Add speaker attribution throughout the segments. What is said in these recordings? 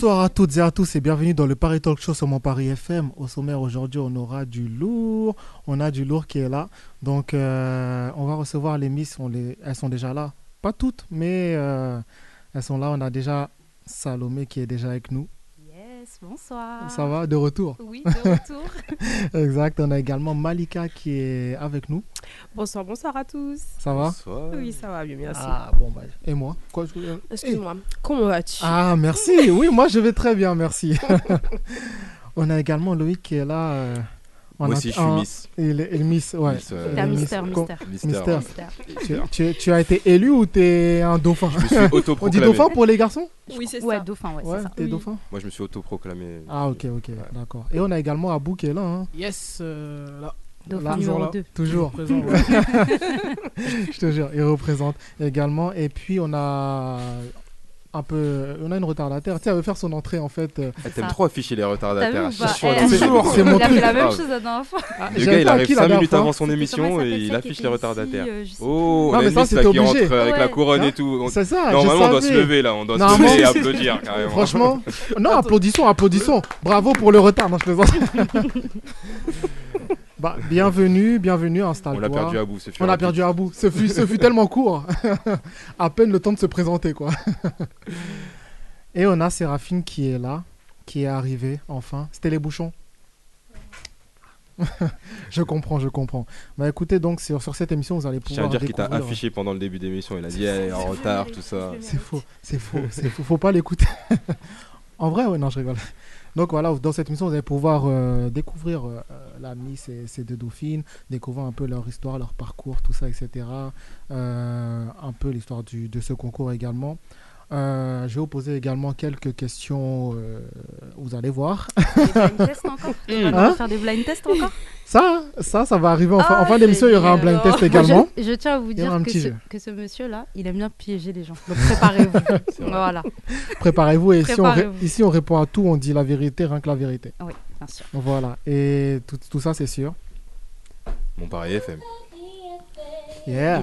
Speaker 1: Bonsoir à toutes et à tous et bienvenue dans le Paris Talk Show sur mon Paris FM. Au sommaire aujourd'hui, on aura du lourd. On a du lourd qui est là. Donc, euh, on va recevoir les Miss. Elles sont déjà là. Pas toutes, mais euh, elles sont là. On a déjà Salomé qui est déjà avec nous.
Speaker 2: Bonsoir.
Speaker 1: Ça va, de retour.
Speaker 2: Oui, de retour.
Speaker 1: Exact. On a également Malika qui est avec nous.
Speaker 3: Bonsoir, bonsoir à tous.
Speaker 1: Ça va?
Speaker 3: Oui, ça va bien, merci.
Speaker 1: Ah, bon, bah, et moi? Quoi, je- euh,
Speaker 3: Excuse-moi, comment vas-tu?
Speaker 1: Ah, merci. Oui, moi, je vais très bien, merci. on a également Loïc qui est là. euh,
Speaker 4: Moi aussi, je suis Miss.
Speaker 1: Il est, il est Miss, ouais.
Speaker 4: Miss, euh. Mister, ouais.
Speaker 1: Tu, tu- tu as été élu ou t'es un dauphin?
Speaker 4: Je me suis
Speaker 1: On dit dauphin pour les garçons?
Speaker 3: Oui, c'est
Speaker 2: Ouais,
Speaker 3: ça.
Speaker 2: dauphin, ouais,
Speaker 1: Ouais,
Speaker 2: c'est ça.
Speaker 1: t'es
Speaker 3: Oui.
Speaker 1: dauphin?
Speaker 4: Moi, je me suis autoproclamé.
Speaker 1: Ah, ok, ok, d'accord. Et on a également Abou qui est là. Hein.
Speaker 5: Yes, euh, là,
Speaker 2: Dauphin
Speaker 1: Là,
Speaker 5: toujours
Speaker 2: numéro
Speaker 5: là.
Speaker 2: 2.
Speaker 1: Toujours,
Speaker 5: présent. ouais.
Speaker 1: je te jure, il représente également. Et puis on a un peu, on a une retardataire. Tu sais, elle veut faire son entrée en fait. euh,
Speaker 4: Ah, T'aimes
Speaker 2: ça.
Speaker 4: trop afficher les retardataires.
Speaker 2: Eh,
Speaker 4: donc
Speaker 1: c'est-
Speaker 4: toujours-
Speaker 1: c'est mon
Speaker 2: Il a
Speaker 1: truc.
Speaker 2: fait la même
Speaker 4: grave.
Speaker 2: chose la dernière fois.
Speaker 1: ah,
Speaker 4: Le gars, il arrive
Speaker 1: qui la
Speaker 4: 5
Speaker 1: dernière
Speaker 4: minutes avant son émission
Speaker 2: elle
Speaker 4: et il affiche les retardataires.
Speaker 2: ici, euh, sais-
Speaker 4: Oh,
Speaker 1: Non,
Speaker 4: on a
Speaker 1: mais ça, c'était
Speaker 4: rentre
Speaker 1: obligé.
Speaker 4: avec la couronne et tout.
Speaker 1: C'est ça.
Speaker 4: Normalement, on doit se lever là. On doit se lever et applaudir carrément.
Speaker 1: Franchement, non, applaudissons, applaudissons. Bravo pour le retard, non, je plaisante. bah, bienvenue, bienvenue, installe-toi.
Speaker 4: On l'a perdu à bout. c'est
Speaker 1: On l'a perdu à bout. Ce fut, ce fut tellement court. à peine le temps de se présenter, quoi. Et on a Séraphine qui est là, qui est arrivée, enfin. C'était les bouchons. je comprends, je comprends. Bah écoutez, donc sur, sur cette émission, vous allez
Speaker 4: Je
Speaker 1: pouvoir
Speaker 4: dire qu'il t'a affiché pendant le début d'émission. Il a dit elle est en retard, tout ça.
Speaker 1: C'est faux, c'est faux, c'est faux. Faut pas l'écouter. en vrai, ouais, non, je rigole. Donc voilà, dans cette émission, vous allez pouvoir euh, découvrir euh, la Miss et ses deux dauphines, découvrir un peu leur histoire, leur parcours, tout ça, etc. Euh, un peu l'histoire de ce concours également. Euh, je vais vous poser également quelques questions, euh, vous allez voir.
Speaker 2: Des blind tests encore? Tu vas
Speaker 1: Hein
Speaker 2: faire des blind tests encore?
Speaker 1: Ça, ça, ça va arriver en
Speaker 2: Ah,
Speaker 1: fin d'émission, il y aura un blind test également.
Speaker 2: Je, je tiens à vous dire que ce, que ce monsieur-là, il aime bien piéger les gens. Donc préparez-vous. voilà,
Speaker 1: Préparez-vous et ici on, ré-
Speaker 2: Préparez-vous.
Speaker 1: ici on répond à tout, on dit la vérité, rien que la vérité.
Speaker 2: oui, bien sûr.
Speaker 1: Voilà, et tout, tout ça c'est sûr.
Speaker 4: Mon Paris FM.
Speaker 1: Yeah.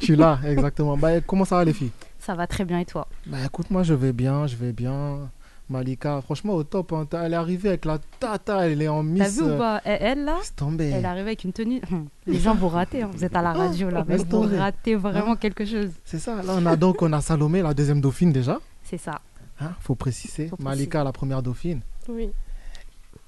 Speaker 1: Suis là, exactement. Bah, comment ça va les filles?
Speaker 2: Ça va très bien et toi?
Speaker 1: Bah écoute, moi je vais bien, je vais bien. Malika, franchement au top. hein. T'as- Elle est arrivée avec la tata, elle est en
Speaker 2: T'as
Speaker 1: Miss.
Speaker 2: vu ou
Speaker 1: euh,
Speaker 2: pas? Elle, elle, là,
Speaker 1: tomber.
Speaker 2: elle arrive avec une tenue. Hum, Les gens vous ratez, hein. vous êtes à la radio là, mais vous ratez vraiment quelque chose.
Speaker 1: C'est ça. Là on a donc on a Salomé, la deuxième dauphine déjà.
Speaker 2: C'est ça.
Speaker 1: Hein, faut préciser.
Speaker 2: Faut
Speaker 1: Malika, la première dauphine.
Speaker 3: Oui.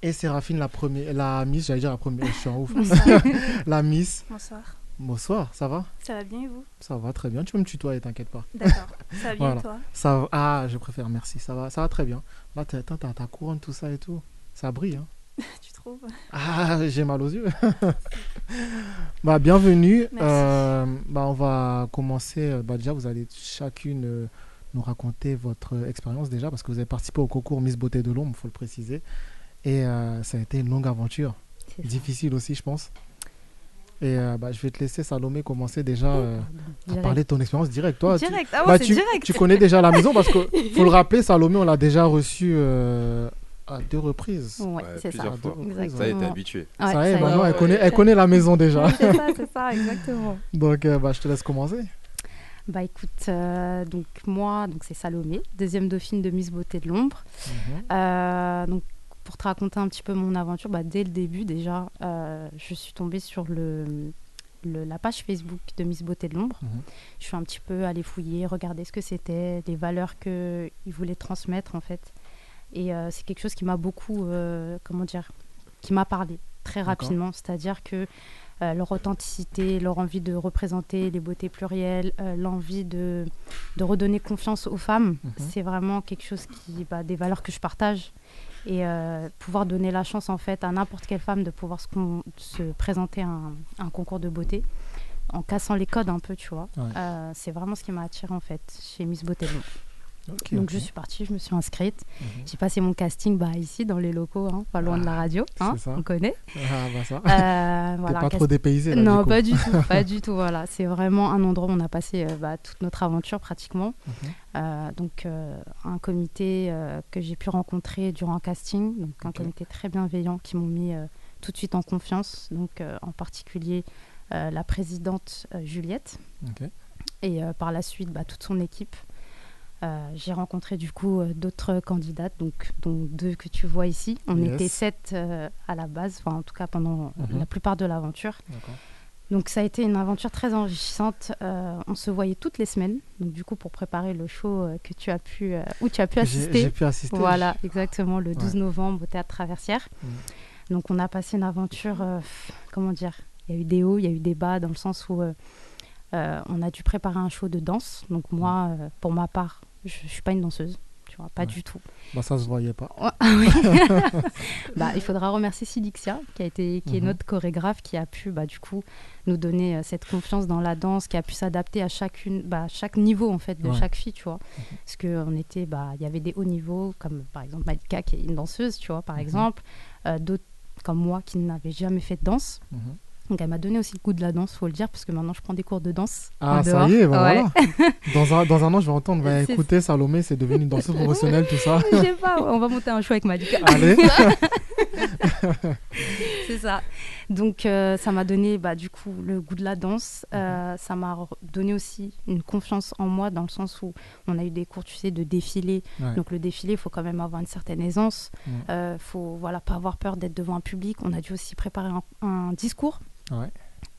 Speaker 1: Et Séraphine, la première, la Miss, j'allais dire la première. Je suis en ouf. la Miss.
Speaker 6: Bonsoir.
Speaker 1: Bonsoir, ça va?
Speaker 6: Ça va bien et vous?
Speaker 1: Ça va très bien. Tu peux me tutoyer, t'inquiète pas.
Speaker 6: D'accord. Ça va bien
Speaker 1: Voilà.
Speaker 6: et toi?
Speaker 1: Ça va- Ah, je préfère, merci. Ça va, ça va très bien. Là, t'as t'as- ta couronne, tout ça et tout. Ça brille, hein.
Speaker 6: Tu trouves?
Speaker 1: Ah, j'ai mal aux yeux. bah, bienvenue.
Speaker 6: Merci.
Speaker 1: Euh, bah, on va commencer. Bah, déjà, vous allez chacune euh, nous raconter votre expérience déjà, parce que vous avez participé au concours Miss Beauté de l'Ombre, il faut le préciser. Et euh, ça a été une longue aventure. Difficile aussi, je pense. Et euh, bah, je vais te laisser, Salomé, commencer déjà euh, à parler de ton expérience directe. Toi, tu-.
Speaker 2: Ah ouais,
Speaker 1: bah, tu,
Speaker 2: direct.
Speaker 1: tu connais déjà la maison parce que faut le rappeler, Salomé, on l'a déjà reçu euh, à deux reprises.
Speaker 2: Ouais, c'est ça.
Speaker 4: fois.
Speaker 1: reprises,
Speaker 4: Ça y est,
Speaker 2: Exactement.
Speaker 4: t'es habitué.
Speaker 2: Ouais,
Speaker 1: ça maintenant,
Speaker 2: est.
Speaker 1: elle, connaît, elle connaît la maison déjà.
Speaker 2: C'est ça, c'est ça, exactement.
Speaker 1: Donc, euh, bah, je te laisse commencer.
Speaker 2: Bah écoute, euh, donc moi, donc c'est Salomé, deuxième dauphine de Miss Beauté de l'Ombre. Euh, donc pour te raconter un petit peu mon aventure, bah, dès le début déjà, euh, je suis tombée sur le, le- la page Facebook de Miss Beauté de l'Ombre.
Speaker 1: Mhm.
Speaker 2: Je suis un petit peu allée fouiller, regarder ce que c'était, les valeurs qu'ils voulaient transmettre en fait. Et euh, c'est quelque chose qui m'a beaucoup, euh, comment dire, qui m'a parlé très rapidement. C'est-à-dire que euh, leur authenticité, leur envie de représenter les beautés plurielles, euh, l'envie de, de redonner confiance aux femmes,
Speaker 1: Mhm.
Speaker 2: c'est vraiment quelque chose qui, bah, des valeurs que je partage. Et euh, pouvoir donner la chance en fait à n'importe quelle femme de pouvoir se, présenter à un, un concours de beauté en cassant les codes un peu, tu vois.
Speaker 1: Ouais.
Speaker 2: Euh, c'est vraiment ce qui m'a attiré en fait chez Miss Beauté Donc je suis partie, je me suis inscrite.
Speaker 1: Mhm.
Speaker 2: J'ai passé mon casting bah, ici dans les locaux, hein, pas loin de la radio, hein,
Speaker 1: ça.
Speaker 2: on connaît.
Speaker 1: Ah, bah ça.
Speaker 2: Euh, voilà,
Speaker 1: pas
Speaker 2: cast-
Speaker 1: trop dépaysé là,
Speaker 2: non,
Speaker 1: du
Speaker 2: pas du tout, pas du tout. Voilà, c'est vraiment un endroit où on a passé euh, bah, toute notre aventure pratiquement.
Speaker 1: Mhm.
Speaker 2: Euh, donc un comité que j'ai pu rencontrer durant un casting, donc un
Speaker 1: Ok.
Speaker 2: comité très bienveillant qui m'ont mis tout de suite en confiance. Donc en particulier la présidente Juliette et par la suite bah, toute son équipe. Euh, j'ai rencontré du coup euh, d'autres candidates, donc dont deux que tu vois ici. On
Speaker 1: Yes.
Speaker 2: était sept euh, à la base, enfin en tout cas pendant
Speaker 1: Mhm.
Speaker 2: la plupart de l'aventure. Donc ça a été une aventure très enrichissante. Euh, on se voyait toutes les semaines. Donc du coup pour préparer le show que tu as pu, où tu as pu assister.
Speaker 1: J'ai pu assister.
Speaker 2: Voilà, exactement, le 12
Speaker 1: Ouais.
Speaker 2: novembre au Théâtre Traversière.
Speaker 1: Mm.
Speaker 2: Donc on a passé une aventure, comment dire, il y a eu des hauts, il y a eu des bas, dans le sens où on a dû préparer un show de danse. Donc moi, pour ma part, je ne suis pas une danseuse, tu vois, pas
Speaker 1: Ouais.
Speaker 2: du tout.
Speaker 1: Bah, ça se voyait pas.
Speaker 2: Ah bah, il faudra remercier Silixia, qui, a été, qui est
Speaker 1: Mhm.
Speaker 2: notre chorégraphe, qui a pu bah, du coup nous donner euh, cette confiance dans la danse, qui a pu s'adapter à chacune, bah, chaque niveau en fait de
Speaker 1: Ouais.
Speaker 2: chaque fille, tu vois. Parce que on était, bah, il y avait des hauts niveaux, comme par exemple Malika qui est une danseuse, tu vois, par
Speaker 1: Mhm.
Speaker 2: exemple, Euh, d'autres comme moi qui n'avais jamais fait de danse. Donc elle m'a donné aussi le goût de la danse, faut le dire, parce que maintenant je prends des cours de danse.
Speaker 1: Ah, ça y est, bah
Speaker 2: Ouais.
Speaker 1: voilà. Dans un, dans un an, je vais entendre, bah, écoutez, Salomé, c'est devenu une danseuse professionnelle, tout ça.
Speaker 2: Je sais pas, on va monter un show avec Malika.
Speaker 1: Allez.
Speaker 2: C'est ça. Donc euh, ça m'a donné bah, du coup le goût de la danse. Euh, ça m'a donné aussi une confiance en moi dans le sens où on a eu des cours, tu sais, de défilé.
Speaker 1: Ouais.
Speaker 2: Donc le défilé, il faut quand même avoir une certaine aisance.
Speaker 1: Ouais.
Speaker 2: Euh, faut voilà pas avoir peur d'être devant un public. On a dû aussi préparer un, un discours.
Speaker 1: Ouais.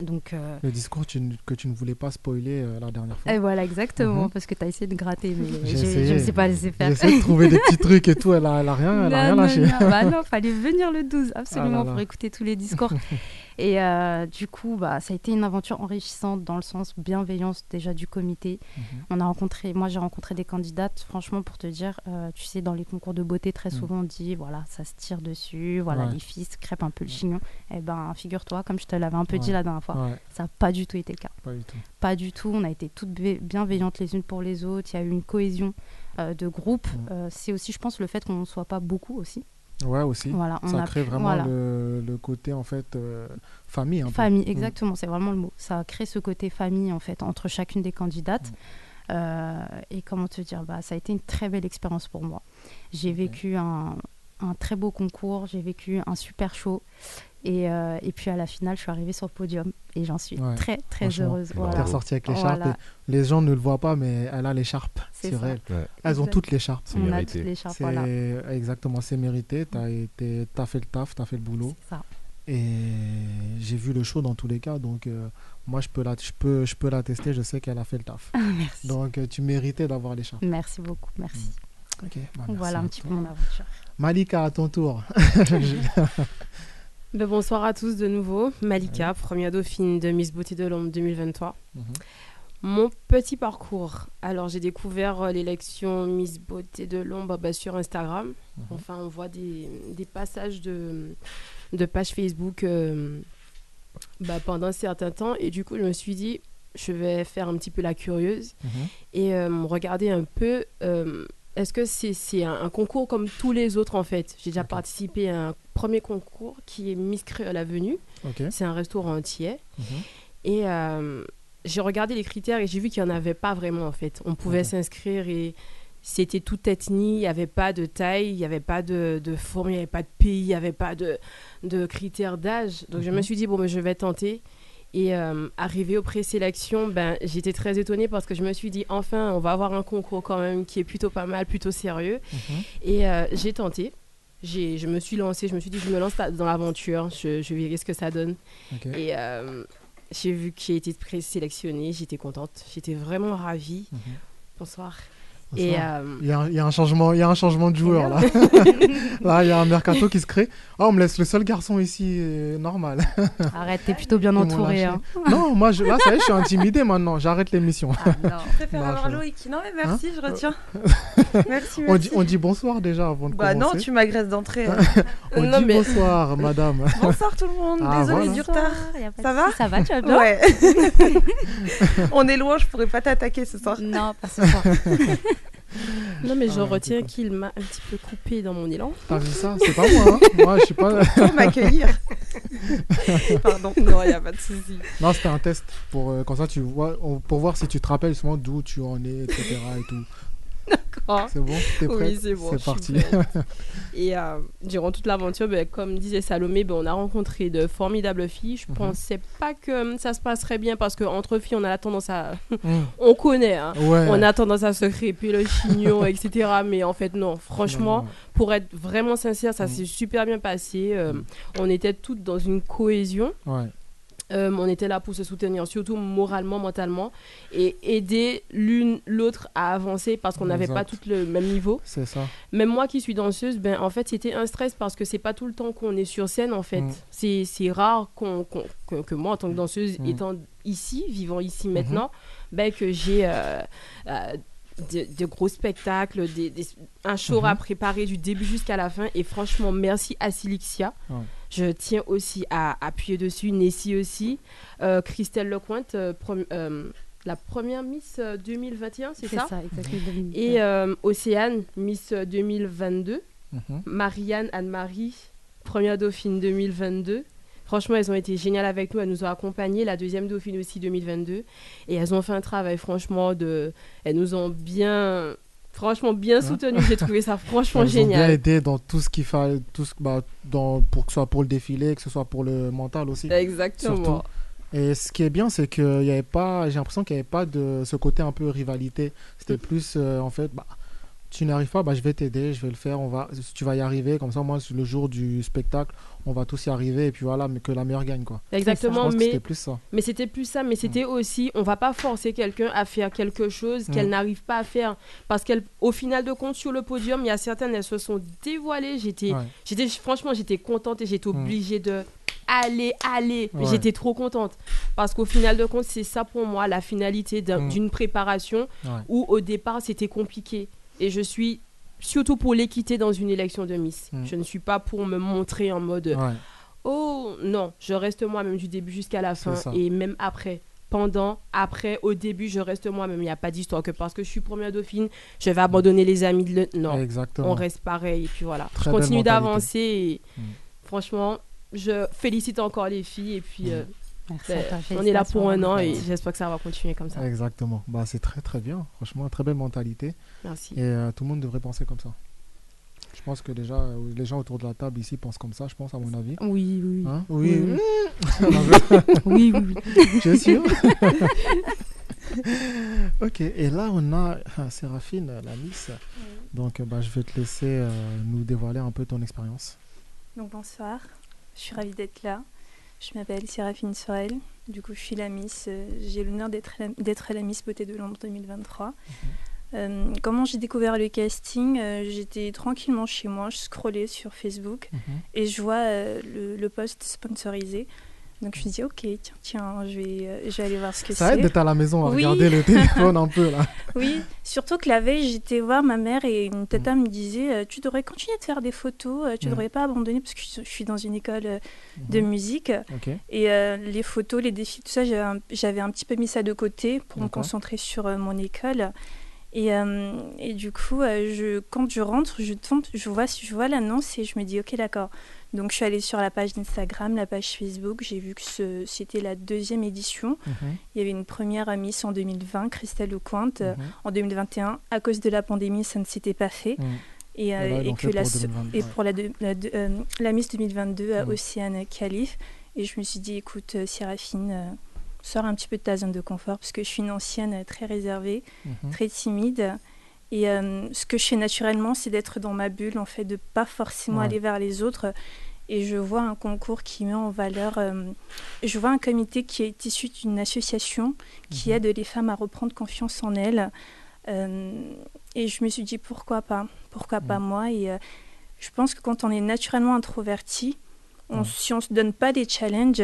Speaker 2: Donc euh,
Speaker 1: Le discours tu que tu ne voulais pas spoiler euh, la dernière fois.
Speaker 2: et voilà exactement
Speaker 1: Mhm.
Speaker 2: parce que tu as essayé de gratter mais
Speaker 1: J'ai
Speaker 2: j'ai- je ne sais pas laisser
Speaker 1: J'ai
Speaker 2: faire.
Speaker 1: essayé de trouver des petits trucs et tout, elle a, elle a rien, elle a rien
Speaker 2: Non,
Speaker 1: lâché.
Speaker 2: non. Bah non, fallait venir le 12, absolument,
Speaker 1: Ah là là.
Speaker 2: pour écouter tous les discours. et euh, du coup, bah, ça a été une aventure enrichissante dans le sens bienveillance déjà du comité.
Speaker 1: Mhm.
Speaker 2: On a rencontré, moi j'ai rencontré des candidates, franchement, pour te dire, tu sais, dans les concours de beauté, très
Speaker 1: Mhm.
Speaker 2: souvent on dit, voilà, ça se tire dessus, voilà,
Speaker 1: Ouais.
Speaker 2: les filles se crêpent un peu le chignon. Eh ben, figure-toi, comme je te l'avais un peu dit
Speaker 1: Ouais.
Speaker 2: la dernière fois,
Speaker 1: Ouais,
Speaker 2: ça n'a pas du tout été le cas.
Speaker 1: pas du tout.
Speaker 2: Pas du tout. On a été toutes bi- bienveillantes les unes pour les autres. Il y a eu une cohésion euh, de groupe.
Speaker 1: Mhm.
Speaker 2: Euh, c'est aussi, je pense, le fait qu'on ne soit pas beaucoup aussi.
Speaker 1: Ouais, aussi.
Speaker 2: Voilà, on
Speaker 1: ça
Speaker 2: a
Speaker 1: crée vraiment
Speaker 2: voilà.
Speaker 1: le, le côté, en fait, euh, famille. Un.
Speaker 2: Famille,
Speaker 1: Mm.
Speaker 2: exactement, c'est vraiment le mot. Ça crée ce côté famille, en fait, entre chacune des candidates.
Speaker 1: Mm.
Speaker 2: Euh, et comment te dire, bah, ça a été une très belle expérience pour moi. J'ai vécu un, un très beau concours, j'ai vécu un super show. Et, euh, et puis à la finale, je suis arrivée sur le podium et j'en suis
Speaker 1: Ouais,
Speaker 2: très, très heureuse. Voilà.
Speaker 1: ressortie avec l'écharpe.
Speaker 2: Voilà.
Speaker 1: Les gens ne le voient pas, mais elle a l'écharpe
Speaker 2: C'est
Speaker 1: sur
Speaker 2: ça.
Speaker 1: elle.
Speaker 4: Ouais.
Speaker 1: Elles ont toutes l'écharpe.
Speaker 4: C'est
Speaker 2: On a
Speaker 4: mérité.
Speaker 2: toutes voilà.
Speaker 1: exactement, c'est mérité. T'as été, t'as fait le taf, t'as fait le boulot.
Speaker 2: C'est ça.
Speaker 1: Et j'ai vu le show dans tous les cas, donc euh, moi je peux la, je peux, je peux l'attester. Je sais qu'elle a fait le taf.
Speaker 2: Merci.
Speaker 1: Donc euh, tu méritais d'avoir l'écharpe.
Speaker 2: Merci beaucoup, merci.
Speaker 1: Ok. bah, merci
Speaker 2: voilà un petit
Speaker 1: toi.
Speaker 2: peu mon aventure.
Speaker 1: Malika, à ton tour.
Speaker 3: Ben, bonsoir à tous de nouveau. Malika, première dauphine de Miss Beauté de Londres 2023.
Speaker 1: Mhm.
Speaker 3: Mon petit parcours. Alors, j'ai découvert euh, l'élection Miss Beauté de Londres bah, sur Instagram.
Speaker 1: Mhm.
Speaker 3: Enfin, on voit des, des passages de, de pages Facebook euh, bah, pendant un certain temps. Et du coup, je me suis dit, je vais faire un petit peu la curieuse
Speaker 1: Mhm.
Speaker 3: et euh, regarder un peu. euh, Est-ce que c'est un, un concours comme tous les autres en fait? J'ai déjà participé à un premier concours qui est Miss Créole Avenue.
Speaker 1: Ok.
Speaker 3: C'est un restaurant entier.
Speaker 1: Mhm.
Speaker 3: Et euh, j'ai regardé les critères et j'ai vu qu'il n'y en avait pas vraiment en fait. On pouvait s'inscrire et c'était toute ethnie, il n'y avait pas de taille, il n'y avait pas de, de forme, il n'y avait pas de pays, il n'y avait pas de, de critères d'âge. Donc je me
Speaker 1: Mhm.
Speaker 3: suis dit, bon, mais je vais tenter. Et euh, arrivé aux présélections, ben, j'étais très étonnée parce que je me suis dit, enfin, on va avoir un concours quand même qui est plutôt pas mal, plutôt sérieux.
Speaker 1: Mhm.
Speaker 3: Et euh, j'ai tenté. Je me suis lancée, je me suis dit, je me lance dans l'aventure, je, je verrai ce que ça donne. Et euh, j'ai vu que j'ai été présélectionnée, j'étais contente, j'étais vraiment ravie.
Speaker 1: Mhm.
Speaker 3: Bonsoir. Euh,
Speaker 1: Il y, a un, il y a un changement, il y a un changement de joueur là. là, il y a un mercato qui se crée. Oh, on me laisse le seul garçon ici, euh, normal.
Speaker 2: Arrête, t'es plutôt bien entouré. hein.
Speaker 1: non, moi, je, là, ça y est, je suis intimidé maintenant. J'arrête l'émission.
Speaker 2: Ah, non.
Speaker 5: Je préfère
Speaker 1: Non,
Speaker 5: avoir
Speaker 1: je-
Speaker 5: Loïc. Non, mais merci, je retiens. merci,
Speaker 1: On
Speaker 5: merci.
Speaker 1: dit, on dit bonsoir déjà avant de
Speaker 5: Bah non,
Speaker 1: commencer.
Speaker 5: tu m'agresses d'entrée. hein.
Speaker 1: On
Speaker 3: Non,
Speaker 1: dit
Speaker 3: mais-
Speaker 1: bonsoir, madame.
Speaker 5: Bonsoir tout le monde.
Speaker 1: Ah,
Speaker 5: Désolée
Speaker 1: voilà.
Speaker 5: du retard. Ça va
Speaker 2: Ça va, tu vas bien
Speaker 5: Ouais. on est loin, je pourrais pas t'attaquer ce soir.
Speaker 2: Non, pas ce soir.
Speaker 3: Non, mais je
Speaker 1: Ah,
Speaker 3: retiens qu'il m'a un petit peu coupé dans mon élan.
Speaker 1: T'as vu ça C'est pas moi. Hein. Moi, je suis pas.
Speaker 5: Pour m'accueillir. Pardon.
Speaker 3: Non, il n'y a pas de souci.
Speaker 1: Non, c'était un test pour euh, comme ça tu vois, on- pour voir si tu te rappelles justement d'où tu en es, etc. et tout.
Speaker 3: D'accord.
Speaker 1: C'est bon T'es prêt
Speaker 3: Oui, c'est bon.
Speaker 1: C'est parti.
Speaker 3: prête. Et euh, durant toute l'aventure, ben, comme disait Salomé, ben, on a rencontré de formidables filles. Je
Speaker 1: Mhm.
Speaker 3: pensais pas que hum, ça se passerait bien parce qu'entre filles, on a la tendance à.
Speaker 1: Mm.
Speaker 3: on connaît, hein.
Speaker 1: Ouais.
Speaker 3: On a tendance à se crêper le chignon, etc. Mais en fait, non. Franchement,
Speaker 1: Non,
Speaker 3: pour être vraiment sincère, ça
Speaker 1: Mm.
Speaker 3: s'est super bien passé. Euh,
Speaker 1: Mm.
Speaker 3: On était toutes dans une cohésion.
Speaker 1: Ouais.
Speaker 3: Euh, on était là pour se soutenir, surtout moralement, mentalement, et aider l'une l'autre à avancer parce qu'on n'avait pas toutes le même niveau.
Speaker 1: C'est ça.
Speaker 3: Même moi qui suis danseuse, ben, en fait, c'était un stress parce que c'est pas tout le temps qu'on est sur scène, en fait.
Speaker 1: Mm.
Speaker 3: C'est c'est rare qu'on que, que moi, en tant que danseuse,
Speaker 1: Mm.
Speaker 3: étant ici, vivant ici
Speaker 1: Mhm.
Speaker 3: maintenant, ben, que j'ai euh, euh, de, de gros spectacles, des, des- un show
Speaker 1: Mhm.
Speaker 3: à préparer du début jusqu'à la fin. Et franchement, merci à Silixia. Je tiens aussi à appuyer dessus, Nessie aussi, euh, Christelle Lecointe, euh, prom- euh, la première Miss euh, 2021, c'est
Speaker 2: C'est
Speaker 3: ça,
Speaker 2: ça, exactement.
Speaker 3: Et euh, Océane, Miss euh, 2022.
Speaker 1: Mhm.
Speaker 3: Marianne, Anne-Marie, première dauphine 2022. Franchement, elles ont été géniales avec nous. Elles nous ont accompagnés. La deuxième dauphine aussi 2022. Et elles ont fait un travail, franchement, de. Elles nous ont bien. Franchement, bien soutenus. J'ai trouvé ça franchement
Speaker 1: Elles ont bien
Speaker 3: génial.
Speaker 1: aidé dans tout ce qu'il fallait, tout ce, bah, dans, pour que ce soit pour le défilé, que ce soit pour le mental aussi.
Speaker 3: Exactement.
Speaker 1: Surtout. Et ce qui est bien, c'est qu'il y avait pas, j'ai l'impression qu'il n'y avait pas de ce côté un peu rivalité. C'était plus, euh, en fait, bah, tu n'arrives pas, bah, je vais t'aider, je vais le faire, on va, tu vas y arriver. Comme ça, moi, le jour du spectacle, on va tous y arriver, et puis voilà, mais que la meilleure gagne, quoi.
Speaker 3: Exactement, mais
Speaker 1: c'était plus ça.
Speaker 3: Mais c'était plus ça, mais c'était aussi, on va pas forcer quelqu'un à faire quelque chose qu'elle
Speaker 1: Mm.
Speaker 3: n'arrive pas à faire. Parce qu'au final de compte, sur le podium, il y a certaines, elles se sont dévoilées. J'étais,
Speaker 1: Ouais.
Speaker 3: j'étais, franchement, j'étais contente et j'étais
Speaker 1: Mm.
Speaker 3: obligée de aller, aller.
Speaker 1: Ouais.
Speaker 3: J'étais trop contente. Parce qu'au final de compte, c'est ça pour moi, la finalité d'un-
Speaker 1: Mm.
Speaker 3: d'une préparation
Speaker 1: Ouais.
Speaker 3: où au départ, c'était compliqué. Et je suis surtout pour l'équité dans une élection de Miss.
Speaker 1: Mm.
Speaker 3: Je ne suis pas pour me montrer en mode
Speaker 1: Ouais.
Speaker 3: Oh non, je reste moi-même du début jusqu'à la fin et même après. Pendant, après, au début, je reste moi-même. Il n'y a pas d'histoire que parce que je suis première dauphine, je vais abandonner les amis. De le... Non,
Speaker 1: Exactement.
Speaker 3: on reste pareil. Et puis voilà,
Speaker 1: Très
Speaker 3: je continue d'avancer. Et...
Speaker 1: Mm.
Speaker 3: Franchement, je félicite encore les filles. Et puis,
Speaker 1: Mm.
Speaker 3: euh,
Speaker 2: Merci à
Speaker 3: ben,
Speaker 2: toi,
Speaker 3: on est là pour un an et j'espère que ça va continuer comme ça.
Speaker 1: Exactement. Bah, c'est très très bien. Franchement, très belle mentalité.
Speaker 3: Merci.
Speaker 1: Et euh, tout le monde devrait penser comme ça. Je pense que déjà, euh, les gens autour de la table ici pensent comme ça, je pense, à mon avis.
Speaker 2: Oui, oui, oui.
Speaker 1: Hein? Oui,
Speaker 2: Oui,
Speaker 1: oui.
Speaker 2: oui,
Speaker 1: tu es sûr? Ok, et là on a ah, Séraphine, la Miss. Donc euh, bah, je vais te laisser euh, nous dévoiler un peu ton expérience.
Speaker 6: Donc bonsoir, je suis ravie d'être là. Je m'appelle Séraphine Sorel, du coup je suis la Miss, euh, j'ai l'honneur d'être la, Miss Beauté de Londres 2023. Euh, comment j'ai découvert le casting Euh, J'étais tranquillement chez moi, je scrollais sur Facebook et je vois le, le post sponsorisé. Donc je me dis ok, tiens, tiens, je vais, euh, je vais aller voir ce que
Speaker 1: Ça aide
Speaker 6: c'est.
Speaker 1: d'être à la maison à
Speaker 6: Oui.
Speaker 1: regarder le téléphone un peu là.
Speaker 6: Oui, surtout que la veille, j'étais voir ma mère et une tata me disait euh, Tu devrais continuer de faire des photos, euh, tu
Speaker 1: Mm.
Speaker 6: devrais pas abandonner parce que je suis dans une école euh, de musique. Et euh, les photos, les défis, tout ça, j'avais un, petit peu mis ça de côté pour me concentrer sur euh, mon école. Et, euh, et du coup, je, quand je rentre, je tombe, je vois, je vois l'annonce et je me dis ok d'accord. Donc je suis allée sur la page d'Instagram, la page Facebook, j'ai vu que ce- c'était la deuxième édition.
Speaker 1: Mhm.
Speaker 6: Il y avait une première Miss en 2020, Christelle Lecointe.
Speaker 1: Mhm.
Speaker 6: En 2021, à cause de la pandémie, ça ne s'était pas fait.
Speaker 1: Mhm.
Speaker 6: Et, euh,
Speaker 1: Et
Speaker 6: que la,
Speaker 1: pour 2022,
Speaker 6: et pour la, de- la, de- euh, la Miss 2022 à. Océane Calife. Et je me suis dit, écoute, euh, Séraphine, euh, sors un petit peu de ta zone de confort, parce que je suis une ancienne très réservée, très timide. Et euh, ce que je fais naturellement, c'est d'être dans ma bulle, en fait, de pas forcément
Speaker 1: Ouais.
Speaker 6: aller vers les autres. Et je vois un concours qui met en valeur. euh, je vois un comité qui est issu d'une association qui
Speaker 1: Mhm.
Speaker 6: aide les femmes à reprendre confiance en elles. Euh, et je me suis dit pourquoi pas, pourquoi pas moi. Et euh, je pense que quand on est naturellement introverti, on,
Speaker 1: Ouais.
Speaker 6: si on se donne pas des challenges,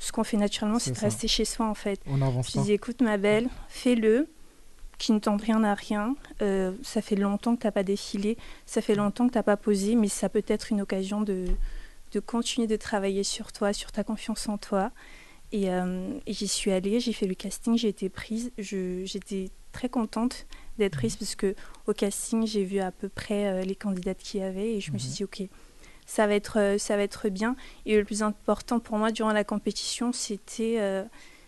Speaker 6: ce qu'on fait naturellement,
Speaker 1: C'est
Speaker 6: de
Speaker 1: ça.
Speaker 6: rester chez soi en fait.
Speaker 1: On avance
Speaker 6: Je dis écoute ma belle, fais-le, qui ne tente rien à rien. Ça fait longtemps que tu n'as pas défilé, ça fait longtemps que tu n'as pas posé, mais ça peut être une occasion de, de continuer de travailler sur toi, sur ta confiance en toi. Et, euh, et j'y suis allée, j'ai fait le casting, j'ai été prise. Je- J'étais très contente d'être prise parce que au casting, j'ai vu à peu près euh, les candidates qu'il y avait et je me suis
Speaker 1: Mhm.
Speaker 6: dit, ok, ça va, être, euh, ça va être bien. Et le plus important pour moi durant la compétition, c'était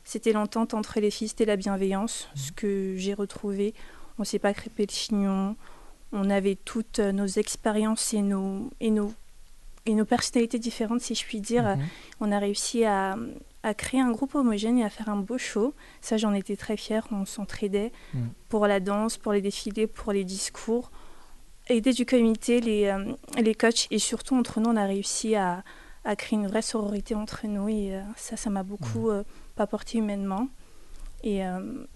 Speaker 6: c'était l'entente entre les filles, c'était la bienveillance, ce que j'ai retrouvé. On ne s'est pas crêpé le chignon, on avait toutes nos expériences et nos, et, nos, et nos personnalités différentes, si je puis dire.
Speaker 1: Mhm.
Speaker 6: On a réussi à, à créer un groupe homogène et à faire un beau show. Ça, j'en étais très fière. On s'entraidait
Speaker 1: Mm.
Speaker 6: pour la danse, pour les défilés, pour les discours. Aider du comité, les, euh, les coachs et surtout entre nous, on a réussi à, à créer une vraie sororité entre nous et euh, ça, ça m'a beaucoup euh, apporté humainement. Et,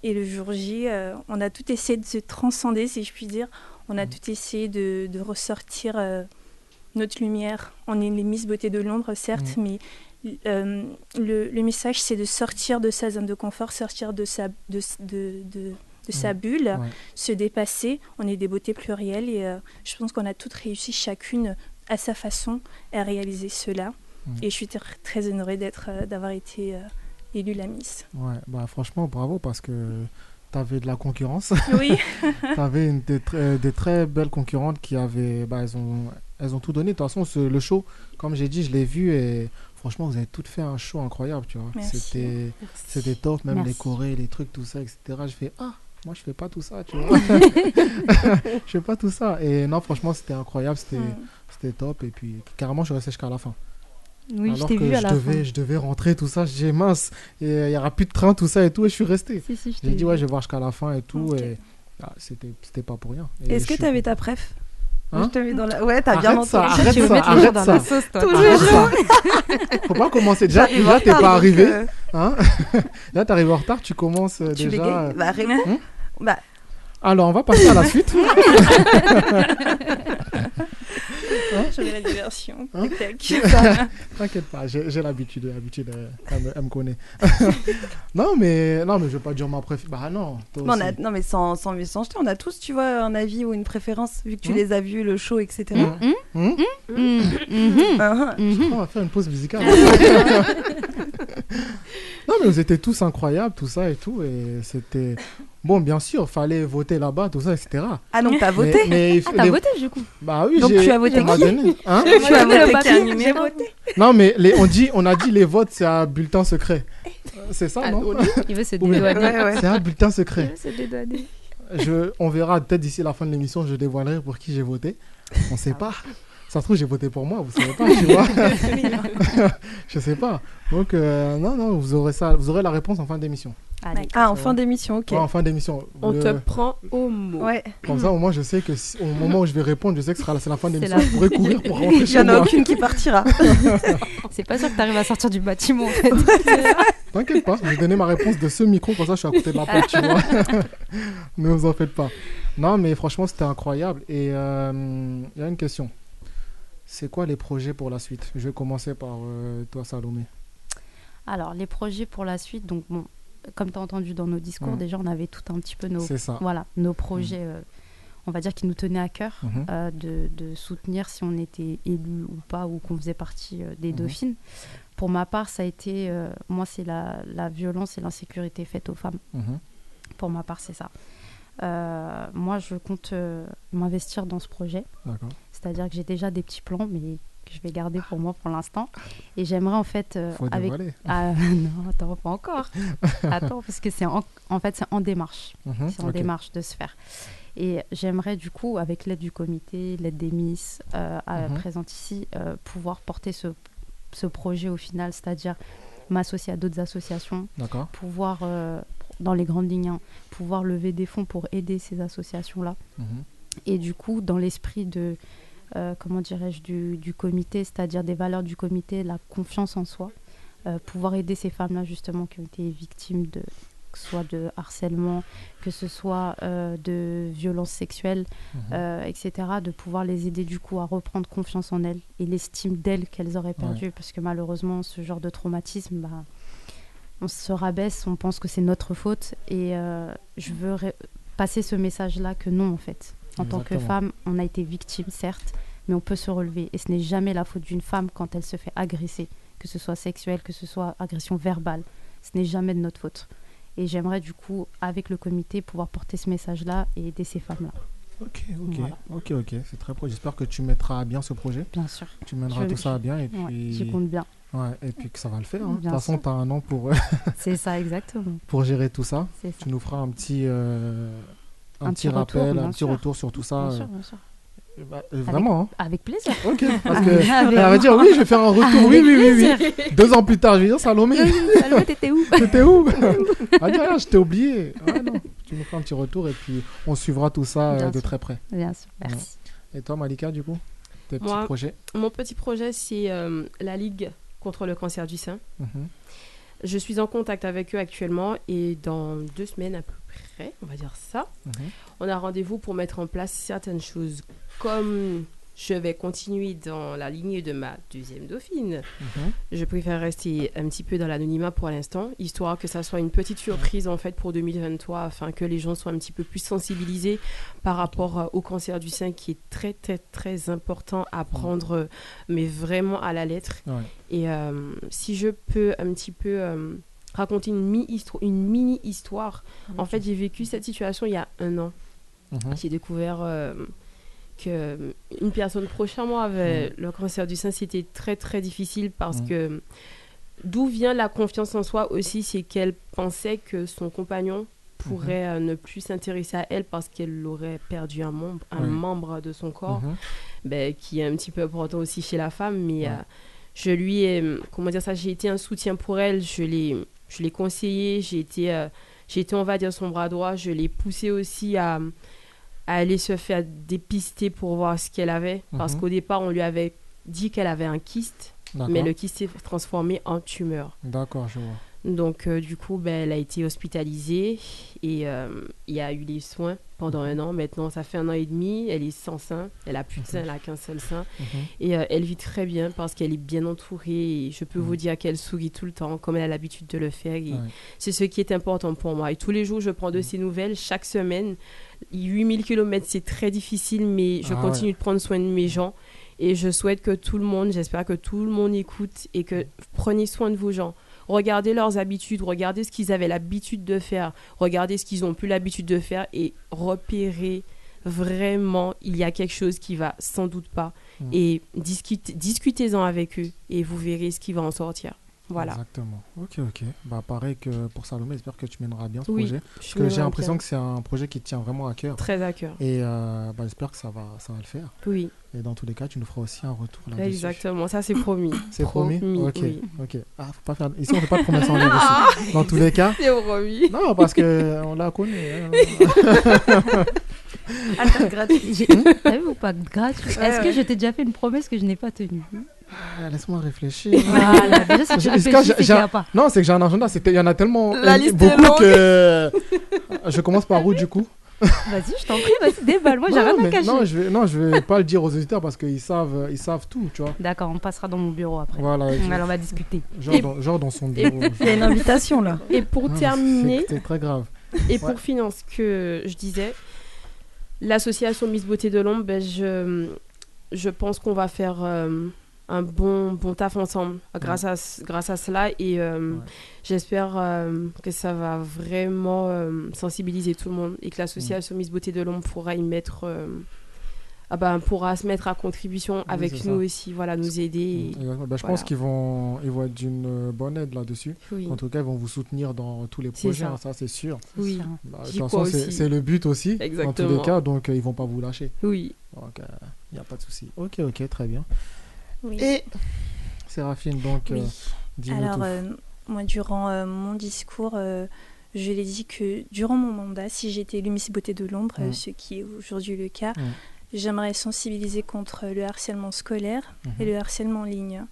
Speaker 6: et le jour J, on a tout essayé de se transcender, si je puis dire. On a tout essayé de, de ressortir notre lumière. On est les Miss Beauté de Londres, certes, mais euh, le, le message, c'est de sortir de sa zone de confort, sortir de sa, de, de, de- de sa
Speaker 1: Mm.
Speaker 6: bulle,
Speaker 1: Ouais.
Speaker 6: se dépasser. On est des beautés plurielles et euh, je pense qu'on a toutes réussi, chacune à sa façon, à réaliser cela.
Speaker 1: Mm.
Speaker 6: Et je suis tr- très honorée d'être, euh, d'avoir été élue la Miss.
Speaker 1: Ouais, bah franchement, bravo parce que tu avais de la concurrence.
Speaker 6: Oui.
Speaker 1: tu avais une, des, des très belles concurrentes qui avaient. Bah, elles, ont, elles ont tout donné. De toute façon, ce- le show, comme j'ai dit, je l'ai vu et franchement, vous avez toutes fait un show incroyable, tu vois. C'était c'était top, même les
Speaker 2: Merci.
Speaker 1: chorés, les trucs, tout ça, etc. Je fais Ah, moi, je fais pas tout ça, tu vois. je fais pas tout ça. Et non, franchement, c'était incroyable, c'était c'était top. Et puis, carrément, je suis resté jusqu'à la fin.
Speaker 2: Oui, je
Speaker 1: Alors
Speaker 2: t'ai
Speaker 1: que
Speaker 2: vu à
Speaker 1: je
Speaker 2: la
Speaker 1: devais,
Speaker 2: fin.
Speaker 1: je devais rentrer, tout ça, j'ai mince, et il n'y aura plus de train, tout ça et tout, et je suis resté.
Speaker 2: Si, si, je
Speaker 1: J'ai dit, ouais, je vais voir jusqu'à la fin et tout, et ah, c'était c'était pas pour rien.
Speaker 5: Est-ce
Speaker 1: je
Speaker 5: que tu avais ta préf
Speaker 1: Hein
Speaker 5: Je te mets dans la... Ouais, t'as bien
Speaker 1: Arrête ça,
Speaker 5: entendu.
Speaker 1: arrête
Speaker 2: tu veux
Speaker 1: ça,
Speaker 2: mettre
Speaker 1: arrête
Speaker 2: dans
Speaker 1: ça.
Speaker 2: la sauce, toi. Raison.
Speaker 5: jours.
Speaker 1: Faut pas commencer. Déjà, déjà t'es pas arrivé.
Speaker 5: euh,
Speaker 1: Hein Là, t'arrives en retard, tu commences euh,
Speaker 5: Tu
Speaker 1: déjà. euh,
Speaker 5: Bah.
Speaker 1: Hein
Speaker 5: Bah,
Speaker 1: Alors, on va passer à la suite.
Speaker 6: J'avais la diversion.
Speaker 1: Hein. T'inquiète pas, j'ai l'habitude, l'habitude, elle, me, elle me connaît. non, mais non, mais je vais pas dire ma préférence. Bah non. toi
Speaker 5: non, on a-
Speaker 1: aussi.
Speaker 5: non, mais sans, sans méchanceté, on a tous, tu vois, un avis ou une préférence, vu que tu
Speaker 1: Hein
Speaker 5: les as vus, le show, etc. Hein
Speaker 2: mhm.
Speaker 1: On va faire une pause musicale. non, mais vous étiez tous incroyables, tout ça et tout. Et c'était. Bon, bien sûr, fallait voter là-bas, tout ça, etc.
Speaker 5: Ah, donc t'as voté
Speaker 1: Mais, mais il
Speaker 2: Ah, t'as
Speaker 1: les-
Speaker 2: voté du coup
Speaker 1: Bah oui,
Speaker 5: Donc tu as voté qui
Speaker 1: donné. Hein
Speaker 5: Tu as voté quel
Speaker 6: J'ai voté.
Speaker 1: non, mais les, on, dit, on a dit les votes, c'est un bulletin secret. Euh, C'est ça,
Speaker 2: Ah,
Speaker 1: non
Speaker 2: Il veut se dédouaner.
Speaker 5: Ouais, ouais.
Speaker 1: C'est un bulletin secret.
Speaker 2: Il veut se dédouaner.
Speaker 1: Je, on verra peut-être d'ici la fin de l'émission, je dévoilerai pour qui j'ai voté. On sait pas. Ça se trouve, j'ai voté pour moi, vous savez pas, tu vois. je sais pas. Donc, euh, non, non, vous aurez, ça, vous aurez la réponse en fin d'émission.
Speaker 2: Allez.
Speaker 5: Ah, en fin d'émission, ok.
Speaker 1: Ouais, en fin d'émission.
Speaker 3: On
Speaker 1: Le-
Speaker 3: te prend au mot.
Speaker 5: Ouais.
Speaker 1: Comme ça, au moins, je sais que si- au moment où je vais répondre, je sais que ce sera la, c'est la fin de
Speaker 2: C'est
Speaker 1: l'émission.
Speaker 2: la-
Speaker 1: Je pourrais courir pour rentrer
Speaker 5: Il y
Speaker 1: chez
Speaker 5: en a aucune qui partira.
Speaker 2: C'est pas sûr que t'arrives à sortir du bâtiment en fait.
Speaker 1: T'inquiète pas, je vais donner ma réponse de ce micro, comme ça je suis à côté de la porte, tu vois. ne vous en faites pas. Non, mais franchement, c'était incroyable. Et euh, il y a une question. C'est quoi les projets pour la suite? Je vais commencer par euh, toi, Salomé.
Speaker 2: Alors, les projets pour la suite, donc bon, comme tu as entendu dans nos discours,
Speaker 1: Mhm.
Speaker 2: déjà on avait tout un petit peu nos, voilà, nos projets, euh, on va dire, qui nous tenaient à cœur
Speaker 1: Mhm.
Speaker 2: euh, de, de soutenir si on était élu ou pas, ou qu'on faisait partie euh, des
Speaker 1: Mhm.
Speaker 2: Dauphines. Pour ma part, ça a été, moi, c'est la, la violence et l'insécurité faite aux femmes.
Speaker 1: Mhm.
Speaker 2: Pour ma part, c'est ça. Moi, je compte m'investir dans ce projet. C'est-à-dire que j'ai déjà des petits plans, mais que je vais garder pour moi pour l'instant. Et j'aimerais en fait euh,
Speaker 1: Faut
Speaker 2: avec ah non, attends, pas encore. attends, parce que c'est en, en fait c'est en démarche.
Speaker 1: Mhm,
Speaker 2: C'est en démarche de se faire. Et j'aimerais du coup, avec l'aide du comité, l'aide des Miss euh,
Speaker 1: Mhm.
Speaker 2: présentes ici, euh, pouvoir porter ce, ce projet au final, c'est-à-dire m'associer à d'autres associations, pouvoir, euh, dans les grandes lignes, hein, pouvoir lever des fonds pour aider ces associations-là.
Speaker 1: Mhm.
Speaker 2: Et du coup, dans l'esprit de, euh, comment dirais-je, du, du comité, c'est-à-dire des valeurs du comité, la confiance en soi, euh, pouvoir aider ces femmes-là justement qui ont été victimes de, que ce soit de harcèlement, que ce soit euh, de violence sexuelle,
Speaker 1: Mhm.
Speaker 2: etc., de pouvoir les aider du coup à reprendre confiance en elles et l'estime d'elles qu'elles auraient perdu, parce que malheureusement, ce genre de traumatisme, bah, on se rabaisse, on pense que c'est notre faute, et je veux passer ce message-là que non, en fait. En tant que femme, on a été victime, certes, mais on peut se relever, et ce n'est jamais la faute d'une femme quand elle se fait agresser, que ce soit sexuelle, que ce soit agression verbale, ce n'est jamais de notre faute. Et j'aimerais du coup, avec le comité, pouvoir porter ce message-là et aider ces femmes-là.
Speaker 1: Ok, ok,
Speaker 2: Voilà.
Speaker 1: ok, ok, c'est très pro. J'espère que tu mettras à bien ce projet.
Speaker 2: Bien sûr.
Speaker 1: Tu mèneras
Speaker 2: Je-
Speaker 1: tout ça à bien et
Speaker 2: Ouais,
Speaker 1: puis.
Speaker 2: J'y compte bien.
Speaker 1: Ouais, et puis que ça va le faire. hein. De toute façon, tu as un an pour,
Speaker 2: C'est ça, exactement.
Speaker 1: pour gérer tout ça.
Speaker 2: C'est ça.
Speaker 1: Tu nous feras un petit, euh, un
Speaker 2: Un
Speaker 1: petit rappel, un petit
Speaker 2: sûr.
Speaker 1: retour sur tout ça.
Speaker 2: Bien
Speaker 1: euh,
Speaker 2: sûr, bien sûr.
Speaker 1: bah, euh, vraiment, hein.
Speaker 2: Avec plaisir.
Speaker 1: Ok, parce que
Speaker 2: Avec-
Speaker 1: elle va dire oui, je vais faire un retour. Oui,
Speaker 2: Avec
Speaker 1: oui, oui, oui. Deux ans plus tard, je vais dire Salomé.
Speaker 2: Salomé, t'étais où?
Speaker 1: T'étais où? Ah, je t'ai oublié. Ah, non. Tu nous feras un petit retour et puis on suivra tout ça euh, de
Speaker 2: sûr.
Speaker 1: très près.
Speaker 2: Bien sûr, merci.
Speaker 1: Et toi, Malika, du coup Tes petits projets?
Speaker 3: Mon petit projet, c'est euh, la Ligue contre le cancer du sein.
Speaker 1: Mhm.
Speaker 3: Je suis en contact avec eux actuellement et dans deux semaines à peu on va dire ça,
Speaker 1: Mhm.
Speaker 3: on a rendez-vous pour mettre en place certaines choses. Comme je vais continuer dans la lignée de ma deuxième dauphine,
Speaker 1: Mhm.
Speaker 3: je préfère rester un petit peu dans l'anonymat pour l'instant, histoire que ça soit une petite surprise en fait pour 2023, afin que les gens soient un petit peu plus sensibilisés par rapport euh, au cancer du sein qui est très très très important à prendre, euh, mais vraiment à la lettre.
Speaker 1: Ouais.
Speaker 3: Et euh, si je peux un petit peu euh, raconter une mini-histoire, une mini histoire. En fait, j'ai vécu cette situation il y a un an.
Speaker 1: Mhm.
Speaker 3: J'ai découvert euh, que une personne proche à moi avait le cancer du sein. C'était très très difficile parce
Speaker 1: Mhm.
Speaker 3: que d'où vient la confiance en soi aussi, c'est qu'elle pensait que son compagnon pourrait euh, ne plus s'intéresser à elle parce qu'elle aurait perdu un membre, un membre de son corps
Speaker 1: Mhm.
Speaker 3: ben, qui est un petit peu important aussi chez la femme, mais euh, je lui ai, euh, comment dire ça, j'ai été un soutien pour elle, je l'ai, je l'ai conseillé, j'ai été, euh, j'ai été, on va dire, son bras droit, je l'ai poussé aussi à, à aller se faire dépister pour voir ce qu'elle avait, parce
Speaker 1: Mhm.
Speaker 3: qu'au départ, on lui avait dit qu'elle avait un kyste, mais le kyste s'est transformé en tumeur.
Speaker 1: D'accord, je vois.
Speaker 3: Donc, euh, du coup, ben, elle a été hospitalisée et euh, il y a eu les soins pendant un an. Maintenant, ça fait un an et demi. Elle est sans sein. Elle a plus de sein, elle a qu'un seul sein.
Speaker 1: Mhm.
Speaker 3: Et euh, elle vit très bien parce qu'elle est bien entourée. Et je peux vous dire qu'elle sourit tout le temps, comme elle a l'habitude de le faire. Et
Speaker 1: Ouais.
Speaker 3: C'est ce qui est important pour moi. Et tous les jours, je prends de ses nouvelles. Chaque semaine, 8000 km, c'est très difficile, mais je
Speaker 1: Ah
Speaker 3: continue
Speaker 1: ouais.
Speaker 3: de prendre soin de mes gens. Et je souhaite que tout le monde, j'espère que tout le monde écoute et que prenez soin de vos gens. Regardez leurs habitudes, regardez ce qu'ils avaient l'habitude de faire, regardez ce qu'ils ont plus l'habitude de faire et repérez vraiment il y a quelque chose qui va sans doute pas
Speaker 1: Mm.
Speaker 3: et discutez- discutez-en avec eux et vous verrez ce qui va en sortir. Voilà.
Speaker 1: Exactement. Ok, ok. Bah, pareil que pour Salomé, j'espère que tu mèneras bien ce
Speaker 3: Oui,
Speaker 1: projet.
Speaker 3: je
Speaker 1: Parce que j'ai l'impression que c'est un projet qui te tient vraiment à cœur.
Speaker 3: Très à cœur.
Speaker 1: Et euh, bah, j'espère que ça va, ça va le faire.
Speaker 3: Oui,
Speaker 1: Et dans tous les cas, tu nous feras aussi un retour là-dessus.
Speaker 3: exactement. Ça, c'est promis.
Speaker 1: C'est promis, Ok,
Speaker 3: oui.
Speaker 1: ok. Ah, faut pas faire... Ici, on ne fait pas de promesses en l'air. Dans tous les cas.
Speaker 3: C'est promis.
Speaker 1: Non, parce que on la connaît. hein.
Speaker 5: Gratuit.
Speaker 2: T'as vu ou pas gratuit
Speaker 5: Ouais,
Speaker 2: Est-ce que je t'ai déjà fait une promesse que je n'ai pas tenue
Speaker 1: Ah, Laisse-moi réfléchir.
Speaker 2: Voilà, déjà si tu réfléchis, c'est a pas.
Speaker 1: Non, c'est que j'ai un agenda. Il y en a tellement
Speaker 5: La
Speaker 1: euh,
Speaker 5: liste est
Speaker 1: beaucoup
Speaker 5: longue.
Speaker 1: que. Je commence par où du coup
Speaker 2: Vas-y, je t'en prie, vas-y, déballe. Moi, j'ai
Speaker 1: non,
Speaker 2: rien à cacher.
Speaker 1: non, je vais, non, je vais pas le dire aux auditeurs parce qu'ils savent, ils savent tout, tu vois.
Speaker 2: D'accord, on passera dans mon bureau après.
Speaker 1: Voilà. je-
Speaker 2: Alors, on va discuter.
Speaker 1: genre,
Speaker 3: Et-
Speaker 1: dans, genre dans son bureau.
Speaker 5: Il y a une invitation là.
Speaker 3: Et pour terminer,
Speaker 1: c'est- très grave.
Speaker 3: Et pour
Speaker 1: Ouais.
Speaker 3: finir, ce que je disais, l'association Miss Beauté de l'Ombre, ben, je, je pense qu'on va faire euh, un bon, bon taf ensemble grâce, à, ce- grâce à cela. Et euh,
Speaker 1: Ouais.
Speaker 3: j'espère euh, que ça va vraiment sensibiliser tout le monde et que l'association Miss Beauté de l'Ombre pourra y mettre. Euh, ah ben, pourra se mettre à contribution avec nous
Speaker 1: ça.
Speaker 3: aussi, voilà, nous aider. et-
Speaker 1: Exactement. Bah, je
Speaker 3: voilà.
Speaker 1: pense qu'ils vont, ils vont être d'une euh, bonne aide là-dessus.
Speaker 3: Oui,
Speaker 1: En tout cas, ils vont vous soutenir dans tous les projets,
Speaker 3: ça.
Speaker 1: hein, ça c'est sûr.
Speaker 3: oui,
Speaker 1: Bah, de
Speaker 3: J'y
Speaker 1: toute
Speaker 3: crois
Speaker 1: façon, c'est le but aussi, dans tous
Speaker 3: Exactement.
Speaker 1: les cas, donc euh, ils vont pas vous lâcher.
Speaker 3: oui.
Speaker 1: Donc, il n'y a pas de souci. Ok, ok, très bien.
Speaker 6: Oui.
Speaker 1: Et Séraphine, donc,
Speaker 6: Oui.
Speaker 1: euh,
Speaker 6: Alors,
Speaker 1: tout.
Speaker 6: euh, moi, durant euh, mon discours, euh, je l'ai dit que durant mon mandat, si j'étais élue Miss Beauté de l'Ombre, euh,
Speaker 1: Mm.
Speaker 6: ce qui est aujourd'hui le cas,
Speaker 1: Mm.
Speaker 6: J'aimerais sensibiliser contre le harcèlement scolaire
Speaker 1: Mhm.
Speaker 6: et le harcèlement en ligne.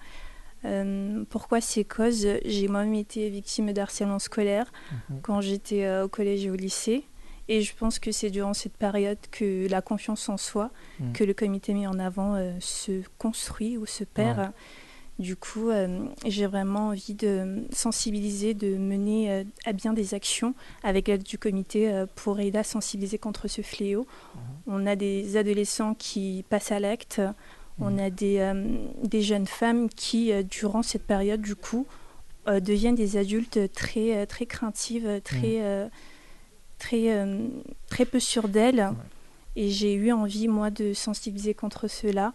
Speaker 6: Euh, pourquoi ces causes? J'ai moi-même été victime d'harcèlement scolaire
Speaker 1: Mhm.
Speaker 6: quand j'étais euh, au collège et au lycée. Et je pense que c'est durant cette période que la confiance en soi,
Speaker 1: Mhm.
Speaker 6: que le comité met en avant, euh, se construit ou se perd.
Speaker 1: Ouais.
Speaker 6: Du coup, euh, j'ai vraiment envie de sensibiliser, de mener euh, à bien des actions avec l'aide du comité euh, pour aider à sensibiliser contre ce fléau. On a des adolescents qui passent à l'acte, on a des, des jeunes femmes qui, durant cette période, du coup, deviennent des adultes très, très craintives, très, très, euh, très peu sûres d'elles. Et j'ai eu envie, moi, de sensibiliser contre cela.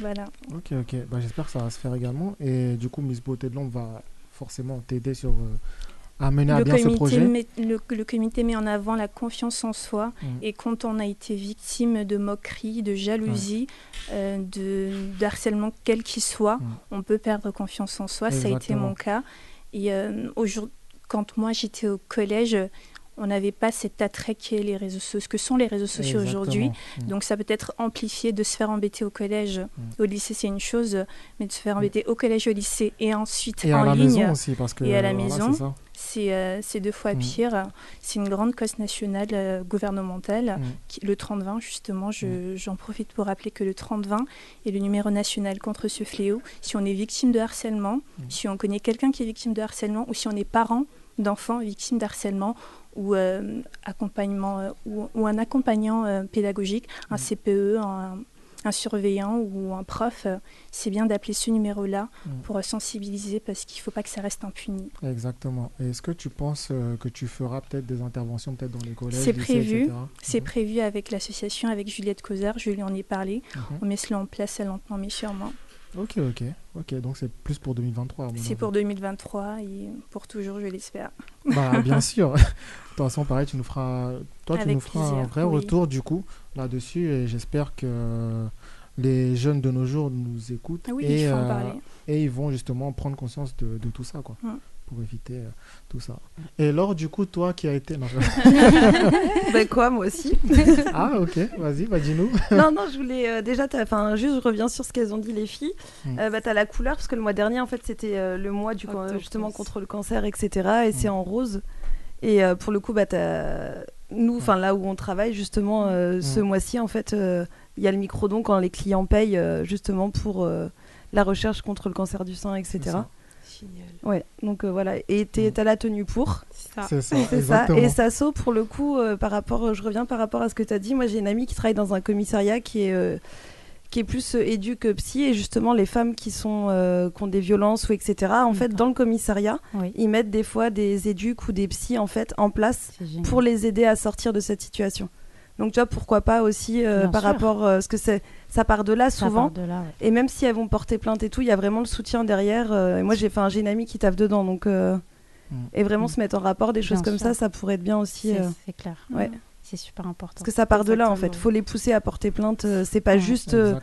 Speaker 6: Voilà.
Speaker 1: Ok, ok. Bah, J'espère que ça va se faire également. Et du coup, Miss Beauté de l'Ombre va forcément t'aider sur euh, à mener à
Speaker 6: le,
Speaker 1: bien ce projet.
Speaker 6: met, le, le comité met en avant la confiance en soi
Speaker 1: Mm.
Speaker 6: et quand on a été victime de moqueries, de jalousie, euh, de, de harcèlement quel qu'il soit,
Speaker 1: Mm.
Speaker 6: on peut perdre confiance en soi. Ça a été mon cas. Et euh, quand moi j'étais au collège, on n'avait pas cet attrait qu'est les réseaux sociaux, ce que sont les réseaux sociaux aujourd'hui.
Speaker 1: Mm.
Speaker 6: Donc ça peut être amplifié de se faire embêter au collège. Au lycée, c'est une chose, mais de se faire embêter au collège, au lycée et ensuite
Speaker 1: Et
Speaker 6: en
Speaker 1: à la
Speaker 6: ligne.
Speaker 1: maison aussi, parce que,
Speaker 6: et à la maison,
Speaker 1: c'est
Speaker 6: euh, c'est deux fois
Speaker 1: Mm.
Speaker 6: pire. C'est une grande cause nationale euh, gouvernementale.
Speaker 1: Mm.
Speaker 6: qui- le 30-20, justement, je- j'en profite pour rappeler que le 30-20 est le numéro national contre ce fléau. Si on est victime de harcèlement,
Speaker 1: Mm.
Speaker 6: si on connaît quelqu'un qui est victime de harcèlement, ou si on est parent d'enfants victimes d'harcèlement, ou, euh, accompagnement, euh, ou, ou un accompagnant euh, pédagogique, un CPE, un, un surveillant ou un prof, c'est bien d'appeler ce numéro-là
Speaker 1: Mm.
Speaker 6: pour sensibiliser parce qu'il ne faut pas que ça reste impuni.
Speaker 1: Exactement. Est-ce que tu penses que tu feras peut-être des interventions peut-être dans les collèges
Speaker 6: C'est prévu. C'est
Speaker 1: Mhm.
Speaker 6: prévu avec l'association, avec Juliette Causard. Je lui en ai parlé. On met cela en place lentement mais sûrement.
Speaker 1: Ok, ok. Ok, donc c'est plus pour 2023. à mon
Speaker 6: C'est pour 2023 et pour toujours, je l'espère.
Speaker 1: Bah, bien sûr. De toute façon, pareil, tu nous feras, toi, tu nous feras un vrai
Speaker 6: oui.
Speaker 1: retour du coup là-dessus et j'espère que les jeunes de nos jours nous écoutent
Speaker 6: oui,
Speaker 1: et, euh, et ils vont justement prendre conscience de, de tout ça, quoi,
Speaker 6: Mm.
Speaker 1: Pour éviter euh, tout ça. Et Laure, du coup, toi qui as été... Non, je-
Speaker 5: ben quoi, moi aussi.
Speaker 1: ah, ok, vas-y, bah, dis-nous.
Speaker 5: non, non, je voulais euh, déjà, enfin, juste je reviens sur ce qu'elles ont dit les filles.
Speaker 1: Mm.
Speaker 5: Euh, bah, t'as la couleur parce que le mois dernier, en fait, c'était euh, le mois du
Speaker 3: Octobre
Speaker 5: justement contre le cancer, etc. Et c'est en rose. Et euh, pour le coup, bah, t'as- nous, enfin là où on travaille justement, euh, ce
Speaker 1: Mm.
Speaker 5: mois-ci, en fait, euh, il y a le microdon quand les clients payent euh, justement pour euh, la recherche contre le cancer du sein, etc. Ouais, donc euh, voilà. Et t'es- t'as la tenue pour.
Speaker 3: C'est ça.
Speaker 1: C'est ça.
Speaker 5: Et Sasso, pour le coup, euh, par rapport, je reviens par rapport à ce que tu as dit. Moi, j'ai une amie qui travaille dans un commissariat qui est, euh, qui est plus euh, édu que psy. Et justement, les femmes qui, sont, euh, qui ont des violences ou etc., en fait, dans le commissariat,
Speaker 2: Oui,
Speaker 5: ils mettent des fois des éduques ou des psys en, fait, en place pour les aider à sortir de cette situation. Donc, tu vois, pourquoi pas aussi euh, par
Speaker 2: sûr.
Speaker 5: rapport. euh, parce que c'est- ça part de là
Speaker 2: Ça
Speaker 5: souvent.
Speaker 2: part de là, ouais.
Speaker 5: Et même si elles vont porter plainte et tout, il y a vraiment le soutien derrière. euh, et moi, j'ai une amie qui taffe dedans. Donc, euh,
Speaker 1: Mm.
Speaker 5: Et vraiment se mettre en rapport, des choses
Speaker 2: Bien
Speaker 5: comme
Speaker 2: sûr.
Speaker 5: ça, ça pourrait être bien aussi.
Speaker 2: C'est
Speaker 5: euh,
Speaker 2: clair.
Speaker 5: ouais.
Speaker 2: C'est super important.
Speaker 5: Parce que ça part de là, en fait. Faut les pousser à porter plainte. c'est pas
Speaker 2: Ouais.
Speaker 5: juste euh,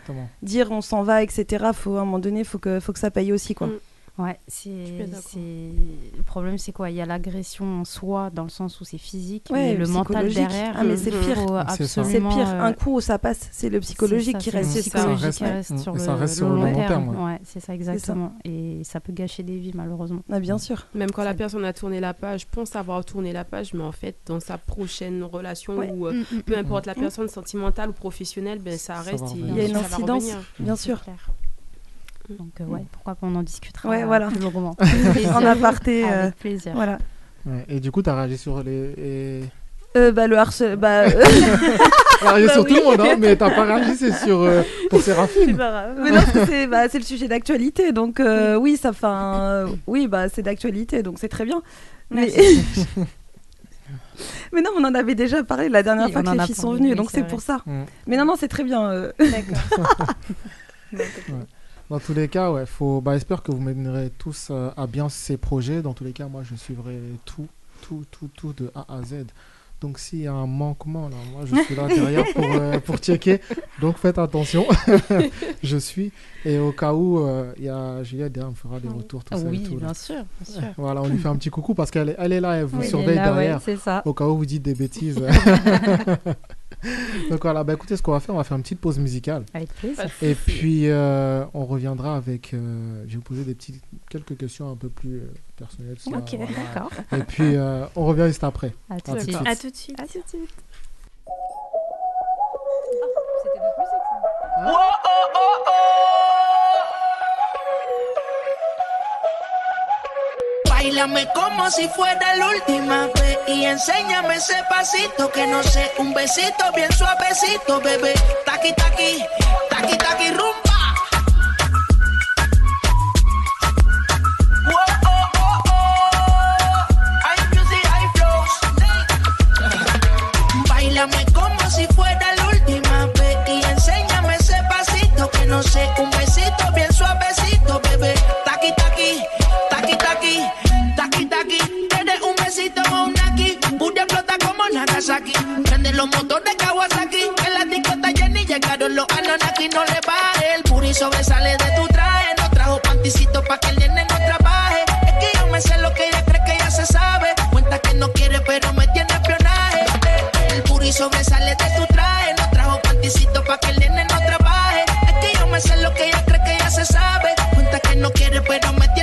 Speaker 5: dire on s'en va, etc. Faut, à un moment donné, faut que, faut que ça paye aussi, quoi.
Speaker 3: Mm.
Speaker 2: Ouais, c'est le problème c'est quoi? Il y a l'agression en soi dans le sens où c'est physique,
Speaker 5: Ouais,
Speaker 2: mais le mental derrière.
Speaker 5: Ah, mais c'est pire.
Speaker 1: C'est
Speaker 5: pire.
Speaker 2: euh,
Speaker 5: Un coup où ça passe, c'est le psychologique qui reste.
Speaker 2: c'est
Speaker 3: ça.
Speaker 2: psychologique
Speaker 1: reste,
Speaker 2: qui reste sur le,
Speaker 1: reste sur le
Speaker 2: long
Speaker 1: long
Speaker 2: terme.
Speaker 1: terme,
Speaker 2: Ouais, c'est ça exactement. Et ça peut gâcher des vies malheureusement.
Speaker 5: Ah, bien sûr.
Speaker 3: Même quand la personne a tourné la page, pense avoir tourné la page, mais en fait, dans sa prochaine relation
Speaker 5: Ouais.
Speaker 3: ou euh,
Speaker 2: Mm, mm,
Speaker 3: peu
Speaker 2: mm.
Speaker 3: importe la personne sentimentale ou professionnelle, ben, ça reste.
Speaker 5: Il y a une incidence. Bien sûr.
Speaker 2: Clair. Donc euh, ouais, pourquoi pas on en discutera
Speaker 5: Ouais,
Speaker 2: euh,
Speaker 5: voilà.
Speaker 2: plus longuement.
Speaker 5: En aparté. euh,
Speaker 2: Avec plaisir.
Speaker 5: voilà.
Speaker 1: Ouais. Et du coup, tu as réagi sur les. et-
Speaker 5: Euh, bah, le harcèlement. Bah, euh, Bah
Speaker 1: sur tout le monde, hein, mais t'as pas réagi, c'est sur euh, pour Séraphine.
Speaker 5: Mais non, parce que c'est bah, c'est le sujet d'actualité. Donc, euh, oui, ça fait un- Oui, bah, c'est d'actualité, donc c'est très bien. Mais... mais non, on en avait déjà parlé la dernière
Speaker 2: Oui,
Speaker 5: fois que les filles sont venues, donc
Speaker 2: c'est
Speaker 5: c'est pour ça.
Speaker 1: Mm.
Speaker 5: Mais non, non, c'est très bien. euh.
Speaker 6: D'accord.
Speaker 1: Dans tous les cas, ouais, faut, bah, j'espère que vous mènerez tous euh, à bien ces projets. Dans tous les cas, moi, je suivrai tout, tout, tout, tout de A à Z. Donc, s'il y a un manquement, là, moi, je suis là derrière pour, euh, pour checker. Donc, faites attention. je suis. Et au cas où, euh, il y a Juliette derrière, me fera des retours, tout ça
Speaker 2: oui,
Speaker 1: tout. là.
Speaker 2: bien sûr, bien sûr.
Speaker 1: Voilà, on lui fait un petit coucou parce qu'elle est, elle est là, elle vous
Speaker 2: Oui,
Speaker 1: surveille
Speaker 2: là, ouais,
Speaker 1: derrière.
Speaker 2: c'est ça.
Speaker 1: Au cas où vous dites des bêtises. Donc voilà, bah écoutez, ce qu'on va faire, on va faire une petite pause musicale.
Speaker 2: Avec plaisir.
Speaker 1: Et puis, euh, on reviendra avec. euh, je vais vous poser des petites, quelques questions un peu plus euh, personnelles. ça,
Speaker 6: Ok,
Speaker 1: voilà.
Speaker 2: D'accord.
Speaker 1: Et puis, euh, on revient juste après.
Speaker 2: À tout
Speaker 1: À
Speaker 2: de
Speaker 1: tout de
Speaker 2: suite.
Speaker 1: suite.
Speaker 6: À tout de suite.
Speaker 2: À tout de suite.
Speaker 7: Bailame como si fuera la última vez y enséñame ese pasito que no sé, un besito bien suavecito, bebé. Taqui taqui, taqui taqui rumba. Whoa, oh, oh, oh. Hay music, hay flows. Bailame como si fuera la última vez y enséñame ese pasito que no sé, un besito bien suavecito, bebé. Taqui, taqui como Nagasaki. Prende los motores Kawasaki, en la discota Jenny llegaron los Anonaki, no le baje. El puri sobresale de tu traje, no trajo panticito pa' que el nene no trabaje. Es que yo me sé lo que ella cree que ya se sabe. Cuenta que no quiere, pero me tiene espionaje. El puri sobresale de tu traje, no trajo panticito pa' que el nene no trabaje. Es que yo me sé lo que ella cree que ya se sabe. Cuenta que no quiere, pero me tiene.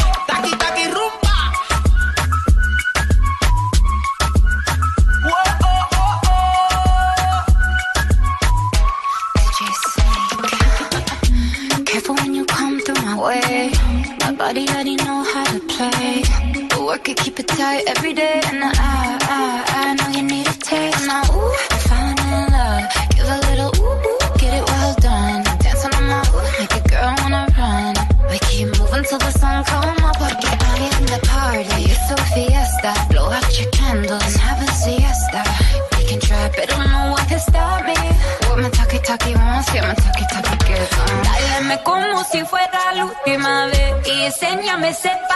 Speaker 8: it, keep it tight every day. And I, I,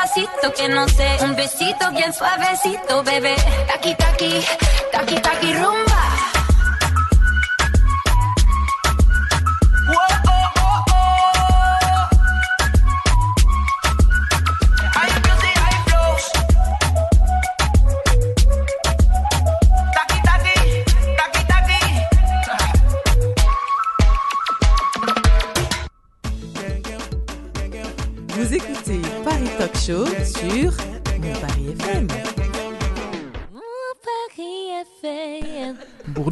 Speaker 9: pasito que no sé, un besito bien suavecito, bebé. Taqui taqui, taqui taqui rumba.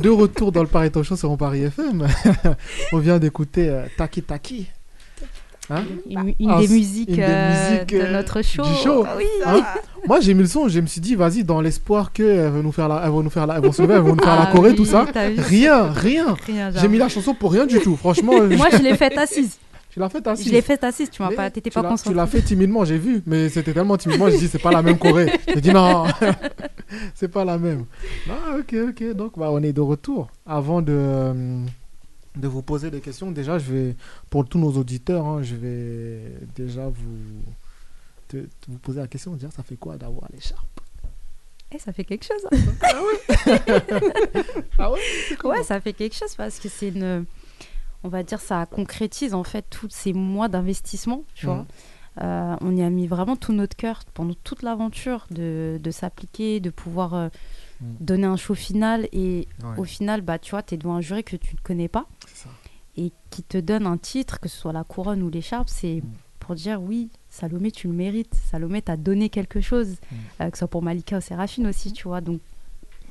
Speaker 1: Pour deux retours dans le Paris Talk Show sur mon Paris FM, on vient d'écouter euh, Taki Taki. Hein
Speaker 2: Une, une
Speaker 1: Ah,
Speaker 2: des musiques,
Speaker 1: une des
Speaker 2: euh,
Speaker 1: musiques,
Speaker 2: de
Speaker 1: euh,
Speaker 2: notre show.
Speaker 1: du show.
Speaker 2: Ah oui.
Speaker 1: Hein Moi, j'ai mis le son, je me suis dit, vas-y, dans l'espoir qu'elles vont nous faire la, elles vont nous faire la, elles vont se lever, elles vont nous faire
Speaker 2: Ah
Speaker 1: la Corée,
Speaker 2: oui,
Speaker 1: tout ça. Rien, rien.
Speaker 2: Rien,
Speaker 1: J'ai mis la chanson pour rien du tout, franchement.
Speaker 2: Moi, je l'ai faite assise.
Speaker 1: Tu l'as faite assise
Speaker 2: Je l'ai faite assise, tu m'as pas, t'étais
Speaker 1: tu
Speaker 2: pas
Speaker 1: l'as-
Speaker 2: concentré.
Speaker 1: Tu l'as fait timidement, j'ai vu, mais c'était tellement timidement, j'ai dit, c'est pas la même Corée. J'ai dit, non, c'est pas la même. Ah, ok, ok, donc bah, on est de retour. Avant de, euh, de vous poser des questions, déjà, je vais, pour tous nos auditeurs, hein, je vais déjà vous, te- te- vous poser la question, dire, ça fait quoi d'avoir l'écharpe?
Speaker 2: Eh, ça fait quelque chose.
Speaker 1: Ah ouais? Ah ouais
Speaker 2: Ouais, ça fait quelque chose parce que c'est une. On va dire, ça concrétise en fait tous ces mois d'investissement, tu vois. Euh, on y a mis vraiment tout notre cœur pendant toute l'aventure de, de s'appliquer, de pouvoir euh,
Speaker 1: Mhm.
Speaker 2: donner un show final. Et
Speaker 1: Ouais.
Speaker 2: au final, bah, tu vois, tu es devant un jury que tu ne connais pas. Et qui te donne un titre, que ce soit la couronne ou l'écharpe, c'est pour dire oui, Salomé, tu le mérites. Salomé t'a donné quelque chose, euh, que ce soit pour Malika ou Séraphine aussi, tu vois. Donc,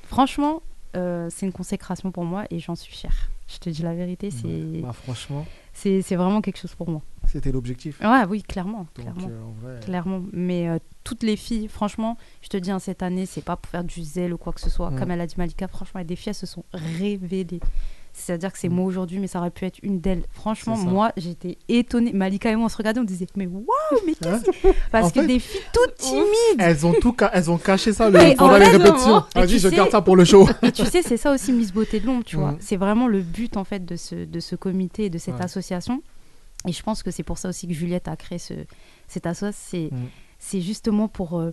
Speaker 2: franchement, c'est une consécration pour moi et j'en suis fière. Je te dis la vérité, c'est
Speaker 1: Bah, franchement,
Speaker 2: c'est c'est vraiment quelque chose pour moi.
Speaker 1: c'était l'objectif.
Speaker 2: Ouais, oui, clairement.
Speaker 1: Donc,
Speaker 2: clairement.
Speaker 1: euh, en vrai-
Speaker 2: clairement. Mais euh, toutes les filles, franchement, je te dis, hein, cette année, c'est pas pour faire du zèle ou quoi que ce soit.
Speaker 1: Mm.
Speaker 2: Comme elle a dit Malika, franchement, les filles, elles se sont révélées. C'est-à-dire que c'est
Speaker 1: Mm.
Speaker 2: moi aujourd'hui, mais ça aurait pu être une d'elles. Franchement, moi, j'étais étonnée. Malika et moi, on se regardait, on disait, mais waouh, mais qu'est-ce que. Parce
Speaker 1: En
Speaker 2: que
Speaker 1: fait-
Speaker 2: des filles toutes timides.
Speaker 1: Elles ont tout, ca- elles ont caché ça le, pendant
Speaker 2: en
Speaker 1: les répétitions. Vas-y, je
Speaker 2: sais-
Speaker 1: garde ça pour le show.
Speaker 2: Et tu sais, c'est ça aussi Miss Beauté de l'ombre, tu vois.
Speaker 1: Mm.
Speaker 2: C'est vraiment le but, en fait, de ce, de ce comité et de cette
Speaker 1: Ouais.
Speaker 2: association. Et je pense que c'est pour ça aussi que Juliette a créé ce, cette association. C'est
Speaker 1: Mm.
Speaker 2: c'est justement pour euh,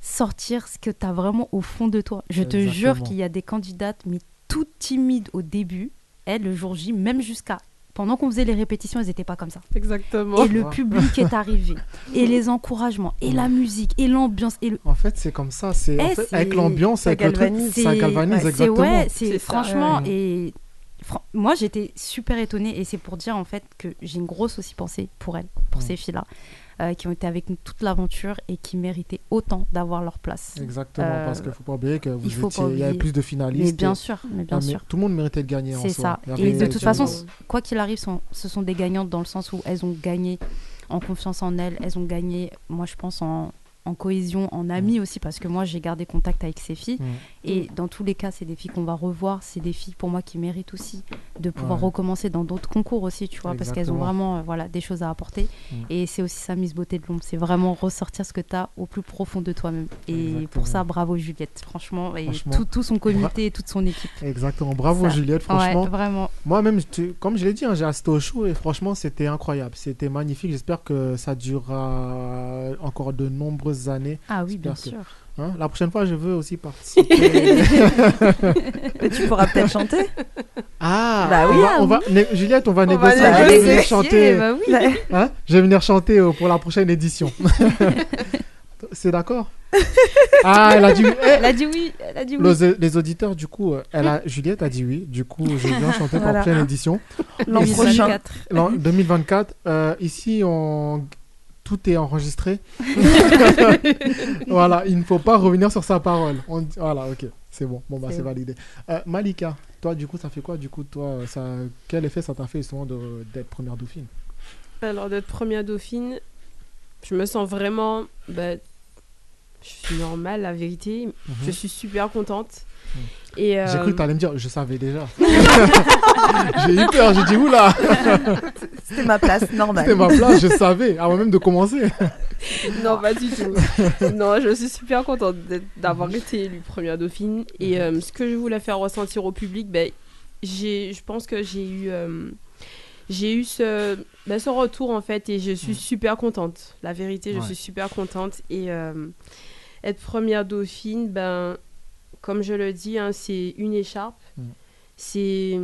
Speaker 2: sortir ce que tu as vraiment au fond de toi. Je te jure qu'il y a des candidates, mais toutes timides au début. Elles, le jour J, même jusqu'à... Pendant qu'on faisait les répétitions, elles n'étaient pas comme ça.
Speaker 3: Exactement.
Speaker 2: Et le
Speaker 1: Ouais.
Speaker 2: public est arrivé. Et les encouragements, et la musique, et l'ambiance, et le...
Speaker 1: En fait, c'est comme ça. C'est en
Speaker 2: Eh,
Speaker 1: avec l'ambiance,
Speaker 5: ça
Speaker 1: avec le truc, ça galvanise
Speaker 2: ouais, c'est-
Speaker 1: exactement.
Speaker 2: ouais, c'est franchement
Speaker 1: ouais.
Speaker 2: et moi j'étais super étonnée et c'est pour dire en fait que j'ai une grosse aussi pensée pour elles, pour ces filles-là euh, qui ont été avec nous toute l'aventure et qui méritaient autant d'avoir leur place.
Speaker 1: Exactement,
Speaker 2: Euh,
Speaker 1: parce qu'il ne faut pas oublier que vous
Speaker 2: il faut
Speaker 1: étiez,
Speaker 2: pas
Speaker 1: il y avait
Speaker 2: oublier.
Speaker 1: plus de finalistes.
Speaker 2: Mais bien sûr, mais bien
Speaker 1: Ah, mais
Speaker 2: sûr.
Speaker 1: Tout le monde méritait de gagner
Speaker 2: C'est ça. Et de toute façon, quoi qu'il arrive, sont- ce sont des gagnantes dans le sens où elles ont gagné en confiance en elles, elles ont gagné, moi je pense, en, en cohésion, en amis aussi, parce que moi j'ai gardé contact avec ces filles.
Speaker 1: Mm.
Speaker 2: Et dans tous les cas, c'est des filles qu'on va revoir, c'est des filles pour moi qui méritent aussi de pouvoir
Speaker 1: Ouais.
Speaker 2: recommencer dans d'autres concours aussi, tu vois, parce qu'elles ont vraiment euh, voilà, des choses à apporter.
Speaker 1: Mm.
Speaker 2: Et c'est aussi ça, Miss Beauté de l'ombre, c'est vraiment ressortir ce que tu as au plus profond de toi-même. Et
Speaker 1: Exactement.
Speaker 2: pour ça, bravo Juliette, franchement, et
Speaker 1: Franchement.
Speaker 2: tout, tout son comité et toute son équipe.
Speaker 1: Exactement. Bravo
Speaker 2: Ça.
Speaker 1: Juliette, franchement.
Speaker 2: Ouais, vraiment.
Speaker 1: Moi-même, comme je l'ai dit, hein, j'ai assisté au show et franchement, c'était incroyable. C'était magnifique. J'espère que ça durera encore de nombreuses années.
Speaker 2: Ah oui, bien
Speaker 1: que-
Speaker 2: sûr.
Speaker 1: Hein, la prochaine fois, je veux aussi participer.
Speaker 5: Mais tu pourras peut-être chanter.
Speaker 1: ah,
Speaker 5: Bah
Speaker 1: on
Speaker 5: oui.
Speaker 1: va- on va, Juliette, on va
Speaker 3: On va
Speaker 1: négocier. Je vais venir chanter.
Speaker 2: bah oui.
Speaker 1: Hein je vais venir chanter euh, pour la prochaine édition. C'est d'accord? Ah, elle a dit oui. Eh,
Speaker 2: Elle a dit oui, elle a dit oui.
Speaker 1: les, les auditeurs, du coup, euh, elle a, Juliette a dit oui. Du coup, je viens chanter pour la prochaine édition.
Speaker 5: L'an prochain.
Speaker 2: 2024.
Speaker 1: L'an 2024. euh, ici, on... tout est enregistré. voilà, il ne faut pas revenir sur sa parole. On... Voilà, ok, c'est bon. Bon, bah,
Speaker 2: C'est
Speaker 1: validé. Euh, Malika, toi, du coup, ça fait quoi Du coup, toi, ça... quel effet ça t'a fait justement de- d'être première dauphine?
Speaker 3: Alors, d'être première dauphine, je me sens vraiment. bah, je suis normale, la vérité. Je suis super contente. Et,
Speaker 1: Mhm. J'ai
Speaker 3: euh,
Speaker 1: cru que t'allais me dire, je savais déjà. j'ai eu peur, j'ai dit oula,
Speaker 5: C'était ma place, normal.
Speaker 1: c'était ma place, je savais, avant même de commencer.
Speaker 3: non, pas du tout. non, je suis super contente d'avoir été élue première dauphine. Et euh, ce que je voulais faire ressentir au public, ben, j'ai, je pense que j'ai eu, euh, j'ai eu ce, ben, ce retour en fait, et je suis super contente. La vérité, je
Speaker 1: Ouais.
Speaker 3: suis super contente. Et euh, être première dauphine, ben, comme je le dis, hein, c'est une écharpe.
Speaker 1: Mm.
Speaker 3: C'est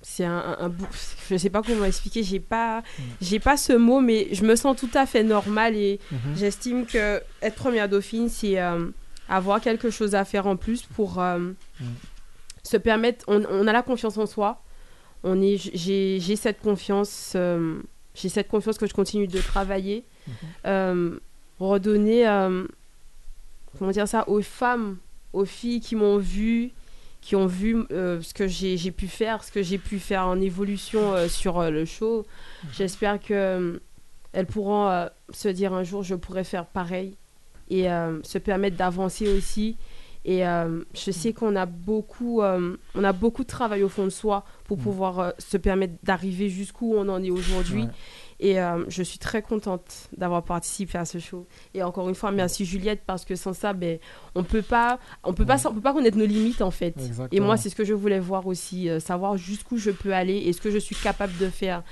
Speaker 3: c'est un, un, un je sais pas comment expliquer j'ai pas j'ai pas ce mot mais je me sens tout à fait normale et
Speaker 1: Mhm.
Speaker 3: j'estime que être première dauphine c'est euh, avoir quelque chose à faire en plus pour euh,
Speaker 1: Mm.
Speaker 3: se permettre on, on a la confiance en soi on est j'ai j'ai cette confiance euh, j'ai cette confiance que je continue de travailler
Speaker 1: Mhm.
Speaker 3: Euh, redonner comment dire ça aux femmes aux filles qui m'ont vu qui ont vu euh, ce que j'ai pu faire, ce que j'ai pu faire en évolution euh, sur euh, le show. J'espère que elles pourront se dire un jour je pourrais faire pareil et se permettre d'avancer aussi. Et je sais qu'on a beaucoup, on a beaucoup de travail au fond de soi pour
Speaker 1: Mm.
Speaker 3: pouvoir se permettre d'arriver jusqu'où on en est aujourd'hui.
Speaker 1: Ouais.
Speaker 3: Et euh, je suis très contente d'avoir participé à ce show. Et encore une fois, merci Juliette parce que sans ça, ben, on peut pas, on peut pas, on peut pas connaître nos limites en fait. Et moi, c'est ce que je voulais voir aussi, euh, savoir jusqu'où je peux aller et ce que je suis capable de faire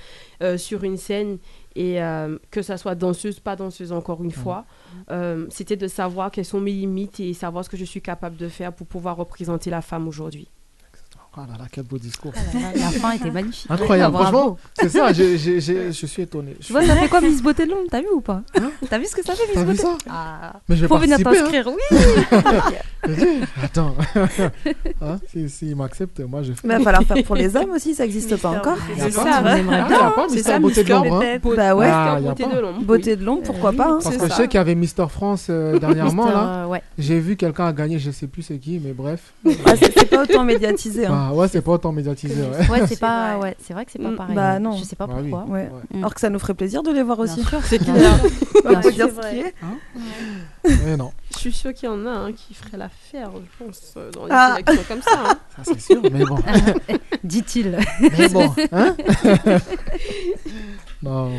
Speaker 3: euh, sur une scène et que ça soit danseuse, pas danseuse encore une fois. C'était de savoir quelles sont mes limites et savoir ce que je suis capable de faire pour pouvoir représenter la femme aujourd'hui.
Speaker 1: Oh là là, quel beau discours.
Speaker 2: Ah là là, la fin était magnifique.
Speaker 1: Incroyable,
Speaker 2: Bravo.
Speaker 1: franchement, c'est ça, j'ai- j'ai- j'ai- je suis étonné.
Speaker 2: Tu vois, ça fait quoi Miss Beauté de Londres T'as vu ou pas? T'as vu ce que ça fait Miss
Speaker 1: T'as vu
Speaker 2: Beauté?
Speaker 1: ça?
Speaker 2: Ah.
Speaker 1: Mais je vais
Speaker 2: Faut venir
Speaker 1: participer,
Speaker 2: t'inscrire,
Speaker 1: hein.
Speaker 2: oui
Speaker 1: Attends. Hein, si, si m'accepte, moi je fais.
Speaker 5: Mais il va falloir faire pour les hommes aussi, ça n'existe pas encore.
Speaker 1: Y a pas, ça,
Speaker 5: C'est ça,
Speaker 1: Beauté de hein.
Speaker 5: Beauté- Bah ouais,
Speaker 1: Ah.
Speaker 5: Beauté de l'ombre, pourquoi pas hein.
Speaker 1: Parce que je sais qu'il y avait Mister France euh, dernièrement là.
Speaker 2: euh.
Speaker 1: J'ai vu quelqu'un a gagné, je sais plus c'est qui, mais bref.
Speaker 5: Ah, c'est c'est pas autant médiatisé. hein.
Speaker 1: Ah, ouais, c'est pas autant médiatisé. Ouais.
Speaker 2: Ouais, c'est pas. Ouais, c'est vrai que c'est pas pareil.
Speaker 5: Bah non.
Speaker 2: Je sais pas
Speaker 1: Bah oui.
Speaker 2: pourquoi.
Speaker 5: Ouais.
Speaker 2: Mm.
Speaker 5: Alors que ça nous ferait plaisir de les voir aussi. C'est clair.
Speaker 2: sûr.
Speaker 5: On va
Speaker 2: Bien
Speaker 5: dire
Speaker 2: sûr.
Speaker 5: ce qui est.
Speaker 1: Mais non.
Speaker 3: Je suis sûre qu'il y en a un qui ferait l'affaire, je pense, euh, dans les
Speaker 5: Ah.
Speaker 3: sélections comme ça. hein.
Speaker 1: Ça c'est sûr, mais bon.
Speaker 2: Dit-il.
Speaker 1: Mais bon, hein Non.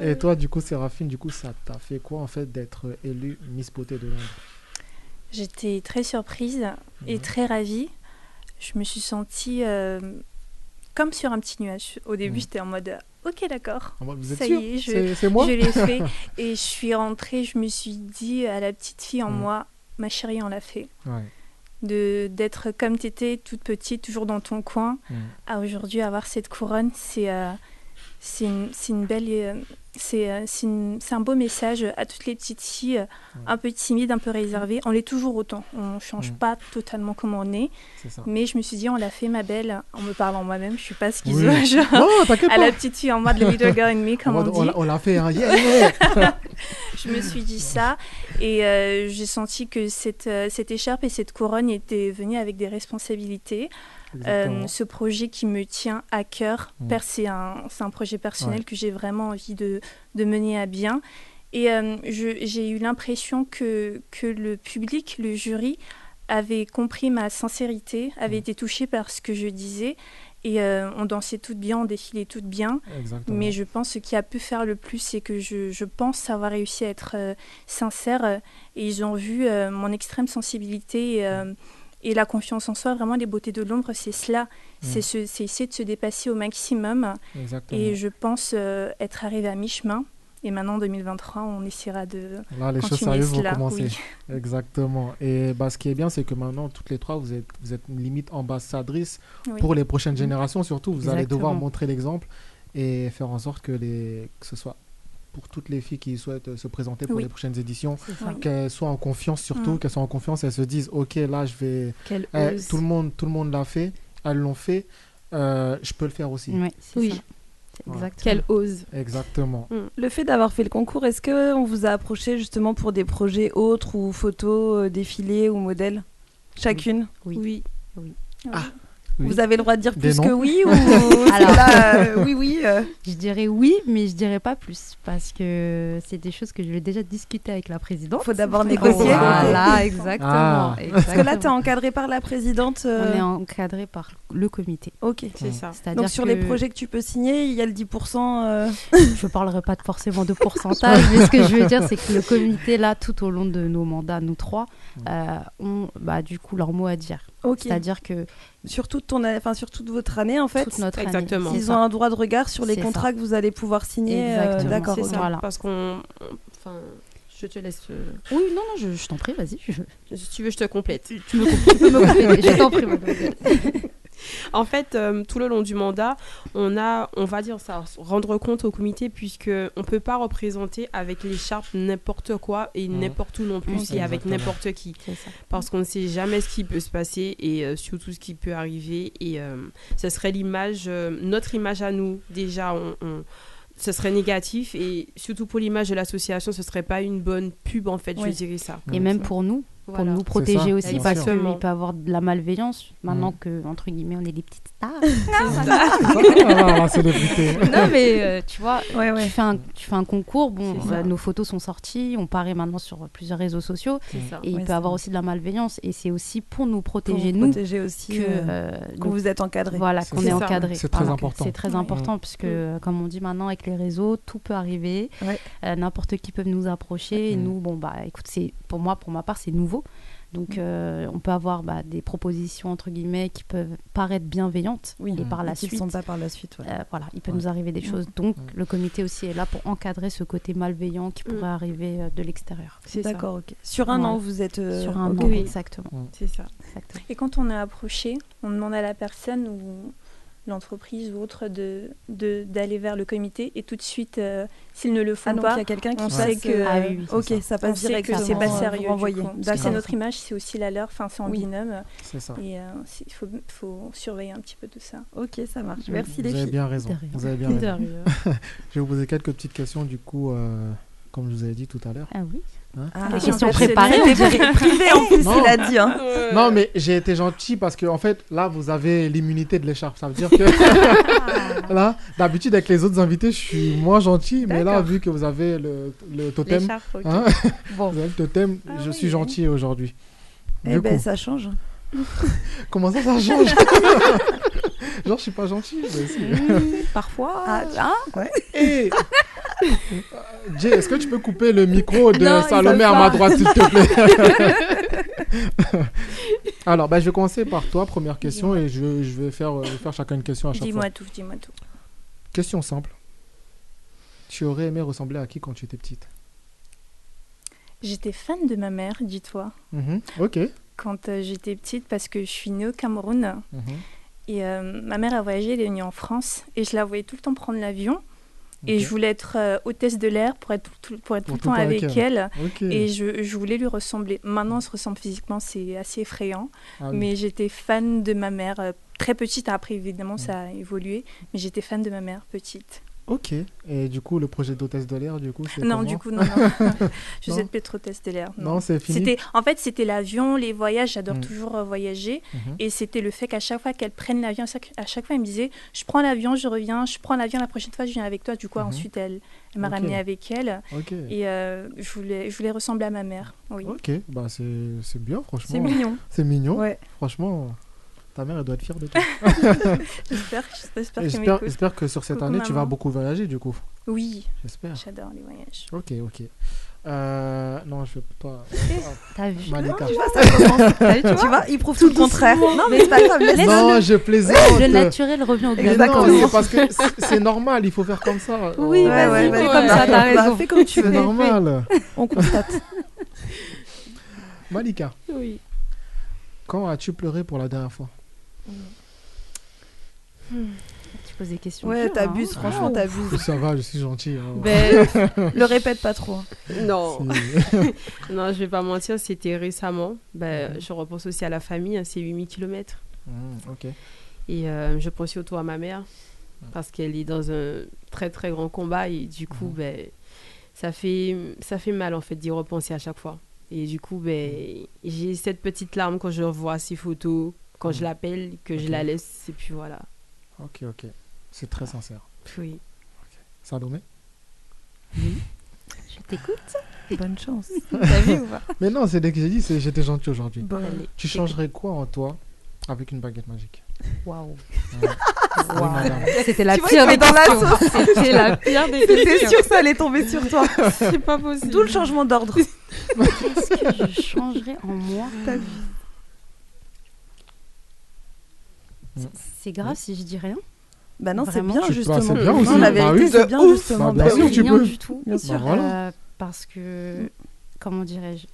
Speaker 1: Et toi, du coup, Séraphine, du coup, ça t'a fait quoi en fait d'être élue Miss Beauté de Londres?
Speaker 6: J'étais très surprise et très ravie. Je me suis sentie euh, comme sur un petit nuage. Au début,
Speaker 1: Mhm.
Speaker 6: j'étais en mode euh, Ok, d'accord.
Speaker 1: Vous êtes
Speaker 6: Ça y est, je,
Speaker 1: C'est- c'est moi
Speaker 6: je l'ai fait. et je suis rentrée, je me suis dit à la petite fille en
Speaker 1: Mhm.
Speaker 6: moi Ma chérie, on l'a fait.
Speaker 1: Ouais.
Speaker 6: De D'être comme tu étais, toute petite, toujours dans ton coin,
Speaker 1: Mhm.
Speaker 6: à aujourd'hui avoir cette couronne, c'est euh, c'est une, belle. euh, c'est euh, c'est un beau message à toutes les petites filles, un peu timides, un peu réservées. On l'est toujours autant. On ne change
Speaker 1: Mm.
Speaker 6: pas totalement comme on est. Mais je me suis dit, on l'a fait, ma belle, en me parlant moi-même. Je suis pas schizo.
Speaker 1: Oui.
Speaker 6: genre,
Speaker 1: Non,
Speaker 6: à la petite fille en moi de Little Girl in Me, comme
Speaker 1: On
Speaker 6: dit.
Speaker 1: on l'a- fait, hein. Yeah, yeah.
Speaker 6: je me suis dit ça et euh, j'ai senti que cette, cette écharpe et cette couronne étaient venues avec des responsabilités. Euh, ce projet qui me tient à cœur,
Speaker 1: Mm.
Speaker 6: per- c'est un, projet personnel
Speaker 1: Ouais.
Speaker 6: que j'ai vraiment envie de, de mener à bien. Et euh, j'ai eu l'impression que, que le public, le jury, avait compris ma sincérité, avait
Speaker 1: Mm.
Speaker 6: été touché par ce que je disais. Et euh, on dansait toutes bien, on défilait toutes bien.
Speaker 1: Exactement.
Speaker 6: Mais je pense que ce qui a pu faire le plus, c'est que je, je pense avoir réussi à être euh, sincère. euh, et ils ont vu mon extrême sensibilité et, et la confiance en soi. Vraiment, les beautés de l'ombre, c'est cela. C'est ce- c'est essayer de se dépasser au maximum.
Speaker 1: Exactement.
Speaker 6: Et je pense euh, être arrivée à mi-chemin. Et maintenant, en 2023, on essaiera de
Speaker 1: Là, les choses sérieuses vont commencer.
Speaker 6: Oui.
Speaker 1: Exactement. Et bah, ce qui est bien, c'est que maintenant, toutes les trois, vous êtes, vous êtes limite ambassadrices
Speaker 6: Oui.
Speaker 1: pour les prochaines générations. Surtout, vous allez devoir montrer l'exemple et faire en sorte que, les, que ce soit pour toutes les filles qui souhaitent euh, se présenter pour
Speaker 6: Oui.
Speaker 1: les prochaines éditions, qu'elles soient en confiance surtout,
Speaker 6: Mm.
Speaker 1: qu'elles soient en confiance, elles se disent, ok, là, je vais... Eh,
Speaker 2: ose.
Speaker 1: tout le monde, tout le monde l'a fait, elles l'ont fait, euh, je peux le faire aussi.
Speaker 2: Ouais,
Speaker 3: Oui.
Speaker 2: ça. Exactement.
Speaker 3: Quelle ose.
Speaker 1: Exactement.
Speaker 5: Le fait d'avoir fait le concours, est-ce que on vous a approché justement pour des projets autres ou photos, euh, défilés ou modèles? Chacune?
Speaker 2: Oui.
Speaker 3: Oui.
Speaker 1: Ah, Oui.
Speaker 5: Vous avez le droit de dire
Speaker 1: Des
Speaker 5: plus
Speaker 1: noms
Speaker 5: que oui ou
Speaker 2: Alors-
Speaker 5: là, euh, oui, oui euh,
Speaker 2: Je dirais oui, mais je dirais pas plus parce que c'est des choses que je vais déjà discuter avec la présidente.
Speaker 5: faut d'abord négocier.
Speaker 2: Voilà, exactement.
Speaker 1: Ah.
Speaker 5: Parce que là, tu es
Speaker 2: exactement.
Speaker 5: encadré par la présidente. euh,
Speaker 2: On est encadré par le comité.
Speaker 5: Ok.
Speaker 3: C'est ça.
Speaker 2: C'est-à-dire
Speaker 5: Donc sur
Speaker 2: que
Speaker 5: les projets que tu peux signer, il y a le 10%. euh,
Speaker 2: je parlerai pas de forcément de pourcentage, mais ce que je veux dire, c'est que le comité là, tout au long de nos mandats, nous trois, euh, ont bah, du coup leur mot à dire.
Speaker 5: Ok.
Speaker 2: C'est-à-dire que
Speaker 5: Sur toute, ton, enfin, sur toute votre année, en fait.
Speaker 2: toute notre année,
Speaker 3: Exactement.
Speaker 2: c'est
Speaker 5: Ils ont un droit de regard sur les contrats que vous allez pouvoir signer. euh,
Speaker 2: Exactement.
Speaker 5: D'accord.
Speaker 3: C'est
Speaker 5: ok.
Speaker 3: ça.
Speaker 2: Voilà.
Speaker 3: Parce qu'on. Enfin, je te laisse. euh,
Speaker 2: Oui, non, non, je, je t'en prie, vas-y. je-
Speaker 3: Si tu veux, je te complète.
Speaker 2: Tu me compléter, je t'en prie.
Speaker 3: En fait, euh, tout le long du mandat, on a, on va dire ça, rendre compte au comité puisque on peut pas représenter avec l'écharpe n'importe quoi et n'importe où non plus et avec n'importe qui.
Speaker 2: C'est ça.
Speaker 3: Parce qu'on ne sait jamais ce qui peut se passer et euh, surtout ce qui peut arriver. Et euh, ce serait l'image, euh, notre image à nous. Déjà, on, on- ce serait négatif et surtout pour l'image de l'association, ce serait pas une bonne pub en fait, je dirais ça.
Speaker 2: Et même pour nous, pour
Speaker 3: Voilà.
Speaker 2: nous protéger aussi, parce qu'il peut y avoir de la malveillance, maintenant que, entre guillemets, on est des petites stars.
Speaker 1: Ah,
Speaker 2: non, mais euh, tu vois,
Speaker 5: Ouais, ouais.
Speaker 2: tu, fais un, tu fais un concours, bon, euh, nos photos sont sorties, on paraît maintenant sur plusieurs réseaux sociaux,
Speaker 3: ça.
Speaker 2: et il
Speaker 5: Ouais,
Speaker 2: peut y avoir
Speaker 5: vrai.
Speaker 2: aussi de la malveillance, et c'est aussi pour nous
Speaker 5: Pour
Speaker 2: protéger,
Speaker 5: vous
Speaker 2: nous,
Speaker 5: protéger aussi.
Speaker 2: que,
Speaker 5: euh,
Speaker 2: euh,
Speaker 5: que vous êtes encadré.
Speaker 2: Voilà,
Speaker 1: C'est
Speaker 2: qu'on est encadré.
Speaker 1: C'est très important.
Speaker 2: C'est très important parce que, euh, comme on dit maintenant avec les réseaux, tout peut arriver. N'importe qui peut nous approcher. Et
Speaker 1: Mm.
Speaker 2: nous, bon, bah, écoute, c'est pour moi, pour ma part, c'est nouveau. Donc, euh, on peut avoir bah, des propositions, entre guillemets, qui peuvent paraître bienveillantes.
Speaker 5: Oui,
Speaker 2: et par
Speaker 5: et
Speaker 2: la suite.
Speaker 5: sont pas par la suite, ouais.
Speaker 2: euh, voilà, il peut
Speaker 5: Ouais.
Speaker 2: nous arriver des
Speaker 5: Mm.
Speaker 2: choses. Donc,
Speaker 5: Mm.
Speaker 2: le comité aussi est là pour encadrer ce côté malveillant qui pourrait arriver euh, de l'extérieur.
Speaker 5: D'accord, ok. Sur un an, vous êtes. euh,
Speaker 2: Sur un an, exactement.
Speaker 3: C'est ça.
Speaker 2: Exactement.
Speaker 6: Et quand on est approché, on demande à la personne ou l'entreprise ou autre de de- d'aller vers le comité et tout de suite, euh, s'ils ne le font
Speaker 5: Ah, donc
Speaker 6: pas,
Speaker 5: il y a quelqu'un qui
Speaker 6: on sait que
Speaker 5: euh, Ah oui, oui, c'est Ok, ça. ça passe
Speaker 6: on
Speaker 5: directement,
Speaker 6: c'est pas
Speaker 5: euh,
Speaker 6: sérieux. que c'est notre image, c'est aussi la leur. Enfin, c'est en
Speaker 5: Oui.
Speaker 6: binôme.
Speaker 1: Ça.
Speaker 6: Et euh, il faut, faut surveiller un petit peu tout ça.
Speaker 5: Ok, ça marche.
Speaker 1: Vous avez bien raison. Vous avez bien raison. je vais vous poser quelques petites questions, du coup, euh, comme je vous avais dit tout à l'heure.
Speaker 2: Ah oui.
Speaker 1: Hein
Speaker 5: Ah, Les questions personnelles. préparées, on dirait. Privé, en plus, il a dit, hein. Ouais.
Speaker 1: Non, mais j'ai été gentil parce que, en fait, là, vous avez l'immunité de l'écharpe. Ça veut dire que. là, d'habitude, avec les autres invités, je suis moins gentil. Mais là, vu que vous avez le, le totem. Hein,
Speaker 5: Bon.
Speaker 1: vous avez le totem,
Speaker 5: Ah
Speaker 1: je
Speaker 5: oui.
Speaker 1: suis gentil aujourd'hui.
Speaker 5: Eh ben,
Speaker 1: coup,
Speaker 5: ça change.
Speaker 1: Comment ça, ça change? Genre, je suis pas gentil. mais si.
Speaker 2: parfois.
Speaker 5: Ah,
Speaker 2: hein
Speaker 5: ouais.
Speaker 1: Eh Jay, est-ce que tu peux couper le micro de
Speaker 5: Non,
Speaker 1: Salomé à ma droite, s'il te plaît Alors, bah, je vais commencer par toi, première question, et je, je vais faire, euh, je vais faire chacun une question à chaque fois.
Speaker 6: Dis-moi tout, dis-moi tout.
Speaker 1: Question simple. Tu aurais aimé ressembler à qui quand tu étais petite?
Speaker 6: J'étais fan de ma mère, dis-toi.
Speaker 1: Mhm, Ok.
Speaker 6: quand euh, j'étais petite parce que je suis née au Cameroun.
Speaker 1: Mhm.
Speaker 6: Et euh, ma mère a voyagé, elle est venue en France. Et je la voyais tout le temps prendre l'avion. Et je voulais être euh, hôtesse de l'air pour être, tout, pour être tout
Speaker 1: Pour
Speaker 6: le
Speaker 1: tout
Speaker 6: temps
Speaker 1: le temps avec elle.
Speaker 6: Et je, je voulais lui ressembler. Maintenant, on se ressemble physiquement, c'est assez effrayant.
Speaker 1: Ah oui.
Speaker 6: Mais j'étais fan de ma mère, euh, très petite. Après, évidemment, ça a évolué. Mais j'étais fan de ma mère, petite.
Speaker 1: Ok. Et du coup, le projet d'hôtesse de l'air, du coup, c'est
Speaker 6: Non, du coup, non, non. je suis pétrotesse de l'air.
Speaker 1: Non, c'est fini.
Speaker 6: C'était, en fait, c'était l'avion, les voyages. J'adore
Speaker 1: Mm.
Speaker 6: toujours euh, voyager.
Speaker 1: Mhm.
Speaker 6: Et c'était le fait qu'à chaque fois qu'elle prenne l'avion, à chaque, fois, elle me disait Je prends l'avion, je reviens, je prends l'avion, la prochaine fois, je viens avec toi. Du coup,
Speaker 1: Mhm.
Speaker 6: ensuite, elle, elle m'a
Speaker 1: Ok.
Speaker 6: ramenée avec elle. Et euh, je, voulais, je voulais ressembler à ma mère. Oui.
Speaker 1: Ok, bah c'est c'est bien, franchement.
Speaker 6: C'est mignon.
Speaker 1: C'est mignon.
Speaker 6: Ouais.
Speaker 1: Franchement, ta mère, elle doit être fière de toi.
Speaker 6: J'espère,
Speaker 1: que sur cette
Speaker 6: Coucou,
Speaker 1: année, tu vas beaucoup voyager, du coup.
Speaker 6: Oui.
Speaker 1: J'espère.
Speaker 6: J'adore les voyages.
Speaker 1: Ok, ok. Euh, non, je vais toi.
Speaker 2: T'as vu?
Speaker 1: Malika.
Speaker 5: Tu vois, ça commence. tu, vois, il prouve tout le contraire. Non, mais c'est pas grave.
Speaker 1: Non, je plaisante.
Speaker 2: Le naturel revient au galop.
Speaker 1: Exactement. Non, mais parce que c'est- c'est normal, il faut faire comme ça.
Speaker 2: Oui,
Speaker 1: Oh.
Speaker 2: vas-y,
Speaker 5: ouais,
Speaker 2: fais
Speaker 5: ouais.
Speaker 2: comme ça, t'as
Speaker 5: Bah,
Speaker 2: raison.
Speaker 5: fais comme tu
Speaker 1: C'est
Speaker 5: veux.
Speaker 1: normal.
Speaker 5: On constate.
Speaker 1: Malika,
Speaker 3: Oui.
Speaker 1: quand as-tu pleuré pour la dernière fois?
Speaker 2: Tu poses des questions.
Speaker 5: Ouais, t'abuses,
Speaker 2: hein.
Speaker 5: franchement, t'abuses.
Speaker 1: Ça va, je suis gentil. hein.
Speaker 3: Ben,
Speaker 5: Le répète pas trop.
Speaker 3: Non. Non, je vais pas mentir, c'était récemment. Ben, Je repense aussi à la famille, hein, c'est 8000 km.
Speaker 1: Mm, ok.
Speaker 3: Et euh, je pense surtout à ma mère, parce qu'elle est dans un très très grand combat. Et du coup, ben, ça, fait, ça fait mal en fait d'y repenser à chaque fois. Et du coup, ben, j'ai cette petite larme quand je revois ces photos, quand je l'appelle, que je la laisse. Et puis voilà.
Speaker 1: Ok, ok. C'est très sincère.
Speaker 3: Oui.
Speaker 1: Salomé
Speaker 2: Je t'écoute.
Speaker 5: Bonne chance.
Speaker 2: T'as vu ou pas?
Speaker 1: Mais non, c'est dès que j'ai dit, c'est j'étais gentil aujourd'hui.
Speaker 5: Bon.
Speaker 2: Allez.
Speaker 1: Tu changerais quoi en toi avec une baguette magique?
Speaker 2: Waouh.
Speaker 1: Ouais. Oui, madame.
Speaker 2: C'était la pire des
Speaker 5: dans la sauce.
Speaker 2: C'était la pire des
Speaker 5: C'était sûr que ça allait tomber sur toi.
Speaker 3: C'est pas possible.
Speaker 5: D'où le changement d'ordre.
Speaker 2: Qu'est-ce que je changerais en moi?
Speaker 5: T'as vu
Speaker 2: C'est- C'est grave si je dis rien
Speaker 5: Bah non, c'est bien
Speaker 1: Tu- bah,
Speaker 5: justement.
Speaker 1: c'est bien aussi.
Speaker 5: la
Speaker 1: Bah
Speaker 5: vérité,
Speaker 1: oui.
Speaker 5: c'est bien
Speaker 1: ouf.
Speaker 5: justement.
Speaker 1: Bah, bien sûr, tu
Speaker 2: rien
Speaker 1: peux.
Speaker 2: du tout.
Speaker 5: Bien sûr.
Speaker 1: Bah, voilà.
Speaker 2: Euh, parce que, comment dirais-je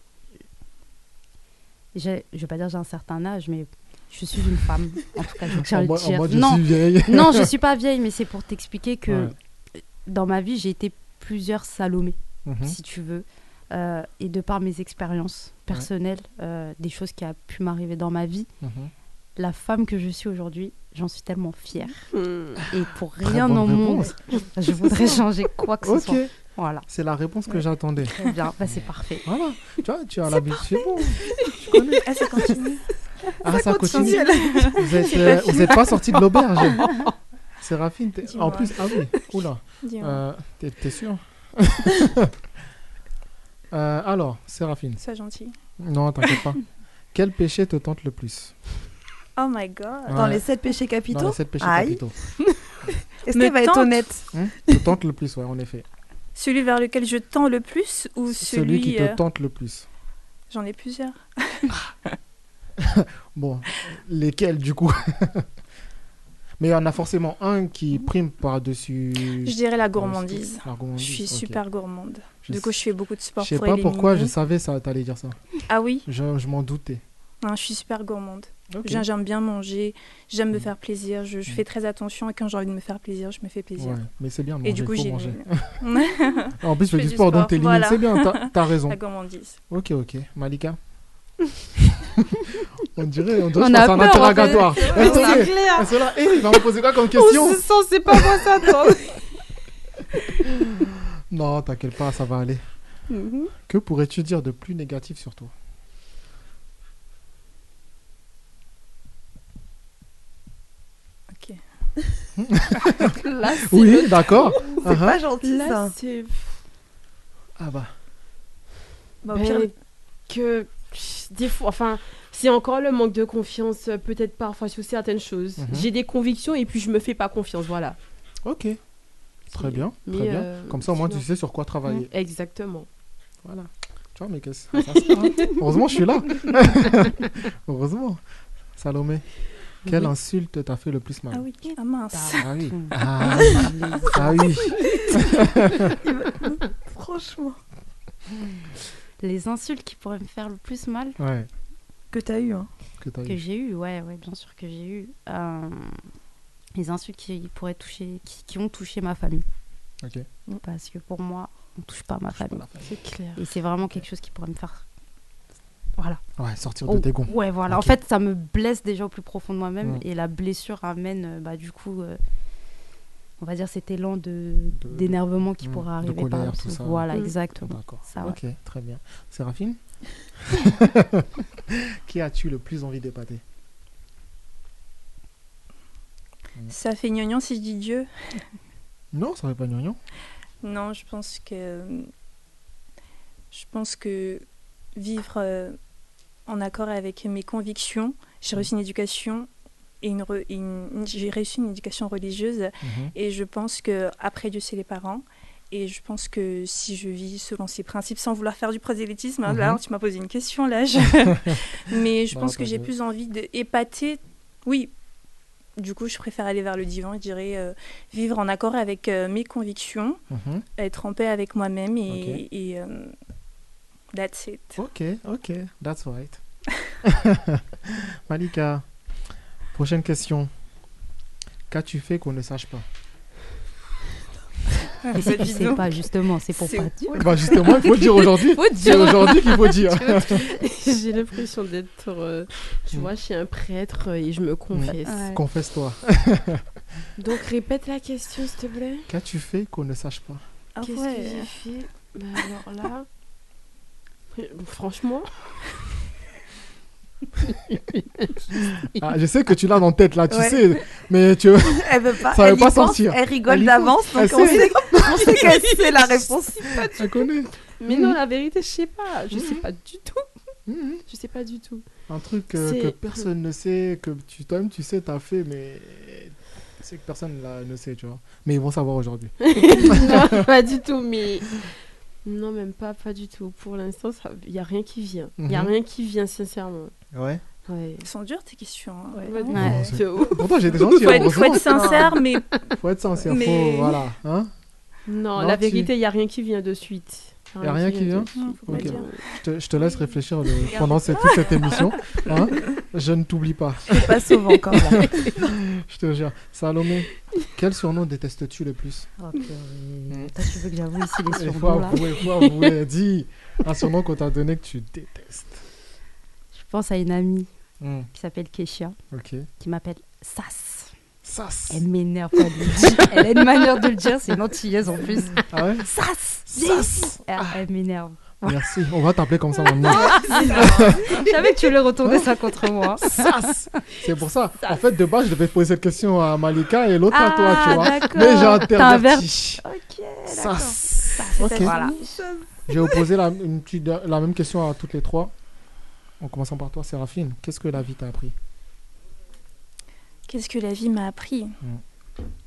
Speaker 2: Je vais pas dire j'ai un certain âge, mais je suis une femme. En tout cas, je tiens à le dire.
Speaker 1: je
Speaker 2: non,
Speaker 1: suis vieille.
Speaker 2: non, je suis pas vieille, mais c'est pour t'expliquer que
Speaker 1: Ouais.
Speaker 2: dans ma vie, j'ai été plusieurs Salomé,
Speaker 1: Mhm.
Speaker 2: si tu veux. Euh, et de par mes expériences personnelles, euh, des choses qui ont pu m'arriver dans ma vie,
Speaker 1: Mhm.
Speaker 2: La femme que je suis aujourd'hui, j'en suis tellement fière.
Speaker 3: Hmm.
Speaker 2: Et pour rien au monde, je voudrais changer quoi que ce soit. Voilà.
Speaker 1: C'est la réponse que
Speaker 2: Ouais.
Speaker 1: j'attendais.
Speaker 2: Très bien, bah, c'est parfait.
Speaker 1: Voilà. Tu vois, tu as l'habitude. C'est bon. Tu connais.
Speaker 6: Ah, ça continue.
Speaker 1: Ah, ça continue.
Speaker 5: continue.
Speaker 1: Vous êtes,
Speaker 6: C'est
Speaker 1: euh,
Speaker 6: pas
Speaker 1: sorti de l'auberge. Séraphine, t'es- en plus, ah oui, oula.
Speaker 6: Dis-moi.
Speaker 1: Euh, t'es, t'es sûr Euh, Alors, Séraphine.
Speaker 6: Sois gentil.
Speaker 1: Non, t'inquiète pas. Quel péché te tente le plus?
Speaker 6: Oh my god.
Speaker 5: Dans les sept péchés capitaux
Speaker 1: Dans les sept péchés
Speaker 5: Aïe.
Speaker 1: capitaux.
Speaker 5: Est-ce qu'elle va être
Speaker 6: tente.
Speaker 5: honnête
Speaker 1: Hein? Te tente le plus, ouais, en effet.
Speaker 6: Celui vers lequel je tends le plus ou celui.
Speaker 1: Celui qui te
Speaker 6: euh,
Speaker 1: tente le plus.
Speaker 6: J'en ai plusieurs.
Speaker 1: Bon, lesquels du coup? Mais il y en a forcément un qui prime par-dessus.
Speaker 6: Je dirais la gourmandise.
Speaker 1: La gourmandise,
Speaker 6: Je suis
Speaker 1: ok.
Speaker 6: super gourmande.
Speaker 1: Je
Speaker 6: du coup, je fais beaucoup de sport
Speaker 1: Je sais
Speaker 6: pour
Speaker 1: pas pourquoi, je savais ça, t'allais dire ça.
Speaker 6: Ah oui?
Speaker 1: Je, je m'en doutais.
Speaker 6: Non, je suis super gourmande. J'aime bien manger, j'aime me faire plaisir, je, je fais très attention et quand j'ai envie de me faire plaisir, je me fais plaisir.
Speaker 1: Ouais, mais c'est bien de
Speaker 6: Et
Speaker 1: manger,
Speaker 6: du coup, j'ai
Speaker 1: manger.
Speaker 6: une-
Speaker 1: en plus,
Speaker 6: Je
Speaker 1: fais du sport, donc t'élimines,
Speaker 6: voilà.
Speaker 1: c'est bien, t'as t'as raison.
Speaker 6: La gourmandise.
Speaker 1: Ok, ok. Malika On dirait, on dirait
Speaker 3: On a
Speaker 1: un interrogatoire.
Speaker 3: fait. C'est clair.
Speaker 1: Là, Eh, il va me poser quoi comme question
Speaker 3: On se sent, c'est pas quoi ça, toi
Speaker 1: Non, t'inquiète pas, ça va aller.
Speaker 3: Mhm.
Speaker 1: Que pourrais-tu dire de plus négatif sur toi
Speaker 6: Ok.
Speaker 3: Là, c'est
Speaker 1: Oui, d'accord.
Speaker 3: C'est
Speaker 1: Uh-huh.
Speaker 3: pas gentil, Là, ça. c'est-
Speaker 1: Ah bah.
Speaker 6: Bah, au pire,
Speaker 3: que des fois, enfin, c'est encore le manque de confiance, euh, peut-être parfois sur certaines choses.
Speaker 1: Mhm.
Speaker 3: J'ai des convictions et puis je me fais pas confiance, voilà.
Speaker 1: Ok. Très bien,
Speaker 3: Mais,
Speaker 1: très bien.
Speaker 3: euh,
Speaker 1: Comme ça, au moins, tu sais sur quoi travailler.
Speaker 3: Mm, Exactement.
Speaker 1: Voilà. Tu vois, mais qu'est-ce ça sert, hein Heureusement, je suis là. Heureusement. Salomé, quelle
Speaker 6: Oui.
Speaker 1: insulte t'a fait le plus mal
Speaker 6: Ah oui, ah mince.
Speaker 1: Ah oui. Ah oui. Ah oui.
Speaker 5: Franchement.
Speaker 2: Les insultes qui pourraient me faire le plus mal
Speaker 1: Ouais.
Speaker 5: Que t'as eu, hein.
Speaker 1: Que
Speaker 2: j'ai eu, ouais, ouais, bien sûr que j'ai eu. Euh, les insultes qui pourraient toucher, qui, qui ont touché ma famille.
Speaker 1: Ok.
Speaker 2: Parce que pour moi, on touche pas ma famille.
Speaker 3: C'est clair.
Speaker 2: Et c'est vraiment quelque chose qui pourrait me faire. Voilà.
Speaker 1: Ouais, sortir de
Speaker 2: Oh,
Speaker 1: tes gonds.
Speaker 2: Ouais, voilà. En fait, ça me blesse déjà au plus profond de moi-même. Et la blessure amène, euh, bah, du coup, euh, on va dire cet élan de
Speaker 1: De-
Speaker 2: d'énervement qui
Speaker 1: Mm,
Speaker 2: pourrait
Speaker 1: de
Speaker 2: arriver par
Speaker 1: colère, tout
Speaker 2: suite.
Speaker 1: ça.
Speaker 2: Voilà,
Speaker 1: Mm.
Speaker 2: exactement.
Speaker 1: D'accord.
Speaker 2: Ça, ouais.
Speaker 1: Ok, très bien. Séraphine Qui as-tu le plus envie d'épater?
Speaker 6: Ça fait gnognon si je dis Dieu.
Speaker 1: Non, ça fait pas gnognon.
Speaker 6: Non, je pense que je pense que vivre euh, en accord avec mes convictions, j'ai reçu une éducation et une, re- une- j'ai réussi une éducation religieuse.
Speaker 9: Mhm.
Speaker 6: et je pense que après Dieu c'est les parents. Et je pense que si je vis selon ces principes sans vouloir faire du prosélytisme, hein, là
Speaker 9: Mhm.
Speaker 6: tu m'as posé une question là, je- mais je
Speaker 9: Non,
Speaker 6: pense que j'ai plus envie d'épater, oui, du coup, je préfère aller vers le divan. Je dirais euh, vivre en accord avec euh, mes convictions, être en paix avec moi-même et, et, euh, that's it.
Speaker 1: Ok, ok, that's right. Malika, prochaine question. Qu'as-tu fait qu'on ne sache pas?
Speaker 2: Et si tu sais pas, justement, c'est pour pas dire.
Speaker 1: Bah justement, il faut dire aujourd'hui.
Speaker 3: Faut
Speaker 1: C'est
Speaker 3: dire.
Speaker 1: aujourd'hui qu'il faut dire.
Speaker 3: J'ai l'impression d'être, euh, tu vois, chez un prêtre euh, et je me confesse.
Speaker 1: Ouais. Confesse-toi.
Speaker 3: Donc répète la question, s'il te plaît.
Speaker 1: Qu'as-tu fait qu'on ne sache pas?
Speaker 6: Ah
Speaker 3: Qu'est-ce
Speaker 6: ouais.
Speaker 3: que j'ai fait? Bah alors là, franchement.
Speaker 1: Ah, Je sais que tu l'as dans tête là, tu
Speaker 5: Ouais.
Speaker 1: sais, mais tu
Speaker 5: Elle veut pas,
Speaker 1: ça
Speaker 5: elle
Speaker 1: veut pas
Speaker 5: pense,
Speaker 1: sortir.
Speaker 5: elle rigole d'avance, donc
Speaker 1: Elle
Speaker 5: on
Speaker 1: sait.
Speaker 5: sait, on sait qu'elle sait la réponse.
Speaker 1: Elle connaît.
Speaker 3: Mais non, la vérité, je sais pas. Je sais pas du tout.
Speaker 1: Mhm.
Speaker 3: Je sais pas du tout.
Speaker 1: Un truc euh, que personne ne sait, que tu toi-même tu sais, t'as fait, mais c'est que personne là, ne sait, tu vois. Mais ils vont savoir aujourd'hui.
Speaker 3: non, pas du tout, mais. Non, même pas, pas du tout. Pour l'instant, il n'y a rien qui vient. Il y a
Speaker 1: Mhm.
Speaker 3: rien qui vient, sincèrement.
Speaker 1: Ouais.
Speaker 3: Ouais.
Speaker 6: Elles sont dures tes questions. hein.
Speaker 3: Ouais.
Speaker 1: Pourtant j'ai des gens qui
Speaker 6: Faut être- faut être sincère, mais-
Speaker 1: Faut être sincère,
Speaker 6: mais-
Speaker 1: faut. Voilà. Hein
Speaker 3: Non,
Speaker 1: Non,
Speaker 3: la
Speaker 1: tu-
Speaker 3: vient, il n'y a rien qui vient de suite.
Speaker 1: Il n'y a rien qui vient
Speaker 3: de suite, faut pas
Speaker 1: Ok.
Speaker 3: dire.
Speaker 1: Je te, je te laisse réfléchir le- pendant cette, toute cette émission. hein. je ne t'oublie pas.
Speaker 5: Je te passe au vent quand même.
Speaker 1: je te jure. Salomé, quel surnom détestes-tu le plus?
Speaker 2: Oh, tu veux que j'avoue ici les surnoms là
Speaker 1: avouer, faut avouer. Dis un surnom qu'on t'a donné que tu détestes.
Speaker 2: Je pense à une amie
Speaker 1: Hmm.
Speaker 2: qui s'appelle Kesha,
Speaker 1: Ok.
Speaker 2: qui m'appelle Sas.
Speaker 1: Sas.
Speaker 2: Elle m'énerve le dit. Elle a une manière de le dire, c'est une antillaise en plus.
Speaker 1: Ah ouais?
Speaker 2: Sas
Speaker 1: Sas.
Speaker 2: Elle, elle m'énerve.
Speaker 1: Merci. On va t'appeler comme ça maintenant.
Speaker 2: Je savais que tu voulais retourner ça contre moi.
Speaker 1: Sas. C'est pour ça. En fait, de base, je devais poser cette question à Malika et l'autre à toi,
Speaker 2: Ah,
Speaker 1: tu vois.
Speaker 2: d'accord.
Speaker 1: Mais j'ai
Speaker 2: T'as
Speaker 1: interverti.
Speaker 2: Ok,
Speaker 1: Sas.
Speaker 2: Sas,
Speaker 1: Ok.
Speaker 2: voilà.
Speaker 1: Je vais vous poser la, une la même question à toutes les trois. En commençant par toi, Séraphine. Qu'est-ce que la vie t'a appris?
Speaker 6: Qu'est-ce que la vie m'a appris
Speaker 1: Mm.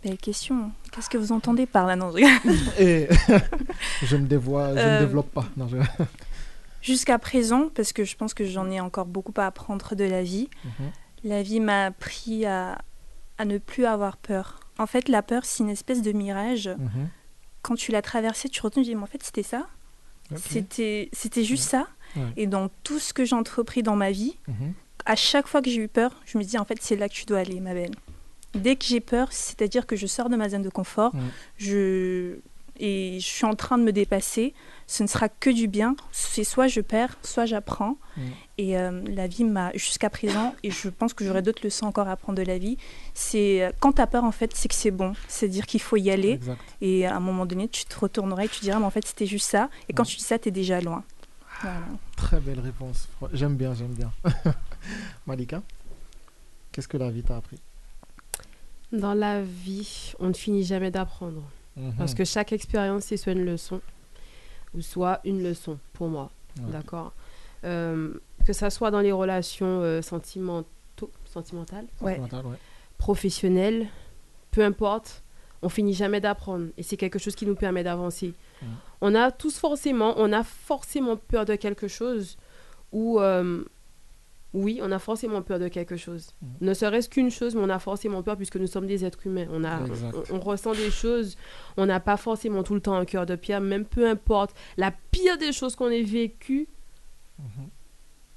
Speaker 6: Belle question. Qu'est-ce que vous entendez par là? Non, je.
Speaker 1: Et je me je ne
Speaker 6: Euh,
Speaker 1: développe pas. Je-
Speaker 6: Jusqu'à présent, parce que je pense que j'en ai encore beaucoup à apprendre de la vie,
Speaker 1: Mhm.
Speaker 6: la vie m'a appris à, à ne plus avoir peur. En fait, la peur, c'est une espèce de mirage.
Speaker 1: Mhm.
Speaker 6: Quand tu l'as traversé, tu retournes, tu dis, mais en fait, c'était ça. C'était c'était juste ça.
Speaker 1: Ouais.
Speaker 6: Et dans tout ce que j'ai entrepris dans ma vie,
Speaker 1: Mhm.
Speaker 6: À chaque fois que j'ai eu peur, je me dis, en fait, c'est là que tu dois aller, ma belle. Dès que j'ai peur, c'est-à-dire que je sors de ma zone de confort,
Speaker 1: Mhm.
Speaker 6: je... et je suis en train de me dépasser, ce ne sera que du bien. C'est soit je perds, soit j'apprends.
Speaker 1: Mhm.
Speaker 6: Et euh, la vie m'a, jusqu'à présent, et je pense que j'aurai d'autres leçons encore à apprendre de la vie, c'est quand tu as peur, en fait, c'est que c'est bon. C'est-à-dire qu'il faut y aller.
Speaker 1: Exact.
Speaker 6: Et à un moment donné, tu te retourneras et tu diras, mais en fait, c'était juste ça. Et quand tu dis ça, tu es déjà loin. Voilà.
Speaker 1: Très belle réponse. J'aime bien, j'aime bien. Malika, qu'est-ce que la vie t'a appris?
Speaker 3: Dans la vie, on ne finit jamais d'apprendre.
Speaker 1: Mhm.
Speaker 3: Parce que chaque expérience, c'est soit une leçon, ou soit une leçon pour moi.
Speaker 1: Ouais.
Speaker 3: D'accord? Euh, Que ça soit dans les relations euh, sentimentaux, sentimentales,
Speaker 1: ouais.
Speaker 3: professionnelles, peu importe, on finit jamais d'apprendre. Et c'est quelque chose qui nous permet d'avancer. On a tous forcément, on a forcément peur de quelque chose, ou euh, oui, on a forcément peur de quelque chose. Ne serait-ce qu'une chose, mais on a forcément peur puisque nous sommes des êtres humains. On, a, on, on ressent des choses, on n'a pas forcément tout le temps un cœur de pierre, même peu importe. La pire des choses qu'on ait vécues,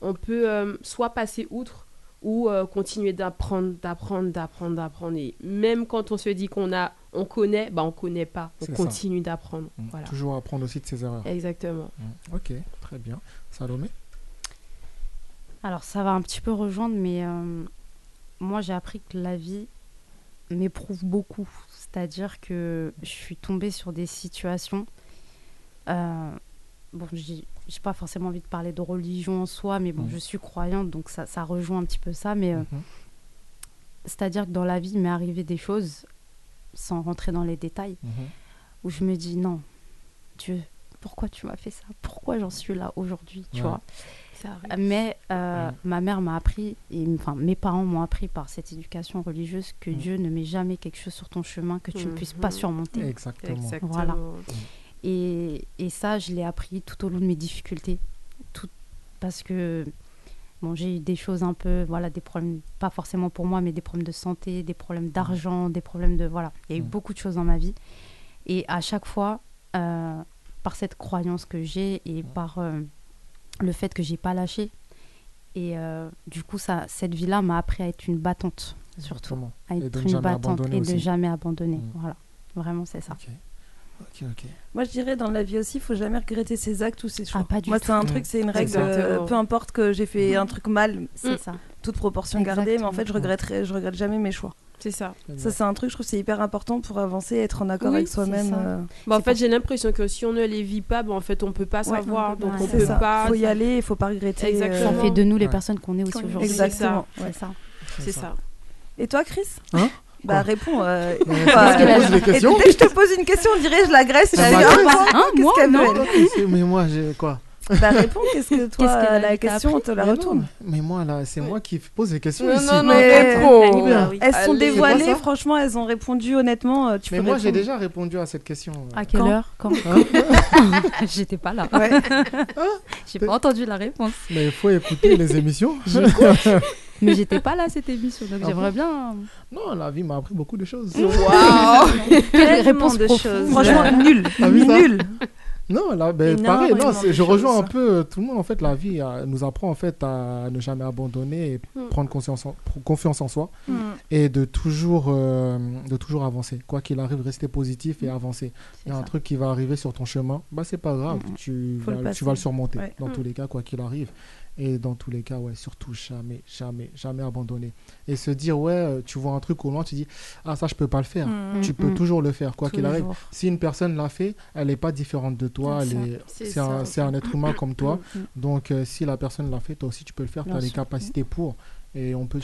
Speaker 3: on peut euh, soit passer outre ou euh, continuer d'apprendre, d'apprendre, d'apprendre, d'apprendre. Et même quand on se dit qu'on a, on connaît, bah on connaît pas. On continue d'apprendre. Voilà.
Speaker 1: Toujours apprendre aussi de ses erreurs.
Speaker 3: Exactement.
Speaker 1: Mhm. Ok, très bien. Salomé
Speaker 2: Alors ça va un petit peu rejoindre, mais euh, moi j'ai appris que la vie m'éprouve beaucoup. C'est-à-dire que je suis tombée sur des situations. euh, bon, j'ai pas forcément envie de parler de religion en soi, mais bon,
Speaker 1: Mhm.
Speaker 2: je suis croyante, donc ça, ça rejoint un petit peu ça. Mais euh,
Speaker 1: Mhm.
Speaker 2: c'est-à-dire que dans la vie, il m'est arrivé des choses, sans rentrer dans les détails,
Speaker 1: Mhm.
Speaker 2: où je me dis non, Dieu, pourquoi tu m'as fait ça? Pourquoi j'en suis là aujourd'hui Tu
Speaker 1: Ouais.
Speaker 2: vois? Mais euh, ma mère m'a appris, et enfin mes parents m'ont appris par cette éducation religieuse que. Dieu ne met jamais quelque chose sur ton chemin que tu ne puisses pas
Speaker 3: Mhm.
Speaker 2: surmonter.
Speaker 1: Exactement.
Speaker 3: Exactement.
Speaker 2: Voilà. Et, et ça, je l'ai appris tout au long de mes difficultés. Tout, parce que bon, j'ai eu des choses un peu, voilà, des problèmes, pas forcément pour moi, mais des problèmes de santé, des problèmes d'argent, des problèmes de. Voilà, il y a eu
Speaker 1: Mm.
Speaker 2: beaucoup de choses dans ma vie. Et à chaque fois, euh, par cette croyance que j'ai et par euh, le fait que j'ai pas lâché, et euh, du coup, ça, cette vie-là m'a appris à être une battante, surtout.
Speaker 1: Exactement.
Speaker 2: À être
Speaker 1: ne
Speaker 2: une battante et de
Speaker 1: aussi.
Speaker 2: jamais abandonner. Voilà, vraiment, c'est ça.
Speaker 1: Ok, ok.
Speaker 5: Moi, je dirais dans la vie aussi, il faut jamais regretter ses actes ou ses choix.
Speaker 2: Ah, pas du
Speaker 5: Moi, c'est un truc, c'est une règle.
Speaker 3: Exactement.
Speaker 5: euh, peu importe que j'ai fait un truc mal,
Speaker 2: C'est
Speaker 5: mm,
Speaker 2: ça.
Speaker 5: toute proportion gardée, mais en fait, je
Speaker 2: Exactement.
Speaker 5: regretterai, je regrette jamais mes choix.
Speaker 3: C'est ça.
Speaker 5: Ça, c'est un truc, je trouve, c'est hyper important pour avancer, être en accord
Speaker 3: Oui,
Speaker 5: avec soi-même. euh.
Speaker 3: Bah, en fait, j'ai l'impression que si on ne les vit pas, bah, en fait, on peut pas
Speaker 5: Ouais,
Speaker 3: savoir. donc, on
Speaker 5: c'est
Speaker 3: peut
Speaker 5: ça.
Speaker 3: pas.
Speaker 5: Faut y aller, il faut pas regretter.
Speaker 3: Exactement.
Speaker 2: Ça fait de nous les
Speaker 1: Ouais.
Speaker 2: personnes qu'on est aussi aujourd'hui.
Speaker 5: Exactement.
Speaker 2: C'est
Speaker 5: ouais.
Speaker 2: ça.
Speaker 3: C'est ça.
Speaker 5: Et toi, Chris?
Speaker 1: Hein?
Speaker 5: Bah
Speaker 1: Quoi
Speaker 5: réponds. Euh, euh, et
Speaker 1: questions.
Speaker 5: Dès que je te pose une question, on dirait je l'agresse. Je
Speaker 1: m'agresse.
Speaker 5: Ah, bah,
Speaker 2: Hein,
Speaker 5: qu'est-ce qu'elle veut,
Speaker 1: Mais moi, j'ai quoi
Speaker 5: Bah réponds, qu'est-ce que toi,
Speaker 2: Qu'est-ce qu'elle a
Speaker 5: la question, on te la
Speaker 1: Mais
Speaker 5: retourne.
Speaker 1: non, Mais moi, là, c'est moi qui pose les questions
Speaker 3: Non,
Speaker 1: ici.
Speaker 3: non, non,
Speaker 5: Mais-
Speaker 3: réponds.
Speaker 5: Elles sont
Speaker 3: Allez.
Speaker 5: Dévoilées, franchement, elles ont répondu honnêtement. euh, Tu
Speaker 1: Mais
Speaker 5: peux
Speaker 1: moi, j'ai déjà répondu à cette question.
Speaker 2: À quelle
Speaker 5: Quand
Speaker 2: heure Quand
Speaker 1: Hein
Speaker 2: J'étais pas là.
Speaker 5: Ouais.
Speaker 2: J'ai pas entendu la réponse.
Speaker 1: Mais il faut écouter les émissions.
Speaker 2: Mais j'étais pas là à cette émission, donc
Speaker 1: Ah
Speaker 2: j'aimerais
Speaker 1: bon
Speaker 2: bien.
Speaker 1: Non, la vie m'a appris beaucoup de choses.
Speaker 3: Waouh
Speaker 2: Quelle réponse
Speaker 5: de choses. Franchement, nul.
Speaker 1: Ça
Speaker 5: Nul.
Speaker 1: Non, là, ben, pareil, non, je
Speaker 5: choses.
Speaker 1: rejoins un peu euh, tout le monde. En fait, la vie euh, nous apprend en fait à ne jamais abandonner et
Speaker 3: Mm.
Speaker 1: prendre conscience en- pr- confiance en soi
Speaker 5: Mm.
Speaker 1: et de toujours, euh, de toujours avancer. Quoi qu'il arrive, rester positif et avancer. Il y a un truc qui va arriver sur ton chemin, bah c'est pas grave,
Speaker 2: Mm.
Speaker 1: tu, vas, tu vas le surmonter
Speaker 5: Ouais.
Speaker 1: dans
Speaker 3: Mm.
Speaker 1: tous les cas, quoi qu'il arrive. Et dans tous les cas, ouais, surtout jamais, jamais, jamais abandonner. Et se dire, ouais, euh, tu vois un truc au loin, tu dis, ah ça je peux pas le faire.
Speaker 5: Mm.
Speaker 1: Tu peux
Speaker 2: Mm.
Speaker 1: toujours le faire, quoi qu'il arrive. Si une personne l'a fait, elle n'est pas différente de toi.
Speaker 2: C'est
Speaker 1: est- un, un être humain comme toi.
Speaker 2: Mm, mm.
Speaker 1: Donc, euh, si la personne l'a fait, toi aussi, tu peux le faire. Tu as les
Speaker 2: sûr.
Speaker 1: capacités pour. Et on peut,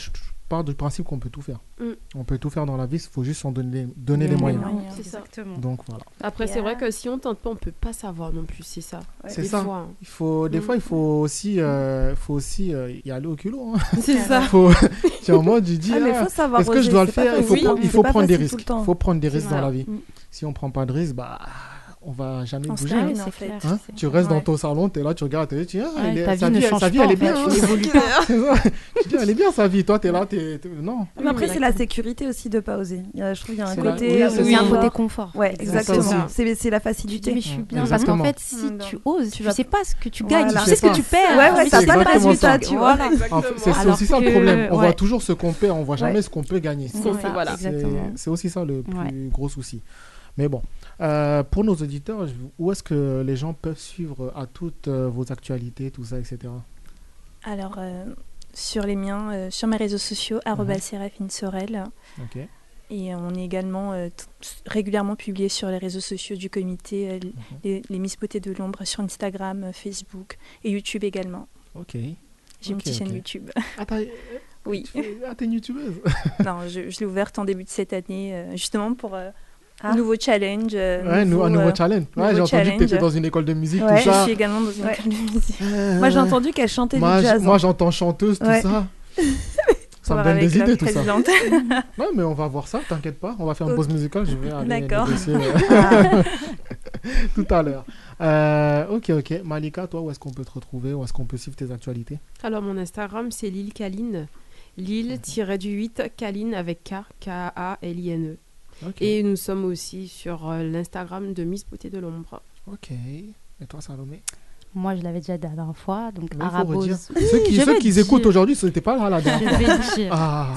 Speaker 1: pars du principe qu'on peut tout faire.
Speaker 3: Mm.
Speaker 1: On peut tout faire dans la vie, il faut juste s'en donner, donner les
Speaker 2: Les
Speaker 1: moyens.
Speaker 5: moyens.
Speaker 3: C'est ça.
Speaker 2: Exactement.
Speaker 1: Donc, voilà.
Speaker 3: Après, c'est vrai que si on tente pas, on peut pas savoir non plus. C'est ça.
Speaker 5: Ouais.
Speaker 1: C'est
Speaker 3: Des
Speaker 1: ça.
Speaker 3: fois, hein.
Speaker 1: Il faut, des
Speaker 3: Mm.
Speaker 1: fois, il faut aussi, euh, faut aussi euh, y aller au culot. hein.
Speaker 3: C'est ça.
Speaker 1: faut, tu es en mode, tu dis,
Speaker 5: Ah, mais
Speaker 1: ah,
Speaker 5: faut savoir
Speaker 1: est-ce que je dois le faire? Il faut, prendre- il
Speaker 5: C'est
Speaker 1: faut
Speaker 5: pas
Speaker 1: prendre des risques. Il faut prendre des risques dans la vie.
Speaker 5: Mm.
Speaker 1: Si on prend pas de risques, bah, on va jamais
Speaker 6: On
Speaker 1: bouger. hein.
Speaker 6: en fait.
Speaker 1: Hein? tu restes dans ton salon, tu es là, tu regardes, tu dis, ah,
Speaker 2: Ouais,
Speaker 1: elle est-
Speaker 2: ta
Speaker 1: sa
Speaker 2: vie ne
Speaker 1: vie,
Speaker 2: change
Speaker 1: sa vie,
Speaker 2: pas,
Speaker 1: elle est
Speaker 2: en fait,
Speaker 1: bien.
Speaker 2: tu
Speaker 1: hein. Tu dis, elle est bien sa vie, toi, tu es là, t'es- t'es- non.
Speaker 5: Mais après, c'est la sécurité aussi de pas oser. Il y a- je trouve qu'il y a un
Speaker 1: C'est la-
Speaker 5: côté.
Speaker 1: oui,
Speaker 5: euh,
Speaker 1: c'est
Speaker 2: Il y a un
Speaker 5: confort.
Speaker 2: côté confort.
Speaker 5: Ouais,
Speaker 2: Exactement.
Speaker 5: exactement. C'est c'est la
Speaker 2: Tu
Speaker 5: facilité.
Speaker 2: mais je suis bien. Parce qu'en fait, si tu oses, tu
Speaker 5: vas-
Speaker 2: sais pas ce que tu gagnes, tu sais ce que tu perds.
Speaker 5: Ouais, ouais, t'as
Speaker 2: tu
Speaker 5: pas
Speaker 1: exactement
Speaker 5: résultat, tu vois.
Speaker 1: C'est aussi ça le problème. On voit toujours ce qu'on perd, on voit jamais ce qu'on peut gagner.
Speaker 2: C'est
Speaker 1: aussi ça le plus gros souci. Mais bon, euh, pour nos auditeurs, où est-ce que les gens peuvent suivre à toutes euh, vos actualités, tout ça, etc.
Speaker 6: Alors, euh, sur les miens, euh, sur mes réseaux sociaux, arobase Séraphine Sorel.
Speaker 1: Ok.
Speaker 6: Et on est également euh, régulièrement publié sur les réseaux sociaux du comité, euh, les, les Miss Beauté de l'Ombre sur Instagram, euh, Facebook et YouTube également.
Speaker 1: Ok.
Speaker 6: J'ai une petite chaîne. YouTube.
Speaker 1: Ah,
Speaker 6: oui.
Speaker 1: Ah, t'es une youtubeuse
Speaker 6: non, je, je l'ai ouverte en début de cette année, euh, justement pour euh,
Speaker 5: Ah.
Speaker 6: un nouveau challenge. euh,
Speaker 1: Ouais, un nouveau
Speaker 6: euh,
Speaker 1: challenge. Ouais, j'ai entendu que
Speaker 6: challenge.
Speaker 1: t'étais dans une école de musique,
Speaker 5: Ouais.
Speaker 1: tout ça.
Speaker 6: Je suis également dans une
Speaker 5: Ouais.
Speaker 6: école de musique.
Speaker 5: Moi, j'ai entendu qu'elle chantait
Speaker 1: Moi,
Speaker 5: du jazz.
Speaker 1: moi
Speaker 5: hein.
Speaker 1: j'entends chanteuse, tout
Speaker 5: Ouais.
Speaker 1: ça. Ça me donne des idées, tout ça. Ouais, mais on va voir ça, t'inquiète pas. On va faire une pause musicale, je vais aller
Speaker 6: D'accord.
Speaker 1: négocier euh, tout à l'heure. Euh, ok, ok. Malika, toi, où est-ce qu'on peut te retrouver? Où est-ce qu'on peut suivre tes actualités?
Speaker 3: Alors, mon Instagram, c'est Lille Kaline. Lille-du-8 Kaline avec K, K-A-L-I-N-E. Et nous sommes aussi sur euh, l'Instagram de Miss Beauté de l'Ombre.
Speaker 1: Ok. Et toi, Salomé?
Speaker 2: Moi, je l'avais déjà la dernière fois, donc Arabose.
Speaker 1: Ceux qui,
Speaker 2: Je
Speaker 1: ceux
Speaker 2: vais
Speaker 1: qui écoutent aujourd'hui, ce n'était pas là la
Speaker 2: Je
Speaker 1: dernière
Speaker 2: vais
Speaker 1: fois.
Speaker 2: dire
Speaker 1: Ah.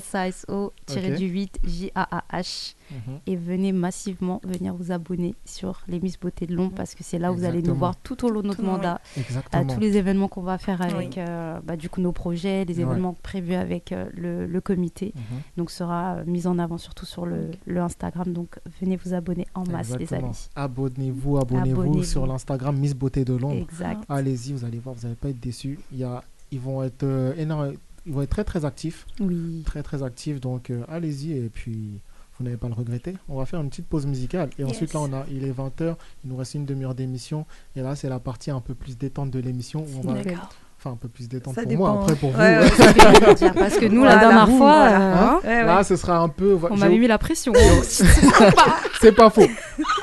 Speaker 2: Sasoja, S-A-S-O-du-8 J-A-A-H.
Speaker 1: Mhm.
Speaker 2: Et venez massivement venir vous abonner sur les Miss Beauté de l'Ombre parce que c'est là où vous allez nous voir tout au long de notre
Speaker 6: Exactement,
Speaker 2: mandat.
Speaker 1: Exactement.
Speaker 2: à tous les événements qu'on va faire avec
Speaker 6: Oui.
Speaker 2: euh, bah, du coup nos projets, les
Speaker 1: Ouais.
Speaker 2: événements prévus avec euh, le, le comité.
Speaker 1: Mhm.
Speaker 2: Donc sera euh, mis en avant surtout sur le, le Instagram. Donc venez vous abonner en masse les amis.
Speaker 1: Abonnez-vous, abonnez-vous
Speaker 2: Abonnez-vous.
Speaker 1: sur l'Instagram Miss Beauté de Londres.
Speaker 2: Exact.
Speaker 1: Allez-y, vous allez voir, vous n'allez pas être déçus. Il y a, ils vont être euh, énorme- ils vont être très très actifs,
Speaker 2: Oui.
Speaker 1: très très actifs. Donc euh, allez-y et puis vous n'allez pas le regretter. On va faire une petite pause musicale et ensuite là on a, il est 20h, il nous reste une demi-heure d'émission et là c'est la partie un peu plus détente de l'émission où on va,
Speaker 6: D'accord.
Speaker 1: enfin un peu plus détente
Speaker 5: Ça
Speaker 1: pour
Speaker 5: dépend.
Speaker 1: moi, après pour
Speaker 5: Ouais,
Speaker 1: vous.
Speaker 5: ouais.
Speaker 2: Dire, parce que nous la dernière fois,
Speaker 5: voilà.
Speaker 2: euh,
Speaker 1: Hein Là ce sera un peu.
Speaker 2: on m'avait mis la pression.
Speaker 1: C'est pas faux.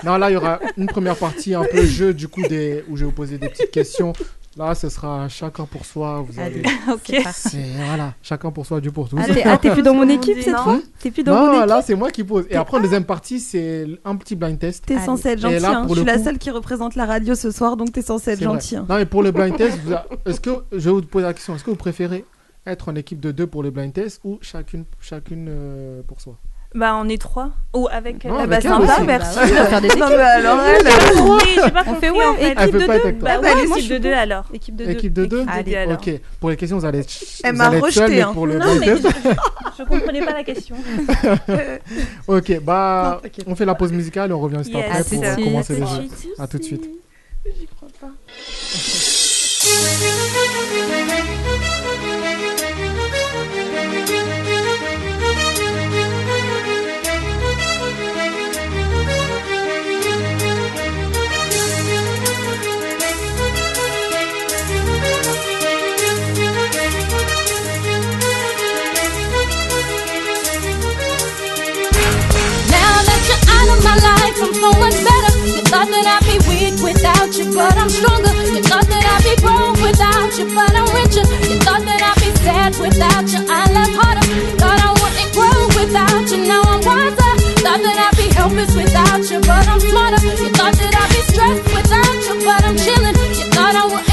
Speaker 1: Non, là, il y aura une première partie un peu jeu, du coup, des... où je vais vous poser des petites questions. Là, ce sera chacun pour soi. Vous allez...
Speaker 6: ok.
Speaker 1: Voilà, chacun pour soi, Dieu pour tous.
Speaker 2: Ah, t'es ah, t'es plus dans mon équipe cette
Speaker 5: Non.
Speaker 2: fois T'es plus dans mon
Speaker 1: non,
Speaker 2: équipe
Speaker 1: là, c'est moi qui pose. Et après, en deuxième partie, c'est un petit blind test.
Speaker 5: T'es censé être gentil.
Speaker 1: là,
Speaker 5: hein. Je suis la seule qui représente la radio ce soir, donc t'es censé être gentil. hein.
Speaker 1: Non, mais pour le blind test, vous a- est-ce que je vais vous poser la question est-ce que vous préférez être en équipe de deux pour le blind test ou chacune, chacune euh, pour soi?
Speaker 6: Bah, on est trois. Ou avec.
Speaker 1: Non,
Speaker 6: euh,
Speaker 1: avec
Speaker 6: bah,
Speaker 1: elle
Speaker 6: merci.
Speaker 2: Bah ouais, on va faire des
Speaker 5: Non,
Speaker 2: équipes.
Speaker 5: mais alors, elle,
Speaker 6: Oui, j'ai pas
Speaker 2: On
Speaker 6: compris
Speaker 2: fait ouais,
Speaker 6: en fait.
Speaker 1: Elle
Speaker 2: équipe
Speaker 1: peut
Speaker 2: de
Speaker 1: pas être
Speaker 2: deux.
Speaker 1: avec toi.
Speaker 6: Bah,
Speaker 5: Ah,
Speaker 6: ouais,
Speaker 5: bah,
Speaker 6: équipe de
Speaker 5: je suis
Speaker 6: deux alors. Équipe de deux.
Speaker 1: Équipe de deux
Speaker 6: Équipe de deux alors.
Speaker 1: Ok, pour les questions, vous allez
Speaker 5: Elle
Speaker 1: vous
Speaker 5: m'a
Speaker 1: allez être
Speaker 5: rejeté,
Speaker 1: seul, mais
Speaker 5: hein.
Speaker 1: pour le
Speaker 6: Non,
Speaker 1: blind
Speaker 6: je comprenais pas la question.
Speaker 1: Ok, bah,
Speaker 5: Non, t'inquiète
Speaker 1: on fait la pause musicale et on revient juste
Speaker 6: Yes.
Speaker 1: après
Speaker 2: À tout
Speaker 1: pour
Speaker 2: de
Speaker 1: euh,
Speaker 2: suite.
Speaker 1: commencer les
Speaker 6: À tout
Speaker 1: jeux.
Speaker 6: de suite.
Speaker 1: À tout de suite.
Speaker 6: J'y crois pas.
Speaker 10: my life, I'm so much better. You thought that I'd be weak without you, but I'm stronger. You thought that I'd be broke without you, but I'm richer. You thought that I'd be sad without you, I love harder. Thought I wouldn't grow without you, now I'm wiser. Thought that I'd be helpless without you, but I'm smarter. You thought that I'd be stressed without you, but I'm chilling. You thought I wouldn't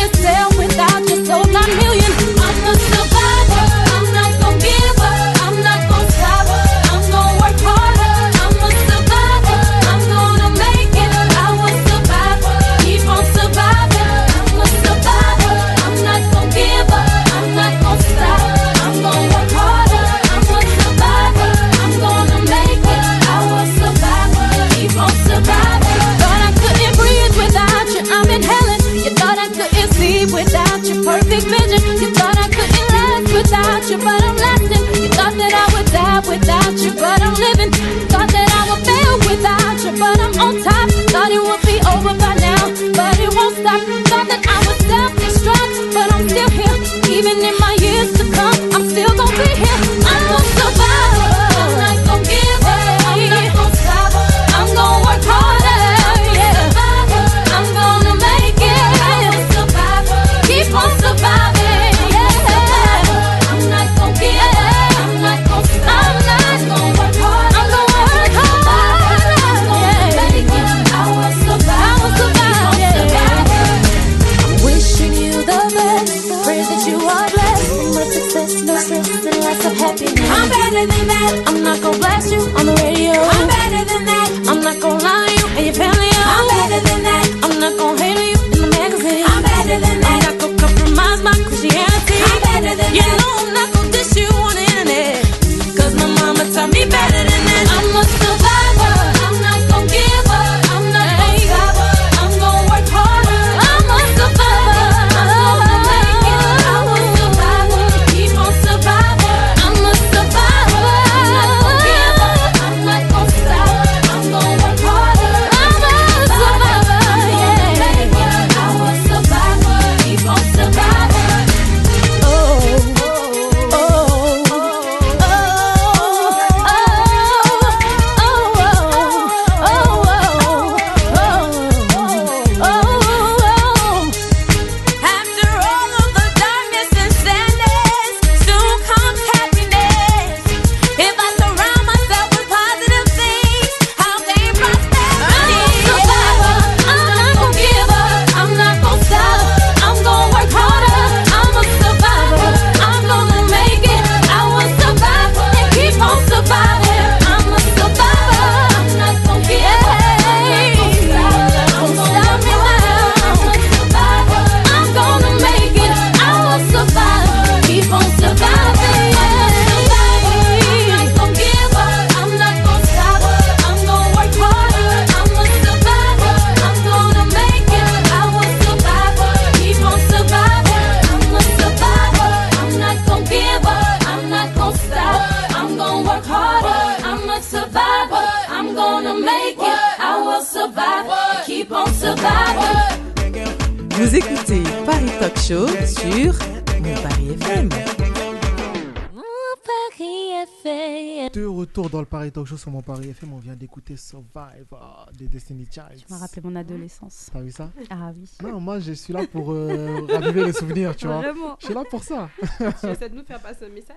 Speaker 1: d'écouter Survivor des Destiny Child.
Speaker 2: Tu m'as rappelé mon adolescence.
Speaker 1: T'as vu ça?
Speaker 2: Ah oui.
Speaker 1: Non, moi je suis là pour euh, raviver les souvenirs, tu vois.
Speaker 3: Vraiment.
Speaker 1: Je suis là pour ça.
Speaker 3: Tu essaies de nous faire passer un message?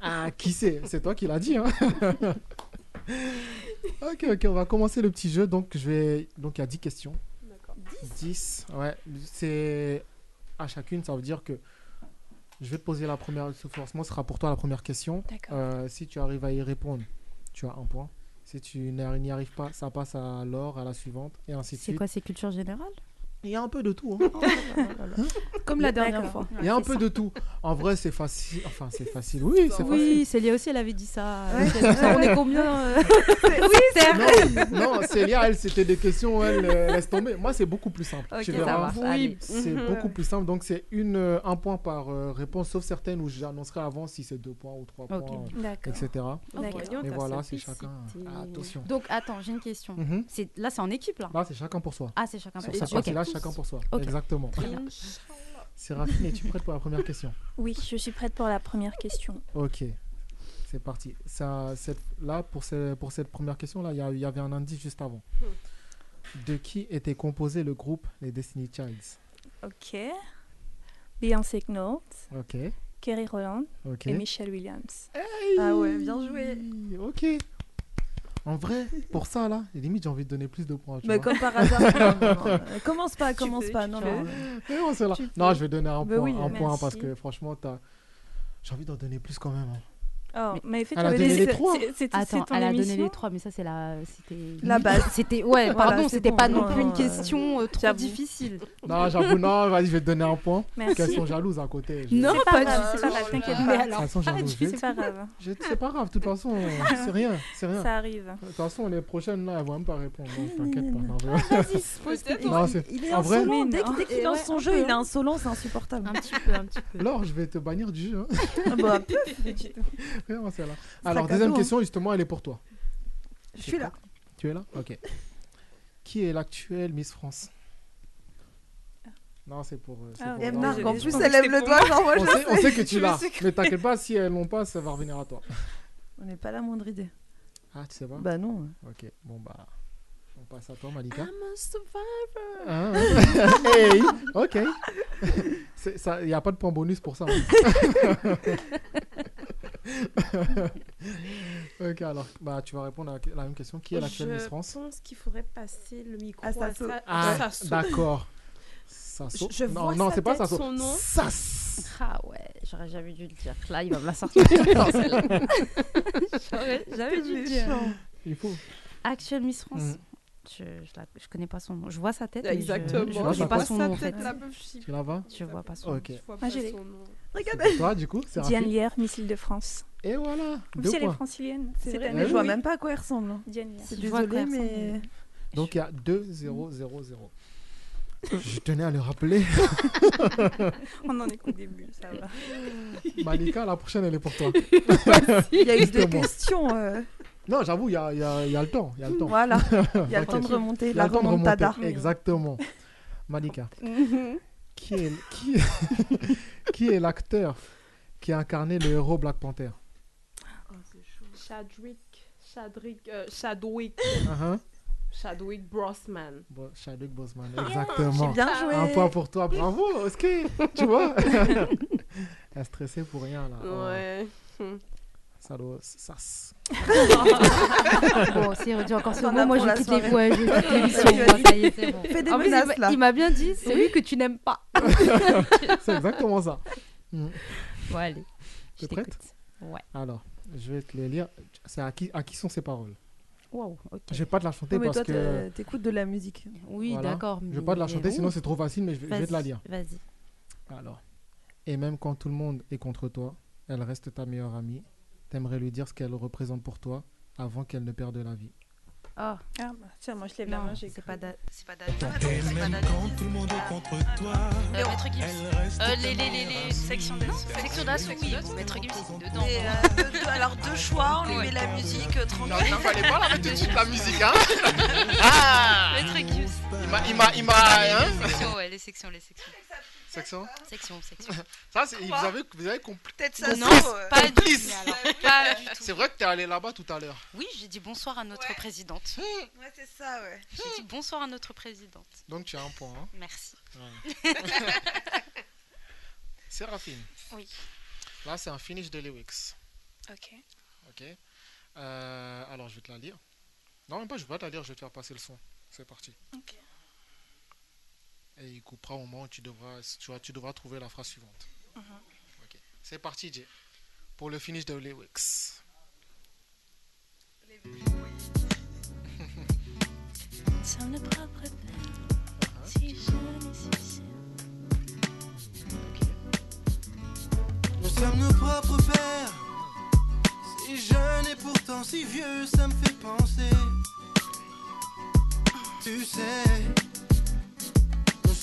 Speaker 1: Ah, qui c'est C'est toi qui l'as dit, hein Ok, ok, on va commencer le petit jeu. Donc, je vais... Donc, il y a 10 questions.
Speaker 3: D'accord.
Speaker 1: 10 Ouais, c'est à chacune, ça veut dire que je vais te poser la première, forcément ce sera pour toi la première question.
Speaker 6: D'accord.
Speaker 1: Euh, si tu arrives à y répondre, tu as un point. Si tu n'y arrives pas, ça passe à l'or, à la suivante, et ainsi de
Speaker 2: C'est
Speaker 1: suite.
Speaker 2: quoi, c'est culture générale?
Speaker 1: Il y a un peu de tout. hein.
Speaker 5: Comme la dernière fois.
Speaker 1: Il y a un peu de tout. En vrai, c'est facile. Enfin, c'est facile. Oui, c'est
Speaker 2: Oui,
Speaker 1: facile.
Speaker 2: Célia aussi, elle avait dit ça.
Speaker 5: Ouais.
Speaker 2: On est combien euh
Speaker 1: Non, non Célia, elle, c'était des questions, elle, euh, laisse tomber. Moi, c'est beaucoup plus simple. C'est
Speaker 3: Mhm.
Speaker 1: beaucoup plus simple. Donc, c'est une, euh, un point par euh, réponse, sauf certaines où j'annoncerai avant si c'est deux points ou trois points,
Speaker 6: D'accord.
Speaker 1: etc.
Speaker 3: Ta
Speaker 1: voilà, c'est chacun. Ah, attention.
Speaker 2: Donc, attends, j'ai une question.
Speaker 1: Mhm.
Speaker 2: C'est Là, c'est en équipe, là
Speaker 1: Là, c'est chacun pour soi.
Speaker 2: Ah, c'est chacun pour soi.
Speaker 1: Chacun pour soi. Exactement. Séraphine, es-tu prête pour la première question?
Speaker 6: Oui, je suis prête pour la première question.
Speaker 1: Ok. C'est parti. Ça, cette- là, pour, ce- pour cette première question-là, il y, a- il y avait un indice juste avant. De qui était composé le groupe les Destiny Childs?
Speaker 6: Ok. Beyoncé Knowles,
Speaker 1: Ok.
Speaker 6: Kerry Roland
Speaker 1: Ok.
Speaker 6: et Michelle Williams.
Speaker 5: Ah ouais, bien joué.
Speaker 1: Ok. En vrai, pour ça, là, limite, j'ai envie de donner plus de points. tu
Speaker 5: Mais
Speaker 1: vois.
Speaker 5: comme par hasard. non, non, non. Commence pas,
Speaker 3: Tu
Speaker 5: commence
Speaker 3: peux,
Speaker 5: pas. Non, non.
Speaker 1: Mais bon, c'est là.
Speaker 5: Tu
Speaker 1: Non, je vais donner un
Speaker 5: Bah
Speaker 1: point,
Speaker 5: oui,
Speaker 1: un point parce que franchement, t'as- j'ai envie d'en donner plus quand même. hein.
Speaker 6: Oh,
Speaker 2: Mais-
Speaker 6: mais
Speaker 1: Elle a donné les trois.
Speaker 2: Attends, elle a donné les trois, mais ça, c'est la. C'était.
Speaker 5: La base.
Speaker 2: C'était. Ouais,
Speaker 5: Voilà,
Speaker 2: pardon, c'était
Speaker 5: bon,
Speaker 2: pas
Speaker 5: non,
Speaker 2: non plus une
Speaker 5: euh,
Speaker 2: question euh, trop difficile.
Speaker 1: Non, j'avoue, non, vas-y, je vais te donner un point.
Speaker 6: Merci.
Speaker 1: Qu'elles sont jalouses à côté. je-
Speaker 2: Non,
Speaker 6: C'est
Speaker 2: pas du
Speaker 6: grave,
Speaker 2: tout.
Speaker 6: c'est pas grave, t'inquiète pas.
Speaker 1: Elles sont jalouses.
Speaker 6: C'est pas grave,
Speaker 1: je- C'est pas grave, de toute façon, c'est rien, c'est rien.
Speaker 6: ça arrive.
Speaker 1: De toute façon, les prochaines, là, elles vont même pas répondre. Donc, t'inquiète pas. non, Non, c'est-
Speaker 5: il est insolent. Dès, qu'il lance son jeu, il est insolent, c'est insupportable.
Speaker 2: Un petit peu, un petit peu.
Speaker 1: Laure, je vais te bannir du jeu. Hein.
Speaker 5: Ah bah, sera
Speaker 1: Alors, deuxième
Speaker 5: hein.
Speaker 1: question, justement, elle est pour toi.
Speaker 5: je suis là.
Speaker 1: Tu es là? Ok. Qui est l'actuelle Miss France? Non, c'est pour. euh,
Speaker 6: Ah,
Speaker 1: pour-
Speaker 5: Marc, en plus, elle lève le doigt, genre, moi,
Speaker 1: on
Speaker 5: je
Speaker 1: sait, on
Speaker 5: sais.
Speaker 1: sait que tu l'as. Mais t'inquiète pas, si elles l'ont pas, ça va revenir à toi.
Speaker 5: On n'est pas la moindre idée.
Speaker 1: Ah, tu sais pas?
Speaker 5: Bah non.
Speaker 1: Ok, bon, bah. On passe à toi, Malika.
Speaker 3: I'm a survivor.
Speaker 1: Ah, hey, ok. Il n'y a pas de point bonus pour ça. hein. ok, alors, bah, tu vas répondre à la même question. Qui est l'actuelle Miss
Speaker 3: Je
Speaker 1: France
Speaker 3: pense qu'il faudrait passer le micro
Speaker 5: À
Speaker 3: à,
Speaker 5: Sasso.
Speaker 3: Sa-
Speaker 1: Ah, d'accord. Sasso.
Speaker 3: Je- je
Speaker 1: non,
Speaker 3: vois
Speaker 1: non, c'est pas Sasso.
Speaker 3: son nom.
Speaker 1: Sass.
Speaker 2: Ah ouais. J'aurais jamais dû le dire. Là, il va me la sortir. Non, celle-là. J'aurais jamais dû le dire.
Speaker 11: Il faut.
Speaker 2: Actuelle Miss France.
Speaker 11: Mm.
Speaker 2: Je, je, la- je connais pas son nom. Je vois sa tête. mais je-
Speaker 3: Exactement.
Speaker 2: Je,
Speaker 11: Tu
Speaker 2: vois
Speaker 11: vois
Speaker 2: pas son nom en fait.
Speaker 3: je-
Speaker 11: Tu la vois
Speaker 2: Je vois pas son nom.
Speaker 11: Ok.
Speaker 3: Je vois
Speaker 6: Ah,
Speaker 3: pas
Speaker 6: j'ai les-
Speaker 3: son nom.
Speaker 12: Regardez.
Speaker 11: Toi, du coup, c'est
Speaker 6: Diane. Lière, missile de France.
Speaker 11: Et voilà.
Speaker 6: En
Speaker 11: Deux
Speaker 6: plus, elle est francilienne.
Speaker 12: C'est
Speaker 6: cette
Speaker 12: vrai,
Speaker 6: année.
Speaker 12: mais je vois même pas à quoi elle ressemble. hein.
Speaker 6: Diane.
Speaker 12: Je
Speaker 2: Je quoi
Speaker 12: désolée,
Speaker 2: elle
Speaker 12: mais.
Speaker 11: Donc il y a 2 0 0 0. Je tenais à le rappeler.
Speaker 6: On n'en est qu'au début, ça va.
Speaker 11: Malika, la prochaine, elle est pour toi.
Speaker 12: Il y a eu des
Speaker 11: Justement.
Speaker 12: questions. euh,
Speaker 11: Non, j'avoue, il y a, il y a- il y a le temps. Il y a le temps.
Speaker 12: Voilà. Il y a le temps de remonter. La remontada.
Speaker 11: remonter. Exactement. Malika,
Speaker 3: Mhm.
Speaker 11: qui est, qui, qui est l'acteur qui a incarné le héros Black Panther?
Speaker 3: Chadwick. Chadwick. euh, Chadwick.
Speaker 11: Uh-huh.
Speaker 3: Chadwick Brosman.
Speaker 11: Bon, Chadwick Boseman, exactement.
Speaker 12: J'ai bien joué.
Speaker 11: Un point pour toi, bravo, ok, tu vois. Elle est stressée pour rien là. Oh,
Speaker 3: Ouais. Hmm.
Speaker 11: Ça doit, ça. s-
Speaker 2: Bon, si il redit encore ce
Speaker 12: On
Speaker 2: mot,
Speaker 12: a
Speaker 2: moi je quitte les ouais, je quitte l'émission. Ça y est, c'est bon.
Speaker 12: Fais des
Speaker 2: En
Speaker 12: menaces, là.
Speaker 2: il m'a bien dit, celui que tu n'aimes pas.
Speaker 11: C'est exactement ça. Mm.
Speaker 2: Bon, allez.
Speaker 11: T'es
Speaker 2: je
Speaker 11: prête?
Speaker 2: t'écoute. Ouais.
Speaker 11: Alors, je vais te les lire. C'est à qui, à qui sont ces paroles?
Speaker 2: Waouh, ok.
Speaker 11: Je vais pas te la chanter
Speaker 12: mais
Speaker 11: parce
Speaker 12: toi,
Speaker 11: que.
Speaker 12: t'es- t'écoutes de la musique.
Speaker 2: Oui,
Speaker 11: Voilà.
Speaker 2: d'accord.
Speaker 11: Je vais pas te la chanter, sinon c'est trop facile, mais je vais, je vais te la lire.
Speaker 2: Vas-y.
Speaker 11: Alors. Et même quand tout le monde est contre toi, elle reste ta meilleure amie. T'aimerais lui dire ce qu'elle représente pour toi avant qu'elle ne perde la vie.
Speaker 2: Ah,
Speaker 6: Ah, bah, tiens, moi je lève la main, j'ai
Speaker 2: c'est pas c'est pas
Speaker 13: même quand tout le monde est contre toi,
Speaker 14: Euh, Maître
Speaker 13: reste
Speaker 14: Euh, les, les, les, les...
Speaker 6: Section d'assaut.
Speaker 14: Section d'assaut, oui. Maître Gims, dedans.
Speaker 5: Et, euh, alors deux choix, on lui met la musique euh, tranquille.
Speaker 1: Non, il fallait pas la mettre tout de suite la musique, hein Ah
Speaker 14: Maître Gims.
Speaker 1: Il m'a, il m'a, il m'a, hein
Speaker 14: Les sections, ouais, les sections, les sections.
Speaker 1: Section
Speaker 14: Section, section.
Speaker 1: Ça, c'est, vous avez, vous avez compris.
Speaker 5: Peut-être ça.
Speaker 14: Non,
Speaker 5: euh,
Speaker 14: pas du tout. pas du.
Speaker 1: C'est vrai que t'es allé là-bas tout à l'heure.
Speaker 14: Oui, j'ai dit bonsoir à notre présidente.
Speaker 5: Ouais, c'est ça, ouais.
Speaker 14: J'ai dit bonsoir à notre présidente.
Speaker 1: Donc tu as un point, hein
Speaker 14: Merci.
Speaker 1: Ouais. Séraphine.
Speaker 6: Oui.
Speaker 1: Là, c'est un finish de lyrics.
Speaker 6: Ok.
Speaker 1: Ok. Euh, alors, je vais te la lire. Non, même pas, je vais pas te la lire, je vais te faire passer le son. C'est parti.
Speaker 6: Ok.
Speaker 1: Et il coupera au moment où tu devras, tu, vois, tu devras trouver la phrase suivante.
Speaker 6: Mhm.
Speaker 1: Ok. C'est parti, Jay. Pour le finish de lyrics.
Speaker 6: Sommes nos propres pères, si jeunes et si.
Speaker 13: Nous sommes nos propres pères. Si jeunes et pourtant si vieux, ça me fait penser. Tu sais,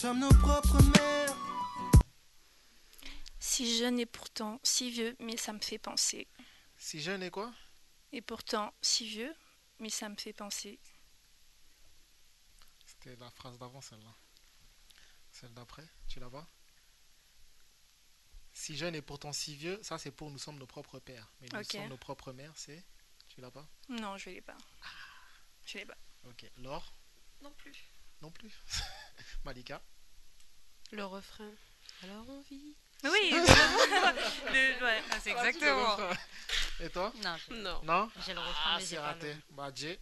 Speaker 13: sommes nos propres mères.
Speaker 6: Si jeune et pourtant si vieux, mais ça me fait penser.
Speaker 1: Si jeune et quoi?
Speaker 6: Et pourtant si vieux, mais ça me fait penser.
Speaker 1: C'était la phrase d'avant, celle-là. Celle d'après, tu la vois? Si jeune et pourtant si vieux, ça c'est pour nous sommes nos propres pères. Mais nous sommes nos propres mères, c'est? Tu l'as pas
Speaker 6: Non, je l'ai pas. Je l'ai pas.
Speaker 1: Ok. Laure?
Speaker 5: Non plus.
Speaker 1: Non plus. Malika?
Speaker 3: Le refrain. Alors on vit.
Speaker 6: Oui,
Speaker 14: Le- ouais, c'est exactement.
Speaker 1: Et toi
Speaker 14: Non,
Speaker 3: Non.
Speaker 1: Non
Speaker 14: J'ai le refrain,
Speaker 1: Ah,
Speaker 14: mais j'ai pas
Speaker 1: raté.
Speaker 14: le-
Speaker 1: Bah, Jay.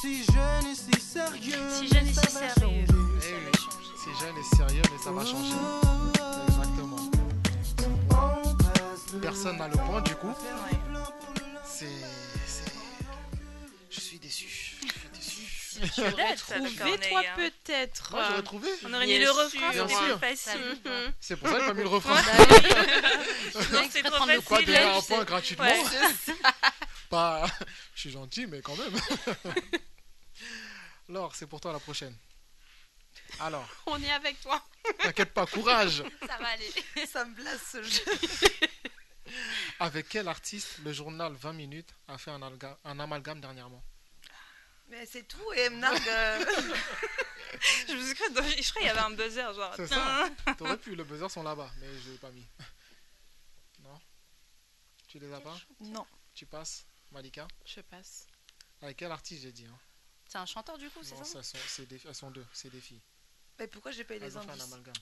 Speaker 13: Si jeune et si sérieux.
Speaker 6: Si jeune et si sérieux.
Speaker 1: Eh oui. Si jeune et sérieux, mais ça va changer. Exactement. Personne n'a le point, du coup. C'est. c'est- Je suis déçu.
Speaker 3: Tu aurais trouvé, toi, peut-être.
Speaker 1: Moi, j'aurais trouvé.
Speaker 6: On aurait mis le refrain,
Speaker 1: Bien
Speaker 6: c'était
Speaker 1: sûr.
Speaker 6: plus facile.
Speaker 3: Mhm.
Speaker 1: C'est pour ça que j'ai pas mis le refrain.
Speaker 6: Non, c'est trop
Speaker 1: Quoi,
Speaker 6: facile.
Speaker 1: donner
Speaker 6: là,
Speaker 1: un
Speaker 6: je
Speaker 1: point gratuitement
Speaker 6: Ouais.
Speaker 1: Pas. Je suis gentil, mais quand même. Laure, c'est pour toi la prochaine. Alors,
Speaker 3: On est avec toi.
Speaker 1: t'inquiète pas, courage.
Speaker 14: Ça va aller.
Speaker 5: Ça me blesse ce jeu.
Speaker 1: Avec quel artiste le journal 20 minutes a fait un, un amalgame dernièrement?
Speaker 5: Mais c'est tout, et Mnarg. euh,
Speaker 6: Je me suis cru je crois qu'il y avait un buzzer, genre.
Speaker 1: C'est ça. T'aurais pu, le buzzer sont là-bas, mais je l'ai pas mis. Non? Tu les as pas?
Speaker 5: Non.
Speaker 1: Tu passes, Malika?
Speaker 3: Je passe.
Speaker 1: Avec quel artiste j'ai dit hein?
Speaker 14: C'est un chanteur du coup, c'est
Speaker 1: Non,
Speaker 14: ça?
Speaker 1: ça sont- c'est des- elles sont deux, c'est des filles.
Speaker 5: Mais pourquoi j'ai pas eu
Speaker 1: Elles
Speaker 5: les indices?
Speaker 1: amalgame.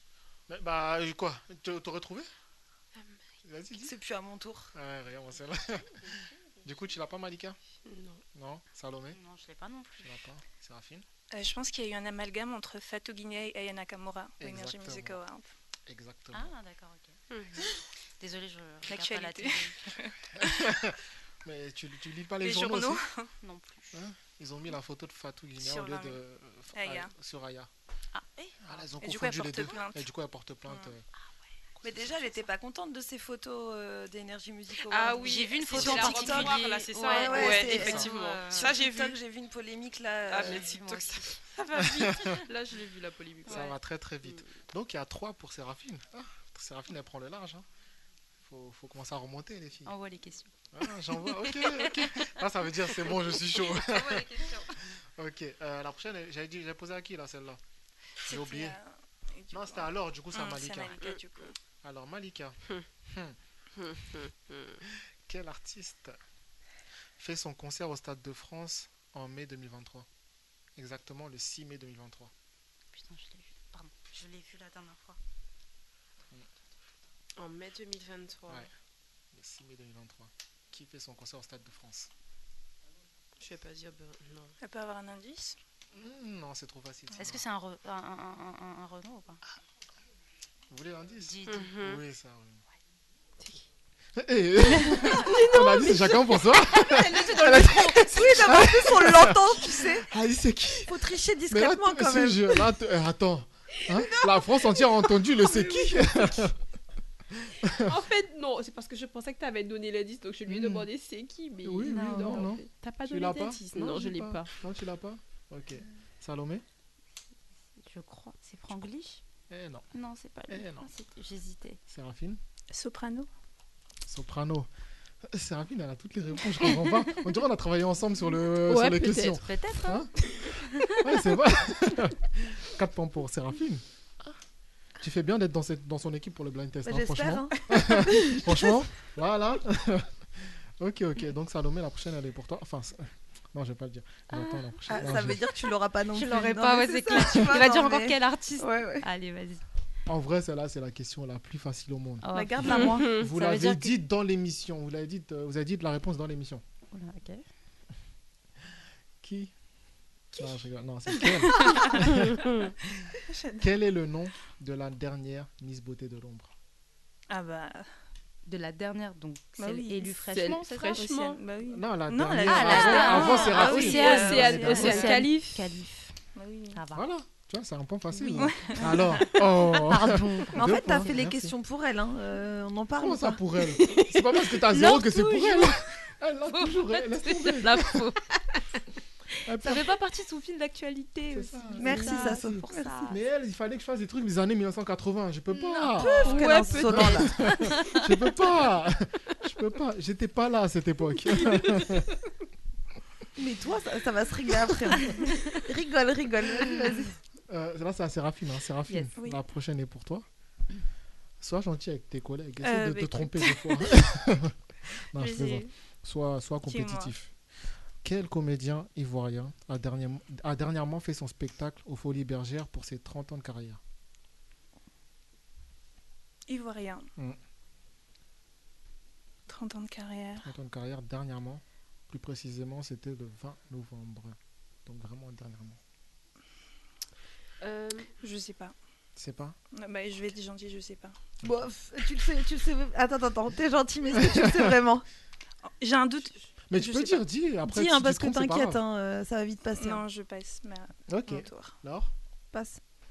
Speaker 1: Mais, bah, euh, quoi? Tu- T'aurais trouvé Vas-y, dis.
Speaker 5: C'est plus à mon tour.
Speaker 1: Ouais, regarde, moi, celle-là. Du coup, tu l'as pas, Malika?
Speaker 3: Non.
Speaker 1: Non? Salomé?
Speaker 14: Non, je l'ai pas non plus.
Speaker 1: Tu l'as pas? Séraphine?
Speaker 6: Euh, je pense qu'il y a eu un amalgame entre Fatou Guinée et Aya Nakamura Energy
Speaker 1: Exactement.
Speaker 6: Music Award.
Speaker 1: Exactement.
Speaker 14: Ah, d'accord, ok.
Speaker 15: Désolée, je regarde pas la télé.
Speaker 1: Mais tu, tu lis pas les,
Speaker 6: Les
Speaker 1: journaux,
Speaker 6: journaux.
Speaker 1: aussi?
Speaker 15: Non plus.
Speaker 1: Hein? Ils ont mis la photo de Fatou Guinea
Speaker 6: Sur
Speaker 1: au lieu de.
Speaker 6: Aya.
Speaker 1: ah, sur Aya.
Speaker 15: Ah, eh
Speaker 1: Ah, là, ils ont
Speaker 5: Et du coup, elle
Speaker 1: confondu les deux.
Speaker 5: plainte.
Speaker 1: Et du coup, elle porte plainte.
Speaker 6: Mm.
Speaker 1: euh,
Speaker 5: Mais déjà, elle était pas contente de ces photos euh, d'énergie musicale.
Speaker 3: Ah oui,
Speaker 15: J'ai vu une
Speaker 3: c'est
Speaker 15: photo en
Speaker 3: la
Speaker 15: particulier.
Speaker 3: revoir, là, c'est ça
Speaker 5: Ouais, ouais,
Speaker 3: Ouais,
Speaker 5: c'est-
Speaker 3: effectivement.
Speaker 15: euh,
Speaker 3: Ça, j'ai vu.
Speaker 5: J'ai une polémique là.
Speaker 3: Ah,
Speaker 5: euh,
Speaker 3: mais TikTok, ça, ça va vite. Là, je l'ai vu, la polémique.
Speaker 1: Ça
Speaker 3: Ouais.
Speaker 1: va très très vite. Donc, il y a 3 pour Séraphine. Ah, Séraphine, elle prend le large. Hein. Faut, faut commencer à remonter, les filles.
Speaker 15: Envoie les questions.
Speaker 1: Ah, j'envoie. Ok, ok. Ah, ça veut dire c'est bon, je suis chaud.
Speaker 15: Envoie les questions.
Speaker 1: ok. euh, la prochaine, j'avais dit, j'avais posé à qui là, celle-là? J'ai oublié. Non, c'était alors, du coup, c'est à
Speaker 6: hum,
Speaker 1: Malika.
Speaker 6: Malika, du coup.
Speaker 1: Alors, Malika. Hmm. Quel artiste fait son concert au Stade de France en mai 2023 Exactement le 6 mai 2023.
Speaker 15: Putain, je l'ai vu. Pardon, je l'ai vu la dernière fois.
Speaker 3: En mai 2023.
Speaker 1: Ouais. Le 6 mai 2023. Qui fait son concert au Stade de France?
Speaker 3: Je vais pas dire. ben, non.
Speaker 6: Elle peut avoir un indice?
Speaker 1: Hmm, Non, c'est trop facile.
Speaker 15: Est-ce que c'est un, re- un, un, un, un- un Renault ou pas?
Speaker 1: Vous voulez l'indice
Speaker 15: Dis.
Speaker 3: Mhm.
Speaker 1: Oui, ça, oui. Eh, on a dit c'est chacun pour soi.
Speaker 5: Elle était dans le. Oui, d'abord, en plus, on l'entend, tu sais.
Speaker 1: Ah, il c'est qui
Speaker 5: Faut tricher
Speaker 1: Mais là,
Speaker 5: discrètement
Speaker 1: t-
Speaker 5: quand même.
Speaker 1: jeu- là, t- euh, attends. Hein? La France entière a entendu le c'est qui
Speaker 3: En fait, non, c'est parce que je pensais que tu avais donné l'indice, donc je lui ai
Speaker 1: Hmm.
Speaker 3: demandé c'est qui, mais
Speaker 1: Oui, oui, non, non.
Speaker 3: fait. T'as pas donné
Speaker 1: pas
Speaker 3: d'indice Non, je l'ai pas.
Speaker 1: Non, tu l'as pas Ok. Salomé
Speaker 2: Je crois. C'est Franglish
Speaker 1: Eh non.
Speaker 2: Non, c'est pas lui.
Speaker 1: Eh non.
Speaker 2: Ah, J'hésitais.
Speaker 1: Séraphine
Speaker 6: Soprano
Speaker 1: Soprano. Séraphine, elle a toutes les réponses, je comprends pas. On dirait qu'on a travaillé ensemble sur, le,
Speaker 3: Ouais,
Speaker 1: sur les questions.
Speaker 2: Peut-être. hein.
Speaker 1: Ouais, c'est vrai. 4 points pour Séraphine. Tu fais bien d'être dans, cette, dans son équipe pour le blind test,
Speaker 5: Bah,
Speaker 1: hein, franchement. franchement, voilà. ok, ok. Donc Salomé, la prochaine, elle est pour toi. Enfin, non, je vais pas le dire. J'attends la prochaine.
Speaker 5: Ah,
Speaker 1: Non,
Speaker 5: ça
Speaker 1: je-
Speaker 5: veut dire que tu l'auras pas non
Speaker 2: Je
Speaker 5: plus.
Speaker 2: l'aurais
Speaker 5: Non,
Speaker 2: pas, ouais, c'est clair.
Speaker 5: tu
Speaker 2: Il va dire encore
Speaker 5: mais-
Speaker 2: quel artiste
Speaker 5: Ouais, ouais.
Speaker 2: Allez, vas-y.
Speaker 1: En vrai, celle-là, c'est la question la plus facile au monde.
Speaker 2: Oh,
Speaker 5: Bah, garde-la moi.
Speaker 1: Vous l'avez
Speaker 2: que-
Speaker 1: dit dans l'émission. Vous l'avez dit, euh, vous avez dit la réponse dans l'émission.
Speaker 2: Ok.
Speaker 1: Qui? Non, je rigole. Non, c'est quel Quel est le nom de la dernière Miss Beauté de l'ombre?
Speaker 6: Ah bah.
Speaker 2: De la dernière, donc
Speaker 6: Bah
Speaker 2: celle
Speaker 6: oui,
Speaker 2: élue fraîchement, c'est
Speaker 3: fraîchement.
Speaker 6: Bah oui.
Speaker 1: Non, la
Speaker 6: Non,
Speaker 1: dernière.
Speaker 6: la-
Speaker 2: Ah, la
Speaker 1: avant,
Speaker 2: dernière.
Speaker 1: avant, c'est
Speaker 2: Ah. Océane.
Speaker 3: Calife.
Speaker 2: Calife.
Speaker 6: Bah oui.
Speaker 2: Ça va.
Speaker 1: Voilà, tu vois, c'est un point facile.
Speaker 6: Oui.
Speaker 1: hein. Alors, oh.
Speaker 2: Pardon.
Speaker 5: En fait, t'as fait les
Speaker 1: merci.
Speaker 5: questions pour elle. Hein. euh, on en parle.
Speaker 1: Comment ça pour elle? C'est pas parce que t'as zéro que c'est pour elle. Elle l'a toujours, elle laisse tomber.
Speaker 2: La faux. Ça fait pas partie de son fil d'actualité
Speaker 1: C'est
Speaker 2: aussi.
Speaker 1: ça.
Speaker 5: Merci,
Speaker 2: ça,
Speaker 5: ça
Speaker 2: c'est
Speaker 5: sauve.
Speaker 2: pour
Speaker 5: Merci.
Speaker 2: ça.
Speaker 1: Mais elle, il fallait que je fasse des trucs des années 1980. Je peux pas.
Speaker 5: Quel
Speaker 3: Ouais,
Speaker 5: là.
Speaker 1: Je peux pas. Je peux pas. J'étais pas là à cette époque.
Speaker 5: Mais toi, ça, ça va se régler après. rigole, rigole. Vas-y.
Speaker 1: Euh, là, c'est à Séraphine. Hein. Séraphine,
Speaker 2: Yes.
Speaker 6: Oui.
Speaker 1: la prochaine est pour toi. Sois gentil avec tes collègues. Essaie
Speaker 6: Euh,
Speaker 1: de
Speaker 6: bah,
Speaker 1: te
Speaker 6: écoute.
Speaker 1: tromper des fois. non, je
Speaker 6: Vas-y.
Speaker 1: plaisante. Sois, sois compétitif. Quel comédien ivoirien a dernièrement, a dernièrement fait son spectacle aux Folies Bergères pour ses 30 ans de carrière?
Speaker 6: Ivoirien.
Speaker 1: Mm.
Speaker 6: 30 ans de carrière.
Speaker 1: 30 ans de carrière dernièrement. Plus précisément, c'était le 20 novembre. Donc vraiment dernièrement.
Speaker 3: Euh,
Speaker 6: Je sais pas.
Speaker 1: C'est pas?
Speaker 6: Non, bah, je vais être gentil, je sais pas.
Speaker 5: Bof, tu le sais, tu le sais. Attends, attends, attends. T'es gentil, mais est-ce que tu le sais vraiment?
Speaker 6: J'ai un doute.
Speaker 1: Mais tu
Speaker 6: Je
Speaker 1: peux
Speaker 6: sais
Speaker 1: dire, dis. Après,
Speaker 5: Dis,
Speaker 1: si
Speaker 5: hein,
Speaker 1: tu
Speaker 5: parce
Speaker 1: te
Speaker 5: que
Speaker 1: pas
Speaker 5: t'inquiète, hein, euh, ça va vite passer. hein.
Speaker 6: Non, je passe. Ma...
Speaker 1: Ok.
Speaker 6: Mon tour.
Speaker 1: Alors
Speaker 5: Passe.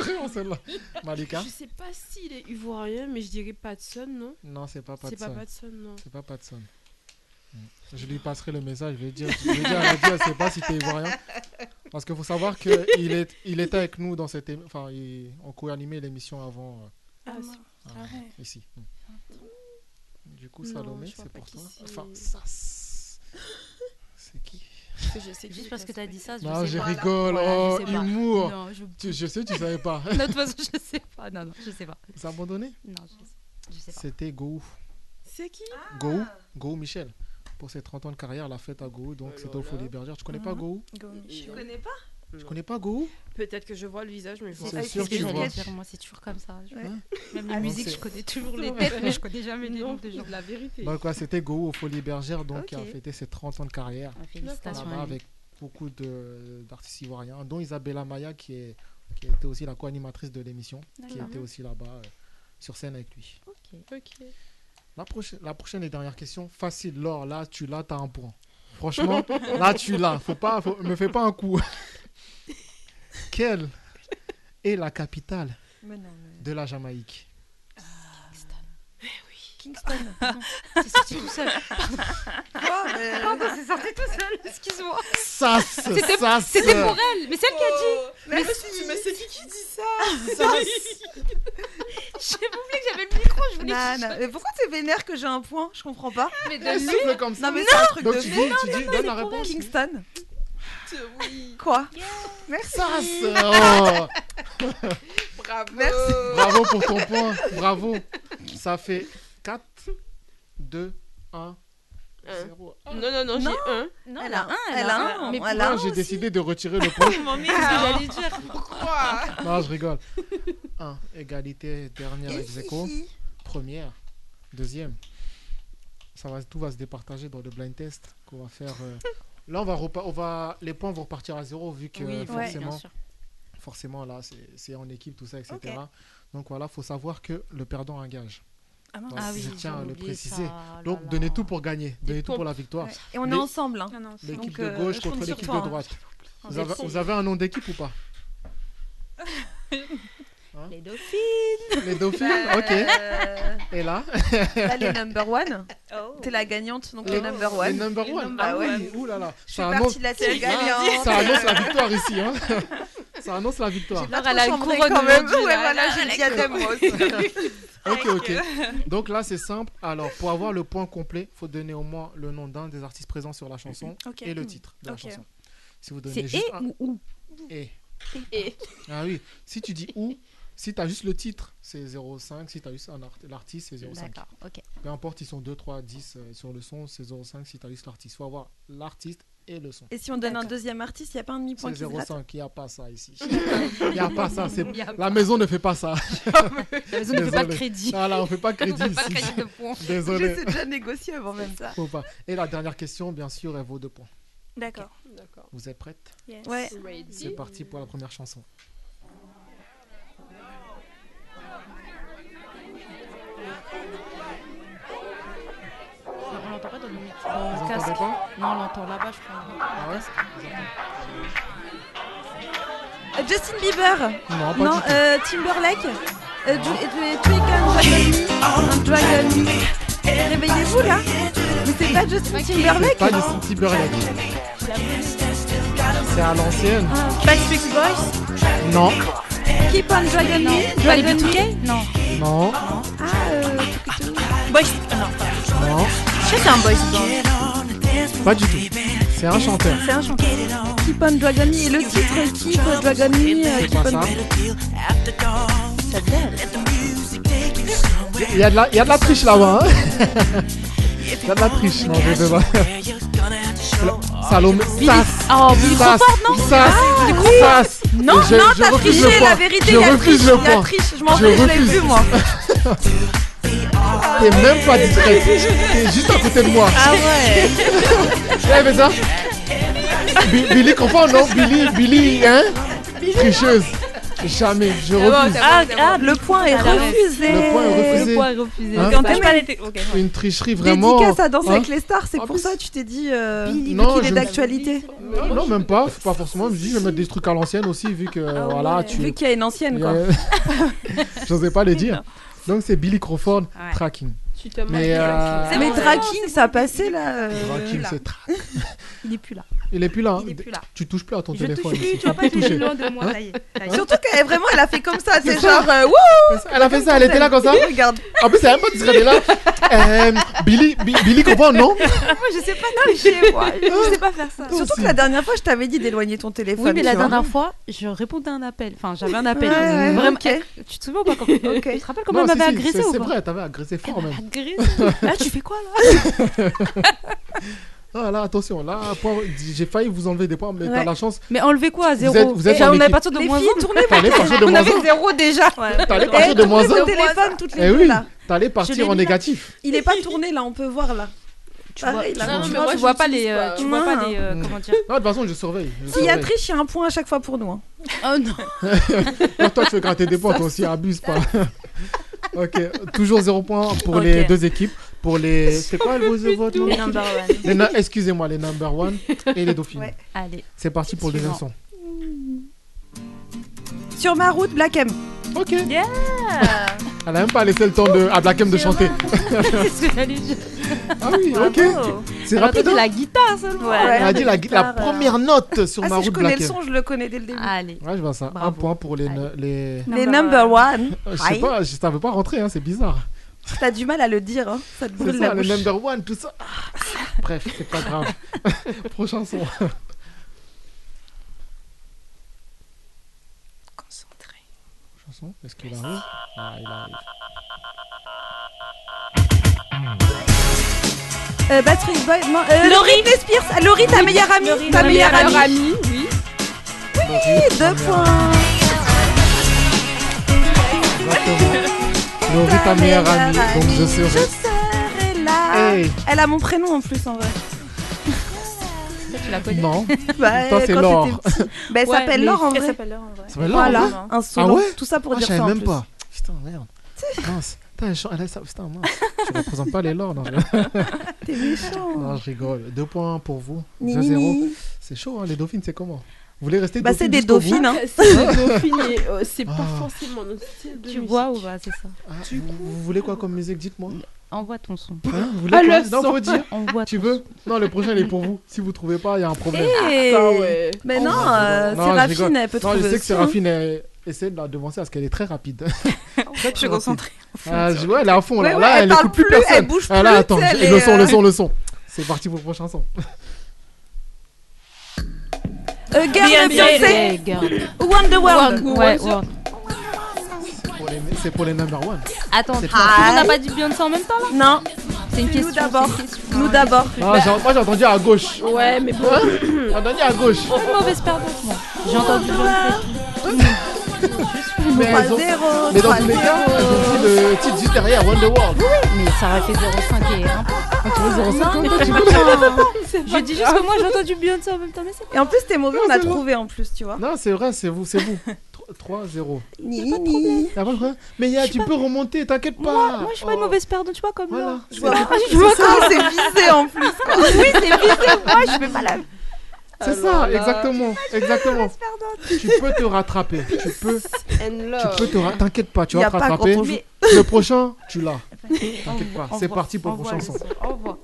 Speaker 1: Vraiment celle-là. Malika
Speaker 3: Je sais pas s'il est ivoirien, mais je dirais Patson, non?
Speaker 1: Non, c'est pas
Speaker 3: C'est pas
Speaker 1: Patson.
Speaker 3: Patson, non.
Speaker 1: C'est pas Patson. Mm. Je lui passerai le message, je vais dire, je vais dire à elle sait pas si t'es ivoirien. Parce qu'il faut savoir qu'il est, il était avec nous dans cette émi- enfin, il- on co-animait l'émission avant euh,
Speaker 6: Ah,
Speaker 1: euh,
Speaker 6: Ah ouais.
Speaker 1: ici. Mm. Du coup,
Speaker 3: Non,
Speaker 1: Salomé,
Speaker 3: je
Speaker 1: c'est
Speaker 3: pas
Speaker 1: pour toi. Enfin, ça, c'est c'est qui
Speaker 3: je sais
Speaker 2: Juste parce que t'as dit ça, je
Speaker 1: Non,
Speaker 2: sais
Speaker 1: je
Speaker 2: pas.
Speaker 1: rigole.
Speaker 2: Voilà,
Speaker 1: oh,
Speaker 2: je sais pas.
Speaker 1: humour.
Speaker 2: Non, je...
Speaker 1: Tu- je sais, tu savais pas.
Speaker 2: de toute façon, je sais pas. Non, non, je sais pas.
Speaker 1: C'est abandonné
Speaker 2: Non, je sais, je sais pas.
Speaker 1: C'était Gou.
Speaker 3: C'est qui
Speaker 1: Gou, Gou Michel. Pour ses 30 ans de carrière, la fête à Gou, donc
Speaker 3: Oh
Speaker 1: c'était
Speaker 3: là
Speaker 1: au Folie. Bergère. Tu connais
Speaker 5: Mhm.
Speaker 1: pas Gou
Speaker 6: Go Michel.
Speaker 5: Tu connais pas
Speaker 1: Tu connais pas Gou
Speaker 3: Peut-être que je vois le visage, mais je
Speaker 1: C'est
Speaker 3: pas.
Speaker 1: sûr
Speaker 2: ce
Speaker 1: que
Speaker 2: que
Speaker 1: tu
Speaker 2: j'allais
Speaker 1: vois.
Speaker 2: dire, moi, c'est toujours comme ça. Je-
Speaker 5: Ouais.
Speaker 2: Même les
Speaker 5: Ah,
Speaker 2: musiques,
Speaker 1: c'est-
Speaker 2: je connais toujours les têtes, mais je connais jamais les noms des gens.
Speaker 3: de la vérité.
Speaker 1: Donc, ouais, c'était Gou au Folie Bergère, donc qui a fêté ses 30 ans de carrière.
Speaker 2: Ah, Félicitations
Speaker 1: avec beaucoup de- d'artistes ivoiriens, dont Isabella Maya, qui, est, qui était aussi la co-animatrice de l'émission, qui était aussi là-bas euh, sur scène avec lui.
Speaker 2: Ok.
Speaker 3: Ok.
Speaker 1: La prochaine, la prochaine et dernière question, facile. Laure, là, tu l'as, t'as un point. Franchement, là, tu l'as. Faut pas, faut- me fais pas un coup. Quelle est la capitale
Speaker 5: Mais non, mais-
Speaker 1: de la Jamaïque
Speaker 5: Kingston.
Speaker 2: C'est sorti tout seul. Pardon.
Speaker 5: Quoi mais-
Speaker 2: Pardon, c'est sorti tout seul. Excuse-moi.
Speaker 1: Sas,
Speaker 2: C'était pour elle, mais c'est elle qui a dit.
Speaker 5: Mais,
Speaker 2: Mais
Speaker 5: si, mais c'est qui qui dit ça?
Speaker 2: J'ai oublié que j'avais le micro, je voulais.
Speaker 5: Non, non. Mais pourquoi t'es vénère que j'ai un point? Je comprends pas.
Speaker 2: Mais
Speaker 1: Elle souffle comme ça.
Speaker 5: Non, mais c'est un truc
Speaker 1: Donc
Speaker 5: de
Speaker 1: tu dis, tu dis, donne la réponse.
Speaker 5: Kingston.
Speaker 3: Oui.
Speaker 5: Quoi? Merci.
Speaker 1: Sas. Oh.
Speaker 3: Bravo.
Speaker 5: Merci.
Speaker 1: Bravo pour ton point. Bravo. Ça fait 4, 2, 1, 0.
Speaker 3: Non, non, non, j'ai un.
Speaker 2: Non,
Speaker 5: Elle
Speaker 2: elle
Speaker 5: a
Speaker 2: a un,
Speaker 5: elle a un,
Speaker 2: Mais
Speaker 5: elle a un
Speaker 1: J'ai décidé de retirer le point?
Speaker 2: C'est ce que j'allais dire.
Speaker 3: Pourquoi?
Speaker 1: Non, je rigole. 1. Égalité, dernière ex aequo. Première. Deuxième. Ça va, tout va se départager dans le blind test qu'on va faire. euh. Là, on va, repa- on va, les points vont repartir à zéro vu que
Speaker 2: Oui,
Speaker 1: forcément,
Speaker 2: bien sûr.
Speaker 1: forcément là, c'est- en équipe, tout ça, etc. Donc voilà, faut savoir que le perdant engage.
Speaker 5: Ah.
Speaker 1: Donc,
Speaker 2: Ah oui,
Speaker 1: je tiens à le préciser.
Speaker 2: ça,
Speaker 1: Donc
Speaker 2: là,
Speaker 1: donnez
Speaker 2: là.
Speaker 1: tout pour gagner, donnez tout pour la victoire.
Speaker 5: Ouais. Et on est
Speaker 1: Les-
Speaker 5: ensemble. hein.
Speaker 1: L'équipe
Speaker 5: Donc,
Speaker 1: de
Speaker 5: euh,
Speaker 1: gauche contre l'équipe de droite. Avez, vous avez un nom d'équipe ou pas?
Speaker 2: Les dauphines.
Speaker 1: Les dauphines Ok.
Speaker 5: Euh,
Speaker 1: Et là
Speaker 5: Là, les number one.
Speaker 6: Oh.
Speaker 5: T'es la gagnante, donc les,
Speaker 1: Les-
Speaker 5: number
Speaker 1: Les
Speaker 5: one. Les number
Speaker 1: Ah
Speaker 5: one.
Speaker 1: oui, ouh là là.
Speaker 5: Je
Speaker 1: Ça
Speaker 5: fais
Speaker 1: annonce,
Speaker 5: partie de la team gagnante.
Speaker 1: ça annonce la victoire ici. Hein. Ça annonce la victoire.
Speaker 5: J'ai
Speaker 2: elle a une couronne
Speaker 5: quand même. Ouais,
Speaker 2: là.
Speaker 5: voilà,
Speaker 2: Là,
Speaker 5: j'ai le diadème aussi.
Speaker 1: Ok, ok. Donc là, c'est simple. Alors, pour avoir le point complet, il faut donner au moins le nom d'un des artistes présents sur la chanson
Speaker 6: Ok.
Speaker 1: et le titre de la chanson. Si vous
Speaker 2: C'est
Speaker 1: donnez juste
Speaker 2: et
Speaker 1: un...
Speaker 2: ou ou
Speaker 1: Et.
Speaker 3: Et.
Speaker 1: Ah oui. Si tu dis ou, si tu as juste le titre, c'est 0,5. Si tu as juste un art- l'artiste, c'est 0,5.
Speaker 2: D'accord, ok.
Speaker 1: Peu importe, ils sont 2, 3, 10 euh, sur le son, c'est 0,5 si tu as juste l'artiste. Il faut avoir l'artiste et le son.
Speaker 5: Et si on donne un deuxième artiste, il n'y a pas un demi-point
Speaker 1: C'est
Speaker 5: qui se gratte
Speaker 1: 0,5, il n'y a pas ça ici. Il n'y a pas ça.
Speaker 2: y a
Speaker 1: La maison ne fait pas ça.
Speaker 2: La maison ne fait pas de crédit.
Speaker 1: Voilà, on ne fait pas de
Speaker 2: On
Speaker 1: crédit
Speaker 2: fait pas de crédit de points.
Speaker 1: Désolé.
Speaker 5: J'essaie déjà négocier avant même ça.
Speaker 1: Faut pas. Et la dernière question, bien sûr, elle vaut deux points.
Speaker 6: D'accord.
Speaker 3: D'accord.
Speaker 1: Vous êtes prête?
Speaker 6: Yes.
Speaker 5: Ouais.
Speaker 1: C'est parti pour la première chanson.
Speaker 2: On l'entend pas dans le micro.
Speaker 1: Vous
Speaker 2: casque. Non, on l'entend là-bas, je crois.
Speaker 1: Ah ouais
Speaker 5: Euh, Justin Bieber.
Speaker 1: Non, pas
Speaker 5: Non,
Speaker 1: du tout.
Speaker 5: euh, Timberlake. Euh, Dragon. Dragon Me. Réveillez-vous là. Mais c'est pas Justin Timberlake
Speaker 1: Pas Justin Timberlake. C'est à l'ancienne
Speaker 2: Backstreet Boys
Speaker 1: Non.
Speaker 5: Keep on Dragon Me. Dragon Me.
Speaker 2: B2K Non.
Speaker 1: Non.
Speaker 5: Ah, euh,
Speaker 2: Boys. ah non,
Speaker 1: Non.
Speaker 2: je sais que c'est un boys band.
Speaker 1: Pas du tout. C'est un chanteur.
Speaker 5: c'est un chanteur. Keep on Dragon Me. Et le titre Keep on Dragon Me. euh,
Speaker 1: C'est
Speaker 5: Keep on...
Speaker 1: ça.
Speaker 2: Ça te dit,
Speaker 1: Il y a de la, il y a de la triche là-bas. hein. Il y a de la triche. Non, je vais pas. Salomé. Sas.
Speaker 2: Oh,
Speaker 1: Sas.
Speaker 2: Crawford, non
Speaker 1: Sas. Sas.
Speaker 5: Non,
Speaker 1: Je-
Speaker 5: non, t'as triché, la vérité,
Speaker 1: Je refuse le point.
Speaker 5: Je m'en vais, je l'ai vu moi.
Speaker 1: T'es même pas discrète. T'es juste à côté de moi.
Speaker 2: Ah ouais.
Speaker 1: Eh, ça Bi- Billy Crawford, non? Billy, Billy, hein? Tricheuse. Jamais, je refuse.
Speaker 2: Ah, ah,
Speaker 5: Le point est
Speaker 2: l'arrête.
Speaker 5: refusé.
Speaker 1: Le point est refusé.
Speaker 2: Le point est refusé.
Speaker 1: Hein
Speaker 2: on pas
Speaker 5: même.
Speaker 2: les... Ok.
Speaker 1: Une tricherie vraiment.
Speaker 5: Dédicace à Danser
Speaker 1: hein
Speaker 5: avec les stars, c'est pour ça que tu t'es dit euh,
Speaker 1: Non,
Speaker 5: qu'il est d'actualité.
Speaker 1: Non, non, même pas. Pas forcément. Je me dis, je vais mettre des trucs à l'ancienne aussi, vu que
Speaker 5: Ah
Speaker 1: voilà,
Speaker 5: ouais.
Speaker 1: tu.
Speaker 5: Vu qu'il y a une ancienne quoi.
Speaker 1: J'osais pas le dire. Donc c'est Billy Crawford,
Speaker 2: Ouais.
Speaker 1: Tracking.
Speaker 3: Tu te
Speaker 1: Mais, euh,
Speaker 5: Mais Draking, ça a passé là. euh,
Speaker 1: Tracking, c'est tra-
Speaker 2: Il est plus là.
Speaker 1: Il est plus là. hein.
Speaker 2: Il est plus là.
Speaker 1: Tu touches plus à ton
Speaker 2: Je
Speaker 1: téléphone.
Speaker 2: touche
Speaker 1: ici.
Speaker 2: plus, tu vas
Speaker 1: Faut
Speaker 2: pas toucher
Speaker 1: toucher.
Speaker 2: loin de moi.
Speaker 1: Hein
Speaker 2: Ça y est. ça y est.
Speaker 5: Surtout qu'elle vraiment, elle a fait comme ça, c'est genre euh, wouh
Speaker 1: Elle a fait ça, elle était là comme ça.
Speaker 5: Regarde.
Speaker 1: En plus, c'est même pas discret. Elle est là. Euh, Billy, Bi- Billy Crawford, non
Speaker 5: Moi, je sais pas tricher, moi. Je sais pas faire ça. Surtout
Speaker 1: aussi.
Speaker 5: que la dernière fois, je t'avais dit d'éloigner ton téléphone.
Speaker 2: Oui, mais la
Speaker 5: vois.
Speaker 2: dernière fois, je répondais à un appel. Enfin, j'avais un appel.
Speaker 5: Ouais,
Speaker 2: Vraiment.
Speaker 5: ok.
Speaker 2: Tu te souviens ou pas quand... Tu te rappelles comment
Speaker 1: Non,
Speaker 2: elle m'avait
Speaker 1: si,
Speaker 2: agressé
Speaker 1: c'est- vrai, t'avais agressé fort même.
Speaker 2: Agressé Là, tu fais quoi là?
Speaker 1: Ah là, attention, là, point- j'ai failli vous enlever des points, mais
Speaker 2: Ouais.
Speaker 1: t'as la chance.
Speaker 2: Mais enlevez quoi à
Speaker 1: Vous
Speaker 2: zéro
Speaker 1: êtes- vous êtes
Speaker 2: Et
Speaker 1: en
Speaker 2: On est partir de
Speaker 5: Les
Speaker 2: moins
Speaker 5: filles,
Speaker 2: un.
Speaker 5: tournez
Speaker 1: T'allais partir de
Speaker 2: On
Speaker 1: moins
Speaker 2: avait
Speaker 1: un.
Speaker 2: zéro déjà.
Speaker 1: T'allais
Speaker 5: Eh,
Speaker 1: partir de moins un.
Speaker 5: téléphones toutes les
Speaker 1: Eh
Speaker 5: deux
Speaker 1: oui,
Speaker 5: là.
Speaker 1: t'allais
Speaker 5: l'ai
Speaker 1: partir en négatif.
Speaker 5: Il est pas tourné là, on peut voir là.
Speaker 2: Tu vois,
Speaker 5: Pareil.
Speaker 3: Non, mais
Speaker 2: vois,
Speaker 3: moi,
Speaker 2: tu
Speaker 3: je
Speaker 2: vois pas les, euh,
Speaker 3: pas.
Speaker 2: tu vois pas
Speaker 5: Non.
Speaker 2: les, euh,
Speaker 1: Mm.
Speaker 2: comment dire
Speaker 1: Non, de toute façon, je surveille.
Speaker 5: S'il y a triche, il y a un point à chaque fois pour nous. hein.
Speaker 2: Oh non.
Speaker 1: Toi, toi, tu veux gratter des points, toi aussi, abuse pas. Ok, toujours 0 points pour les deux équipes. Pour les. C'est quoi vos votes
Speaker 6: Les number one.
Speaker 1: Les na- Excusez-moi, les number one et les dauphines.
Speaker 5: Ouais.
Speaker 2: Allez.
Speaker 1: C'est parti pour le deuxième son.
Speaker 5: Sur ma route, Black M.
Speaker 1: Ok.
Speaker 6: Yeah
Speaker 1: Elle a même pas laissé le temps de, à Black M de chanter.
Speaker 2: C'est ce que j'allais dire.
Speaker 1: Ah oui, ok. C'est
Speaker 2: Elle a
Speaker 1: rapide.
Speaker 2: dit
Speaker 1: hein
Speaker 2: la guitare seulement.
Speaker 5: Ouais.
Speaker 1: Elle a dit la,
Speaker 5: guitare, euh.
Speaker 1: première note sur
Speaker 5: Ah,
Speaker 1: ma
Speaker 5: si je
Speaker 1: route
Speaker 5: connais
Speaker 1: Black
Speaker 5: le
Speaker 1: M.
Speaker 5: son, je le connais dès le début.
Speaker 2: Allez.
Speaker 1: Ouais, je vois ça. Un point pour les. les...
Speaker 5: Les number one.
Speaker 1: Je sais pas, je- ça veut pas rentrer, hein, c'est bizarre.
Speaker 5: T'as du mal à le dire, hein. ça te brûle
Speaker 1: ça,
Speaker 5: la
Speaker 1: le
Speaker 5: bouche.
Speaker 1: number one, tout ça. Bref, c'est pas grave. Prochain son.
Speaker 6: Concentré.
Speaker 1: Chanson, est-ce qu'il arrive? Ah, il arrive.
Speaker 5: Euh, Backstreet Boy, non, euh,
Speaker 6: Laurie.
Speaker 5: Spears, Ah, Laurie, ta meilleure amie,
Speaker 6: Laurie,
Speaker 5: ta meilleure
Speaker 3: Meilleur
Speaker 5: amie.
Speaker 3: ami, oui.
Speaker 5: Oui, deux points.
Speaker 1: Exactement. Laurie, ta meilleure amie, donc je serai.
Speaker 5: Je serai là.
Speaker 1: Hey.
Speaker 5: Elle a mon prénom en plus en vrai.
Speaker 2: Tu la connais
Speaker 1: Non.
Speaker 5: Bah,
Speaker 1: Toi, c'est Laure.
Speaker 5: Bah, elle
Speaker 6: Ouais,
Speaker 5: s'appelle
Speaker 6: mais
Speaker 5: Laure en
Speaker 6: Elle
Speaker 5: vrai.
Speaker 6: s'appelle Laure en vrai.
Speaker 1: Ça Laure,
Speaker 5: Voilà,
Speaker 1: en vrai
Speaker 5: un
Speaker 1: Ah
Speaker 5: solo.
Speaker 1: ouais
Speaker 5: Tout ça pour
Speaker 1: Ah,
Speaker 5: dire
Speaker 1: je savais
Speaker 5: ça
Speaker 1: même
Speaker 5: plus.
Speaker 1: pas. Putain, merde. Mince. Putain, elle, a ça. Putain, mince. Tu représentes pas les lords. Non, je...
Speaker 5: T'es méchant.
Speaker 1: non, je rigole. Deux points pour vous.
Speaker 5: Ni,
Speaker 1: 2-0.
Speaker 5: ni, ni.
Speaker 1: C'est chaud, hein, les dauphines, c'est comment? Vous voulez rester
Speaker 5: Bah, c'est des dauphines, hein.
Speaker 3: C'est des dauphines et euh, c'est pas
Speaker 1: Ah.
Speaker 3: forcément notre style de
Speaker 2: Tu
Speaker 3: musique.
Speaker 2: vois ou pas, c'est ça.
Speaker 1: Ah, vous, vous voulez quoi comme musique Dites-moi.
Speaker 2: Envoie ton son.
Speaker 1: Hein, vous voulez
Speaker 3: Ah,
Speaker 1: quoi
Speaker 3: le
Speaker 1: Non,
Speaker 3: son.
Speaker 1: faut dire.
Speaker 2: Envoie
Speaker 1: Tu
Speaker 2: ton
Speaker 1: veux Non, le prochain, il est pour vous. Si vous trouvez pas, il y a un problème.
Speaker 5: Eh.
Speaker 3: Ah ouais.
Speaker 5: Mais non,
Speaker 1: Non,
Speaker 5: euh,
Speaker 1: je.
Speaker 5: Séraphine, elle peut
Speaker 1: Non, je
Speaker 5: trouver
Speaker 1: sais que
Speaker 5: aussi, hein.
Speaker 1: Séraphine elle essaie de la devancer parce qu'elle est très rapide.
Speaker 6: Je suis concentrée.
Speaker 1: Ah, je vois, elle est à fond là.
Speaker 5: Ouais, elle
Speaker 1: elle
Speaker 5: parle
Speaker 1: écoute plus
Speaker 5: plus,
Speaker 1: personne.
Speaker 5: elle bouge
Speaker 1: Ah, là,
Speaker 5: plus,
Speaker 1: attends, le son,
Speaker 5: euh,
Speaker 1: le son, le son. C'est parti pour le prochain son.
Speaker 5: Euh, Girl de
Speaker 6: Beyoncé.
Speaker 5: Wonderworld.
Speaker 2: Ouais,
Speaker 1: les- C'est pour les number one.
Speaker 2: Attends,
Speaker 5: pas-
Speaker 2: monde n'a pas dit Beyoncé en même temps là?
Speaker 5: Non,
Speaker 2: C'est une
Speaker 5: nous
Speaker 2: question.
Speaker 5: d'abord. Nous d'abord.
Speaker 1: Ah, j'ai- moi j'ai entendu à gauche.
Speaker 3: Ouais, mais bon.
Speaker 1: J'ai entendu à gauche.
Speaker 2: Une mauvaise perdante, moi. J'ai entendu Beyoncé.
Speaker 1: Mais, elles ont-
Speaker 5: 3-0.
Speaker 1: mais dans tous les cas, dit le titre juste derrière, Wonderworld.
Speaker 2: Mais ça aurait fait 0,5 et 1 point.
Speaker 1: Ah, tu veux 0,50 toi, tu veux
Speaker 2: Je dis juste que moi j'ai entendu Beyoncé en même temps, mais
Speaker 5: Et en plus, t'es mauvais, on a trouvé en plus, tu vois.
Speaker 1: Non, c'est vrai, c'est vous, c'est vous. 3-0.
Speaker 5: Ni,
Speaker 1: problème. Mais Y'a, tu peux remonter, t'inquiète pas.
Speaker 2: Moi, moi je suis pas une
Speaker 1: Oh.
Speaker 2: mauvaise perdante, tu vois, comme
Speaker 1: Voilà.
Speaker 2: là.
Speaker 5: Je vois,
Speaker 1: C'est-
Speaker 5: je vois comment c'est visé en plus. quoi.
Speaker 2: Oui, c'est visé, moi je fais pas la.
Speaker 1: C'est ça, exactement, exactement. Tu peux te rattraper. Tu peux, tu peux te ra- T'inquiète pas, tu vas te rattraper. Le prochain, tu l'as. T'inquiète pas. C'est parti pour le prochain son.
Speaker 2: Au revoir.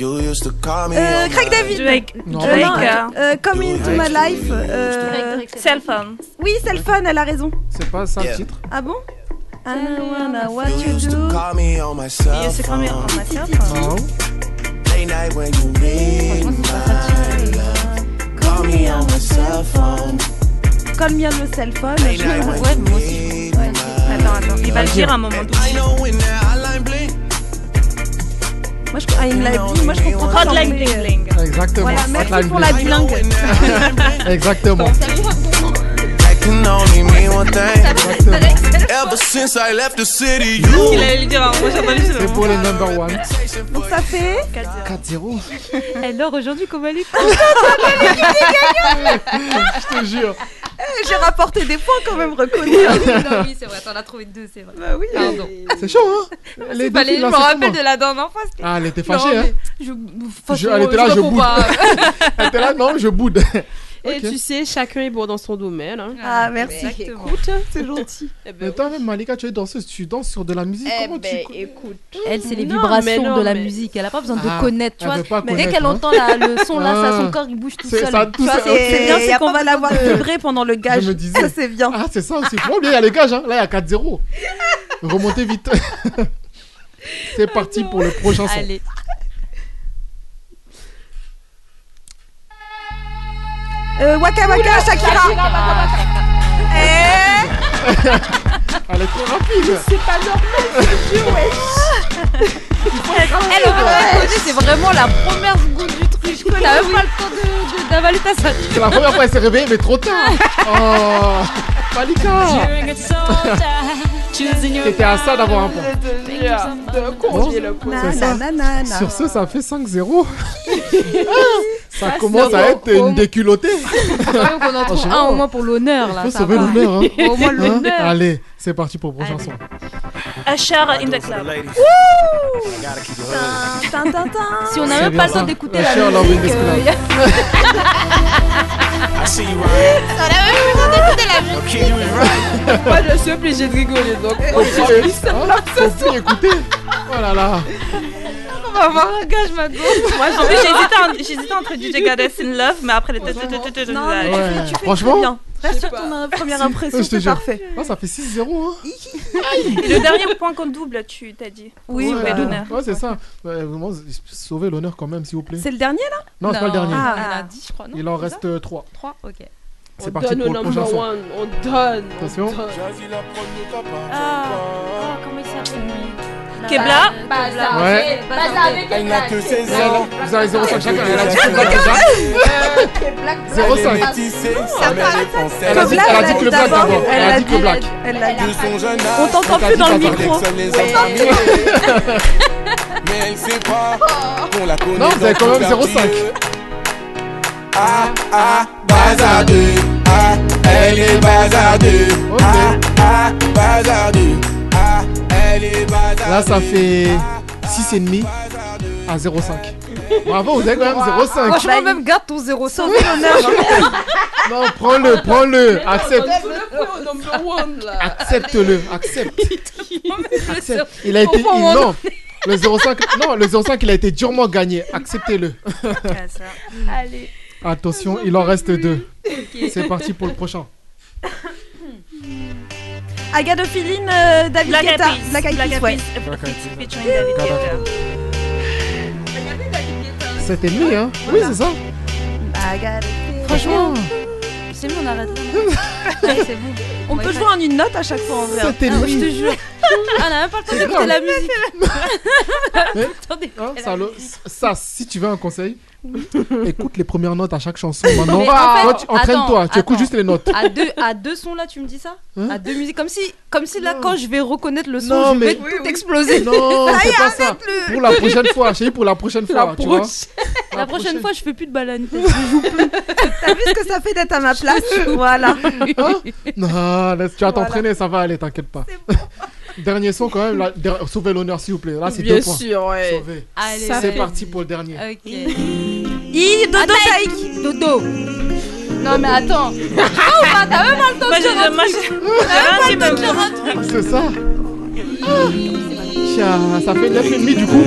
Speaker 9: You used to call me
Speaker 5: Euh,
Speaker 9: on
Speaker 5: Craig David.
Speaker 6: Drake.
Speaker 1: Non,
Speaker 6: Drake.
Speaker 5: non,
Speaker 6: euh,
Speaker 5: euh, Come into my life. euh,
Speaker 6: Cell phone.
Speaker 5: Oui, le fun, elle a raison.
Speaker 1: C'est pas ça le
Speaker 9: Yeah.
Speaker 1: titre?
Speaker 5: Ah bon? I don't wanna what
Speaker 9: You
Speaker 5: you
Speaker 9: used to
Speaker 5: do.
Speaker 9: call me on my cell phone. Late night when you need my love. Call me on my cell phone.
Speaker 5: Call me on the cell phone.
Speaker 9: Late
Speaker 5: Je-
Speaker 9: night when
Speaker 2: Ouais,
Speaker 9: you
Speaker 2: moi aussi.
Speaker 9: need my
Speaker 6: Attends, attends. Il va le dire à un moment donné.
Speaker 9: I know when that hotline bling.
Speaker 5: Moi, je, ah, il me l'a dit. Moi, je comprends pas.
Speaker 6: Hotline
Speaker 5: l'anglais.
Speaker 6: bling bling.
Speaker 1: Exactement.
Speaker 5: Voilà, merci
Speaker 1: Hotline
Speaker 5: pour la
Speaker 1: Bling.
Speaker 9: that can only mean one thing. Ever since I left the city,
Speaker 6: Il
Speaker 9: you
Speaker 6: allait le dire, hein. moi j'ai.
Speaker 1: C'est pour les number one.
Speaker 5: Donc, ça fait.
Speaker 1: 4-0.
Speaker 2: Elle dort aujourd'hui comme elle est.
Speaker 1: Je te jure.
Speaker 5: Eh, J'ai rapporté des points quand même reconnus.
Speaker 2: non, oui, c'est vrai, t'en as trouvé deux, c'est vrai.
Speaker 5: bah oui.
Speaker 2: Pardon.
Speaker 1: C'est chaud, hein Les deux
Speaker 2: Fallait-
Speaker 1: filles,
Speaker 2: je me rappelle
Speaker 1: comment
Speaker 2: de la dernière fois. c'était-
Speaker 1: Ah, elle était
Speaker 2: Non,
Speaker 1: fâchée, hein
Speaker 2: mais Je,
Speaker 1: Je- Elle était là, je boude.
Speaker 2: pas.
Speaker 1: Elle était là, non, je boude.
Speaker 3: Et tu sais, chacun est bon dans son domaine. hein.
Speaker 5: Ah, merci.
Speaker 2: Exactement.
Speaker 3: Écoute,
Speaker 5: C'est gentil.
Speaker 3: eh ben,
Speaker 1: Mais toi-même, Malika, tu es danseuse, tu danses sur de la musique.
Speaker 3: eh
Speaker 1: Comment
Speaker 3: ben,
Speaker 1: tu.
Speaker 3: écoute.
Speaker 2: Elle, c'est les
Speaker 3: Non,
Speaker 2: vibrations
Speaker 3: non,
Speaker 2: de la
Speaker 3: mais-
Speaker 2: musique. Elle a pas besoin de
Speaker 1: Ah,
Speaker 2: connaître, tu vois. Mais dès qu'elle
Speaker 1: hein.
Speaker 2: entend la- le son là, ça,
Speaker 1: Ah.
Speaker 2: son corps il bouge tout
Speaker 1: C'est
Speaker 2: seul.
Speaker 5: c'est bien, c'est qu'on va l'avoir vibré pendant le gage.
Speaker 1: Je me disais.
Speaker 5: Ça, c'est bien.
Speaker 1: Ah, c'est ça aussi. Pas oublier, il y a les gages, hein. Là, il y a 4-0. Remontez vite. c'est parti pour le prochain son.
Speaker 2: Allez.
Speaker 5: Euh, Waka Waka, Shakira.
Speaker 1: Elle est trop rapide.
Speaker 3: C'est pas normal, ce jeu, wesh.
Speaker 2: Elle, en fait, c'est vraiment la première seconde du truc. T'as même pas le temps d'avaler ta salle.
Speaker 1: C'est la première fois qu'elle s'est réveillée, mais trop tard. Oh, Malika. T'étais à ça d'avoir un point. C'est ça. Sur ce, ça fait 5-0. ça
Speaker 3: Ça,
Speaker 1: commence à être
Speaker 2: bon.
Speaker 1: une déculottée.
Speaker 2: Faut quand même qu'on en trouve
Speaker 1: Franchement,
Speaker 2: un au moins pour l'honneur là.
Speaker 1: Faut
Speaker 2: ça
Speaker 1: sauver
Speaker 2: va.
Speaker 1: l'honneur. Hein.
Speaker 2: Au moins
Speaker 1: Hein
Speaker 2: l'honneur.
Speaker 1: Allez, c'est parti pour le prochain
Speaker 2: Allez.
Speaker 1: son.
Speaker 6: Usher in the club.
Speaker 5: Tin, tin, tin.
Speaker 2: Si on n'a même pas le temps d'écouter la musique,
Speaker 1: the
Speaker 2: euh, a-
Speaker 9: I see you right.
Speaker 2: on a même pas le temps d'écouter la musique.
Speaker 3: Moi, je suis obligée de rigoler, donc.
Speaker 1: Faut plus, hein, écouter. Oh là là.
Speaker 2: On va avoir un gage maintenant.
Speaker 6: Moi, j'ai- j'hésitais en- j'hésitais entre DJ Goddess in Love, mais après le.
Speaker 5: Non,
Speaker 1: Franchement,
Speaker 5: bien. Reste sur ton euh, première impression,
Speaker 1: je te
Speaker 5: c'est
Speaker 1: jure.
Speaker 5: parfait.
Speaker 1: Non, ça fait 6-0. Hein.
Speaker 6: Et le dernier point qu'on double, tu t'as dit.
Speaker 5: Oui, ouais.
Speaker 6: l'honneur.
Speaker 1: Ouais, c'est ça. Ouais, vraiment, sauver l'honneur quand même, s'il vous plaît.
Speaker 5: C'est le dernier là?
Speaker 1: Non, c'est pas le dernier.
Speaker 5: Ah.
Speaker 2: Il a 10, je crois, non
Speaker 1: Il en reste 3.
Speaker 2: 3, ok.
Speaker 1: C'est
Speaker 3: On
Speaker 1: parti
Speaker 3: donne
Speaker 1: pour
Speaker 3: au
Speaker 1: le
Speaker 3: number
Speaker 1: prochain son.
Speaker 3: one, on donne. on
Speaker 1: Attention.
Speaker 3: donne.
Speaker 2: Ah, oh, comment il s'appelle
Speaker 6: Kebla.
Speaker 1: Ouais.
Speaker 9: Elle n'a que 16
Speaker 1: Zéro.
Speaker 9: ans.
Speaker 1: Vous avez 0,5 chacun. Elle a dit que Black déjà. 0,5.
Speaker 9: Elle
Speaker 1: a dit, elle a dit que le Black
Speaker 5: d'abord.
Speaker 1: Elle a dit que le Black.
Speaker 5: Elle l'a dit.
Speaker 9: De son jeune âge,
Speaker 5: On t'entend plus
Speaker 1: dit
Speaker 5: dans le micro.
Speaker 9: Mais elle sait pas qu'on la connaît
Speaker 1: Non, vous avez quand même
Speaker 9: quartier.
Speaker 1: 0,5.
Speaker 9: Ah, ah, bazardeux. Ah, elle est bazardeux. Ah, ah, bazardeux.
Speaker 1: Là, ça fait 6,5 à 0,5. Bravo, vous avez quand même 0,5.
Speaker 2: Franchement, même garde ton 0
Speaker 5: Sauver l'honneur. hein.
Speaker 1: Non, prends-le, prends-le. Accepte. Accepte-le. Accepte. Accepte. Il a été. non. Le 0,5, non, le 0,5, il a été durement gagné. Acceptez-le.
Speaker 6: Allez.
Speaker 1: Attention, il en reste deux. C'est parti pour le prochain.
Speaker 5: Agadophiline, euh, David
Speaker 6: Black
Speaker 5: Guetta.
Speaker 6: Peas.
Speaker 5: Black Eyed Peas, ouais.
Speaker 1: C'était lui, hein Oui, c'est ça.
Speaker 5: Agadophiline.
Speaker 2: Franchement, c'est bon, on arrête là. Ouais, c'est bon.
Speaker 5: On peut jouer en une note à chaque fois en vrai. hein.
Speaker 1: C'était
Speaker 2: Ah, je te
Speaker 1: lui.
Speaker 2: jure. Ah, on a même pas le temps d'écouter
Speaker 1: grave.
Speaker 2: la musique.
Speaker 1: Mais,
Speaker 2: Attendez.
Speaker 1: hein, ça, ça, si tu veux un conseil, écoute les premières notes à chaque chanson. Maintenant,
Speaker 2: Mais en fait,
Speaker 1: Toi, tu- entraîne-toi,
Speaker 2: attends,
Speaker 1: tu écoutes juste les notes.
Speaker 2: À deux, à deux sons là, tu me dis ça?
Speaker 1: Hein?
Speaker 2: À deux musiques. Comme si, comme si là, quand je vais reconnaître le son,
Speaker 1: Non,
Speaker 2: je
Speaker 1: mais-
Speaker 2: vais tout exploser.
Speaker 1: Non, c'est pas ça. Pour la prochaine fois, chérie, pour la prochaine
Speaker 2: La
Speaker 1: fois, tu vois.
Speaker 2: La, prochaine fois, je fais plus de balade.
Speaker 5: T'as vu ce que ça fait d'être à ma place? Voilà.
Speaker 1: Hein? Non, laisse, tu vas
Speaker 5: Voilà.
Speaker 1: t'entraîner, ça va aller, t'inquiète pas. Dernier son quand même, là, der- sauvez l'honneur s'il vous plaît. Là, c'est
Speaker 3: Bien
Speaker 1: deux points.
Speaker 3: sûr, ouais.
Speaker 1: Sauvé.
Speaker 2: Allez,
Speaker 1: C'est parti pour le dernier.
Speaker 2: Ok.
Speaker 5: I, Dodo Taïk.
Speaker 2: Dodo. Non, mais attends. Ah ou pas T'as même pas le temps de
Speaker 6: j'ai-
Speaker 2: dire un
Speaker 6: moi,
Speaker 2: truc.
Speaker 6: j'ai-
Speaker 2: T'as même pas le temps de.
Speaker 1: C'est ça. Tiens, ça fait 9,5 du coup.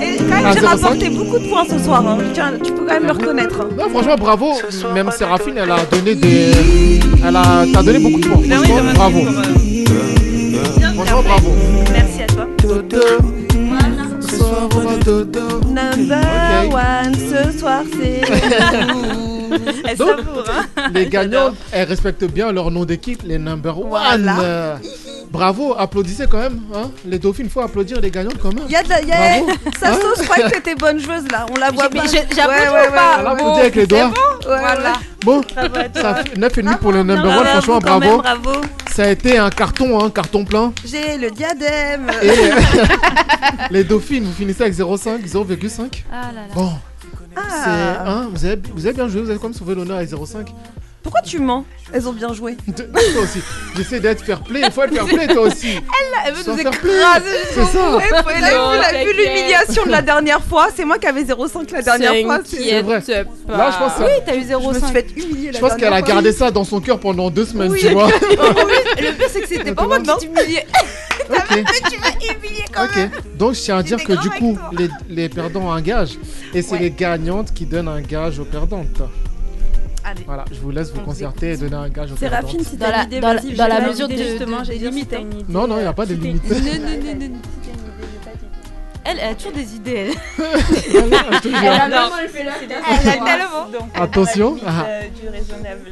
Speaker 5: Et quand même,
Speaker 1: Ah,
Speaker 5: j'ai
Speaker 1: 0,5.
Speaker 5: rapporté beaucoup de points ce soir. hein. Tiens, tu peux quand même le reconnaître. hein.
Speaker 1: Non, franchement, bravo. Même Séraphine, elle a donné des. Elle a. T'as donné beaucoup de points. Franchement,
Speaker 6: m'a
Speaker 1: bravo. Franchement, bravo.
Speaker 6: Merci à toi.
Speaker 1: Dodo. Ce soir, on va dodo.
Speaker 5: Number one, ce soir, c'est.
Speaker 6: Elle
Speaker 1: Donc,
Speaker 6: savoure, hein?
Speaker 1: Les gagnantes, elles respectent bien leur nom d'équipe, les number one.
Speaker 5: Voilà.
Speaker 1: Bravo, applaudissez quand même. Hein les dauphines, faut applaudir les gagnantes quand même.
Speaker 5: Il y a de la. y a-
Speaker 1: Bravo.
Speaker 5: Ça
Speaker 1: Hein?
Speaker 5: sauce, je crois que t'es bonne joueuse là. On la voit pas.
Speaker 2: j'ai applaudi
Speaker 5: Ouais,
Speaker 2: ou
Speaker 5: ouais,
Speaker 2: pas?
Speaker 1: applaudit avec les doigts.
Speaker 5: Ouais,
Speaker 2: Voilà.
Speaker 5: ouais.
Speaker 1: Bon, ça fait 9,5 pour le number
Speaker 5: Bravo
Speaker 1: one.
Speaker 5: à
Speaker 1: Franchement,
Speaker 5: vous quand
Speaker 1: bravo.
Speaker 5: même, bravo.
Speaker 1: Ça a été un carton, hein, carton plein.
Speaker 5: J'ai le diadème.
Speaker 1: Et les dauphines, vous finissez avec 0,5, 0,5.
Speaker 2: Ah là là.
Speaker 1: Bon,
Speaker 5: Ah.
Speaker 1: Hein, vous, avez, vous avez bien joué, vous avez quand même sauvé l'honneur avec 0,5.
Speaker 5: Pourquoi tu mens? Elles ont bien joué.
Speaker 1: De- Toi aussi. J'essaie d'être fair play. Il faut être fair play, toi aussi.
Speaker 5: Elle, elle veut
Speaker 1: Sans
Speaker 5: nous écraser.
Speaker 1: C'est ça.
Speaker 5: Elle a
Speaker 3: Non,
Speaker 5: vu l'humiliation de la dernière fois. C'est moi qui avais 0,5 la dernière fois. c'est-
Speaker 1: vrai.
Speaker 3: Pas.
Speaker 1: Là, je pense, que-
Speaker 2: Oui, t'as eu
Speaker 5: Je me
Speaker 2: 0,5.
Speaker 5: suis fait humilier la
Speaker 1: je pense qu'elle a gardé ça dans son cœur pendant deux semaines,
Speaker 5: Oui.
Speaker 1: tu vois.
Speaker 2: Le pire, c'est que c'était pas moi qui t'humiliais.
Speaker 1: Ok.
Speaker 5: Tu m'as humilié quand même.
Speaker 1: Ok, donc je tiens à dire que du coup, les, les perdants ont un gage. Et c'est
Speaker 5: Ouais.
Speaker 1: les gagnantes qui donnent un gage aux perdantes.
Speaker 5: Allez.
Speaker 1: Voilà, je vous laisse vous
Speaker 5: On
Speaker 1: concerter et donner un gage aux
Speaker 5: Séraphine,
Speaker 1: perdantes.
Speaker 5: si t'as une idée,
Speaker 2: dans la- dans mesure de-
Speaker 5: justement, j'ai
Speaker 2: limite, hein.
Speaker 1: Non, non, il n'y a pas de limite.
Speaker 2: Non, non, non, non. Elle, elle a toujours des idées. elle.
Speaker 1: je te jure.
Speaker 2: Elle a
Speaker 6: Non.
Speaker 2: vraiment le fait là. Elle a
Speaker 6: histoires.
Speaker 2: tellement.
Speaker 6: Donc,
Speaker 1: Attention.
Speaker 6: limite, euh, du raisonnable.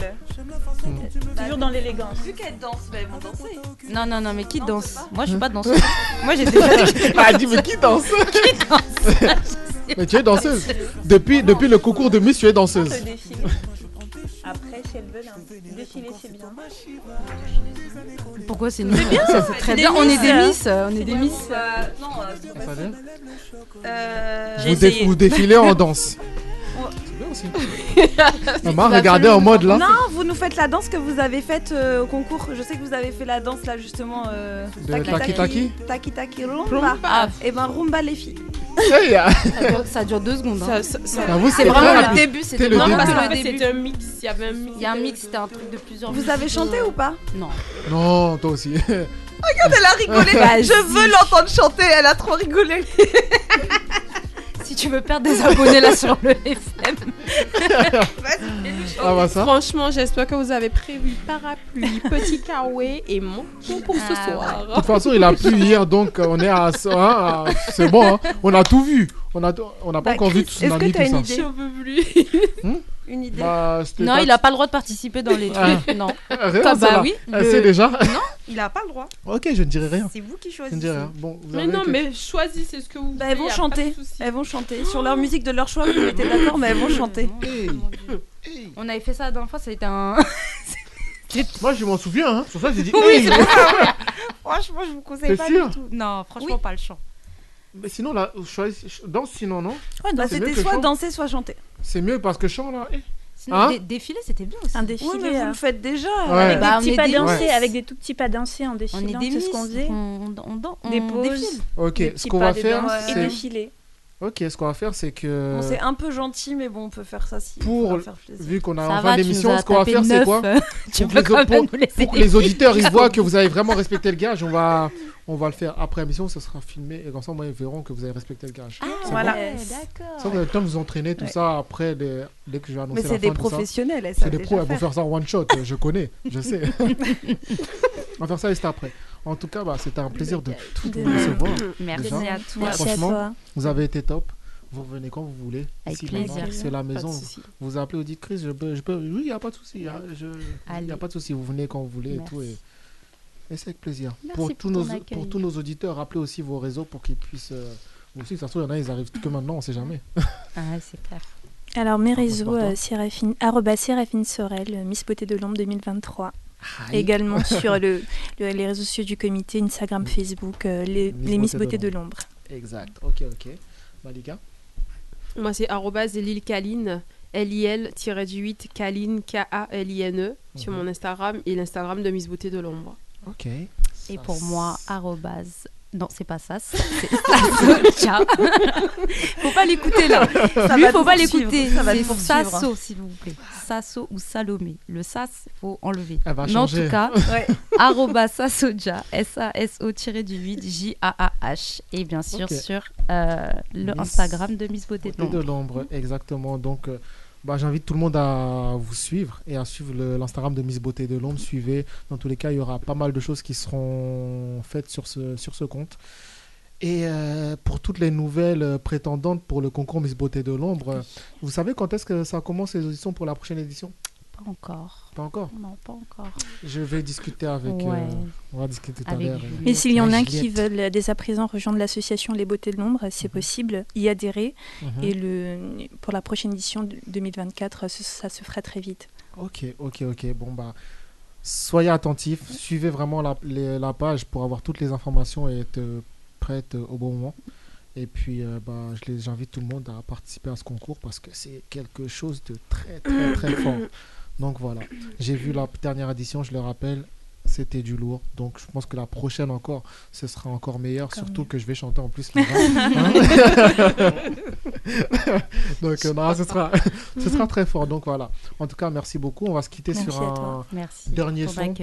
Speaker 6: Toujours dans l'élégance.
Speaker 5: Vu qu'elle danse, bah, elles vont danser.
Speaker 2: Non, non, non, mais qui danse Moi, je suis pas danseuse. Moi, j'ai déjà dit que j'étais
Speaker 1: Elle a dit, mais qui danse
Speaker 2: Qui danse
Speaker 1: Mais tu es danseuse. Depuis, depuis le concours de Miss, tu es danseuse.
Speaker 6: Se défiler. Après, si elles veulent un défilé, c'est bien.
Speaker 2: Pourquoi c'est nul Ça, c'est très bien. On est des miss. On est des miss.
Speaker 5: Non, euh,
Speaker 1: dire
Speaker 5: Euh,
Speaker 1: vous, dé- vous défilez en danse. aussi. Maman, regardez en mode là.
Speaker 5: Non, vous nous faites la danse que vous avez faite euh, au concours. Je sais que vous avez fait la danse là justement. euh,
Speaker 1: De Taki Taki
Speaker 5: Taki Taki Rumba.
Speaker 3: Rumba.
Speaker 5: Ah, et ben Rumba les filles.
Speaker 1: Hey.
Speaker 2: Ça dure, ça dure deux secondes. hein.
Speaker 3: Ça- ça- ça-
Speaker 1: J'avoue,
Speaker 2: C'est vraiment le début.
Speaker 1: C'était le
Speaker 3: c'était un mix. Il y avait un mix.
Speaker 2: Il y a un mix, c'était un truc de plusieurs.
Speaker 5: Vous avez chanté ou pas
Speaker 2: Non.
Speaker 1: Non, toi aussi.
Speaker 5: Regarde, elle a rigolé. Je veux l'entendre chanter. Elle a trop rigolé.
Speaker 2: Tu veux perdre des abonnés là sur le FM.
Speaker 1: Ah bah ça.
Speaker 3: Franchement, j'espère que vous avez prévu parapluie, petit kawaii et manteau pour ce
Speaker 2: Ah,
Speaker 1: De
Speaker 3: soir.
Speaker 1: toute façon, il a plu hier, donc euh, on est à. hein, à- c'est bon, hein. on a tout vu. On a, on n'a pas
Speaker 5: Bah,
Speaker 1: encore vu tout
Speaker 5: est-ce que t'as une
Speaker 1: ça.
Speaker 5: idée
Speaker 3: J'en peux plus.
Speaker 5: Une idée.
Speaker 1: Bah, c'était
Speaker 2: Non,
Speaker 1: pas-
Speaker 2: il a pas le droit de participer dans les
Speaker 1: Ah.
Speaker 2: trucs. Non.
Speaker 1: Rien,
Speaker 2: Ah, bah oui, le-
Speaker 1: sait déjà.
Speaker 5: Non, il a pas le droit.
Speaker 1: Ok, je ne dirai rien.
Speaker 5: C'est vous qui
Speaker 1: Je ne
Speaker 5: choisissez.
Speaker 1: dirai rien. Bon, vous
Speaker 3: Mais non,
Speaker 1: que-
Speaker 3: mais choisissez ce que vous
Speaker 5: Bah,
Speaker 3: voulez.
Speaker 5: elles vont chanter. Elles vont chanter sur leur musique de leur choix. Vous mettez d'accord, mais elles vont chanter.
Speaker 2: On avait fait ça la dernière fois, ça a été un.
Speaker 1: Moi, je m'en souviens. Hein. Sur ça, j'ai dit.
Speaker 2: Oui,
Speaker 1: hey.
Speaker 2: c'est.
Speaker 5: Franchement, je vous conseille pas
Speaker 1: sûr
Speaker 5: du tout.
Speaker 2: Non, franchement, pas le chant.
Speaker 1: Mais sinon, là, choisis- ch- danse sinon, non
Speaker 5: Ouais, bah, c'était soit
Speaker 1: chant.
Speaker 5: danser, soit chanter.
Speaker 1: C'est mieux parce que chant, là. eh.
Speaker 2: Sinon,
Speaker 1: Hein
Speaker 2: dé- défiler, c'était bien aussi.
Speaker 6: Un défilé.
Speaker 5: Oui, mais vous
Speaker 6: euh,
Speaker 5: le faites déjà.
Speaker 1: Ouais.
Speaker 6: Avec,
Speaker 2: Bah, on
Speaker 6: des petits
Speaker 2: est
Speaker 6: pas
Speaker 2: des
Speaker 6: dansés,
Speaker 2: Miss.
Speaker 6: avec des tout petits pas dansés en
Speaker 2: On est
Speaker 6: défilant,
Speaker 2: des
Speaker 6: c'est ce qu'on faisait.
Speaker 2: On, on, on
Speaker 6: Des pauses,
Speaker 2: défile.
Speaker 1: Ok,
Speaker 6: des
Speaker 1: ce
Speaker 6: petits
Speaker 1: qu'on va faire, c'est. Ok, ce qu'on va faire, c'est que.
Speaker 5: Bon, c'est un peu gentil, mais bon, on peut faire ça si.
Speaker 1: Pour-
Speaker 5: faire plaisir.
Speaker 1: Vu qu'on a
Speaker 2: Ça
Speaker 1: en fin d'émission, ce qu'on va faire, c'est quoi
Speaker 2: Tu
Speaker 1: Pour
Speaker 2: peux
Speaker 1: que les- pour- pour que auditeurs ils voient que vous avez vraiment respecté le gage, on va, on va le faire après l'émission, ce sera filmé et comme ça, ils verront que vous avez respecté le gage.
Speaker 2: Ah,
Speaker 1: C'est
Speaker 5: voilà.
Speaker 2: ouais,
Speaker 1: Ça,
Speaker 2: d'accord.
Speaker 1: vous avez le temps de vous entraîner, tout
Speaker 5: Ouais.
Speaker 1: ça, après, les- dès que je vais annoncer
Speaker 5: Mais c'est des
Speaker 1: fin ça.
Speaker 5: professionnels, elles
Speaker 1: C'est des pros, elles vont
Speaker 5: faire.
Speaker 1: ça en one shot, je connais, je sais. on va faire ça juste après. En tout cas, bah, c'était un plaisir de tout
Speaker 6: De-
Speaker 1: vous recevoir.
Speaker 2: Merci
Speaker 1: Déjà.
Speaker 2: à toi.
Speaker 6: Merci à
Speaker 1: Franchement,
Speaker 6: toi.
Speaker 1: Vous avez été top. Vous revenez quand vous voulez.
Speaker 2: Avec
Speaker 1: Ici,
Speaker 2: plaisir.
Speaker 1: C'est la maison. Vous appelez, vous dites Chris, je peux, je peux. Oui, il n'y a pas de souci. Il n'y a, je- pas de souci. Vous venez quand vous voulez et tout. Et, et c'est avec plaisir.
Speaker 2: Merci
Speaker 1: pour,
Speaker 2: pour
Speaker 1: tous nos,
Speaker 2: accueil.
Speaker 1: pour tous nos auditeurs, rappelez aussi vos réseaux pour qu'ils puissent. euh, aussi, ça se trouve, il y en a, ils arrivent que maintenant, on ne sait jamais.
Speaker 2: Ah, c'est clair.
Speaker 6: Alors, mes réseaux, euh, Séraphine, arroba Séraphine Sorel, euh, Miss Beauté de l'Ombre 2023. Également sur le, le- les réseaux sociaux du comité, Instagram, Facebook, euh, les,
Speaker 1: Miss
Speaker 6: les Miss
Speaker 1: Beauté de
Speaker 6: l'Ombre.
Speaker 1: Exact. Ok, ok. Malika
Speaker 3: Moi, c'est arrobas Lil Kaline, L-I-L-8 Kaline, K-A-L-I-N-E, E, sur
Speaker 1: Mhm.
Speaker 3: mon Instagram et l'Instagram de Miss Beauté de l'Ombre.
Speaker 1: Ok.
Speaker 2: Et
Speaker 1: Ça,
Speaker 2: pour moi, arrobase. Non, c'est pas ça, c'est Sasso. faut pas l'écouter là.
Speaker 5: Ça
Speaker 2: Lui,
Speaker 5: va
Speaker 2: faut pas l'écouter. C'est. Sasso, s'il vous plaît. Sasso ou Salomé. Le Sas, faut enlever.
Speaker 1: Elle va
Speaker 2: Mais en tout cas, arroba Sassoja, S-A-S-O-du-8, J-A-A-H. Et bien sûr, sur euh, le
Speaker 1: Miss
Speaker 2: Instagram de Miss Beauté de
Speaker 1: Beauté de
Speaker 2: l'Ombre.
Speaker 1: l'ombre, exactement. Donc, euh, bah, j'invite tout le monde à vous suivre et à suivre l'Instagram de Miss Beauté de l'ombre. Suivez. Dans tous les cas, il y aura pas mal de choses qui seront faites sur ce, sur ce compte. Et euh, pour toutes les nouvelles prétendantes pour le concours Miss Beauté de l'ombre, vous savez quand est-ce que ça commence les auditions pour la prochaine édition?
Speaker 2: Pas encore.
Speaker 1: Pas encore.
Speaker 2: Non, pas encore.
Speaker 1: Je vais discuter avec. euh,
Speaker 2: Ouais.
Speaker 1: on va discuter tout à
Speaker 2: Avec
Speaker 1: l'heure.
Speaker 2: Juliette.
Speaker 6: Et s'il y en a qui veulent euh, dès à présent rejoindre l'association Les Beautés de l'Ombre, c'est possible, y adhérer.
Speaker 1: Mhm.
Speaker 6: Et le, pour la prochaine édition de 2024, ce- ça se fera très vite.
Speaker 1: Ok, ok, ok. Bon, bah, soyez attentifs. Suivez vraiment la, les- la page pour avoir toutes les informations et être euh, prête euh, au bon moment. Et puis, euh, bah, je les- j'invite tout le monde à participer à ce concours parce que c'est quelque chose de très, très, très fort. Donc voilà. J'ai vu la dernière édition, je le rappelle. C'était du lourd. Donc je pense que la prochaine encore, ce sera encore meilleur. Surtout
Speaker 6: mieux.
Speaker 1: que je vais chanter en plus là-bas. Hein Donc euh, non, ce sera, ce sera très fort. Donc voilà. En tout cas, merci beaucoup. On va se quitter
Speaker 6: Merci
Speaker 1: sur un.
Speaker 2: Merci
Speaker 1: dernier
Speaker 2: pour
Speaker 1: son.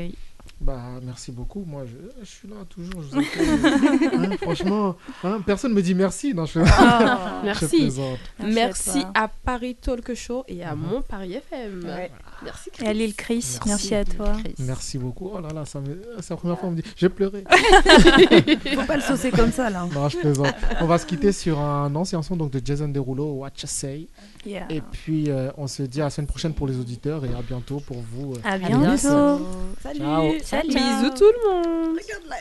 Speaker 1: Bah, merci beaucoup. Moi, je, je suis là toujours. Je vous accueille. Hein, franchement, hein, personne me dit merci. Non, je,
Speaker 3: Ah,
Speaker 1: je
Speaker 3: merci.
Speaker 6: Merci
Speaker 3: Merci,
Speaker 6: à
Speaker 3: Paris Talk Show et à mon Paris FM.
Speaker 5: Ouais.
Speaker 3: Merci.
Speaker 6: Et à Lille Chris,
Speaker 1: Merci.
Speaker 6: merci, à toi.
Speaker 2: Chris.
Speaker 1: Merci beaucoup. Oh là là, ça c'est la première fois qu'on me dit. J'ai pleuré.
Speaker 5: Faut pas le saucer comme ça là.
Speaker 1: non, je plaisante. On va se quitter sur un ancien son donc, de Jason Derulo, What You Say.
Speaker 6: Yeah.
Speaker 1: Et puis, euh, on se dit à la semaine prochaine pour les auditeurs et à bientôt pour vous. euh,
Speaker 6: À
Speaker 2: À
Speaker 6: bientôt.
Speaker 2: bientôt.
Speaker 5: Salut.
Speaker 1: Ciao.
Speaker 2: Salut.
Speaker 3: Bisous tout le monde.
Speaker 5: Regarde là.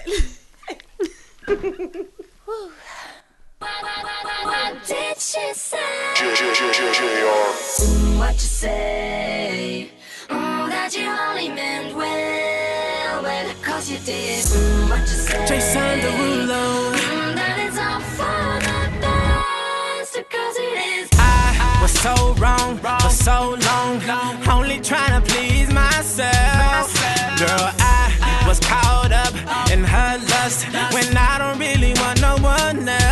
Speaker 16: What did she say?
Speaker 9: J-J-J-J-J-R.
Speaker 16: What you say? Mm, that you only meant well, well, cause you did. Mm, what you say?
Speaker 9: Jason Derulo.
Speaker 16: Mm, that it's all for the best, cause it is.
Speaker 9: I was so wrong, for so long, only trying to please myself. Girl, I was caught up in her lust when I don't really want no one else.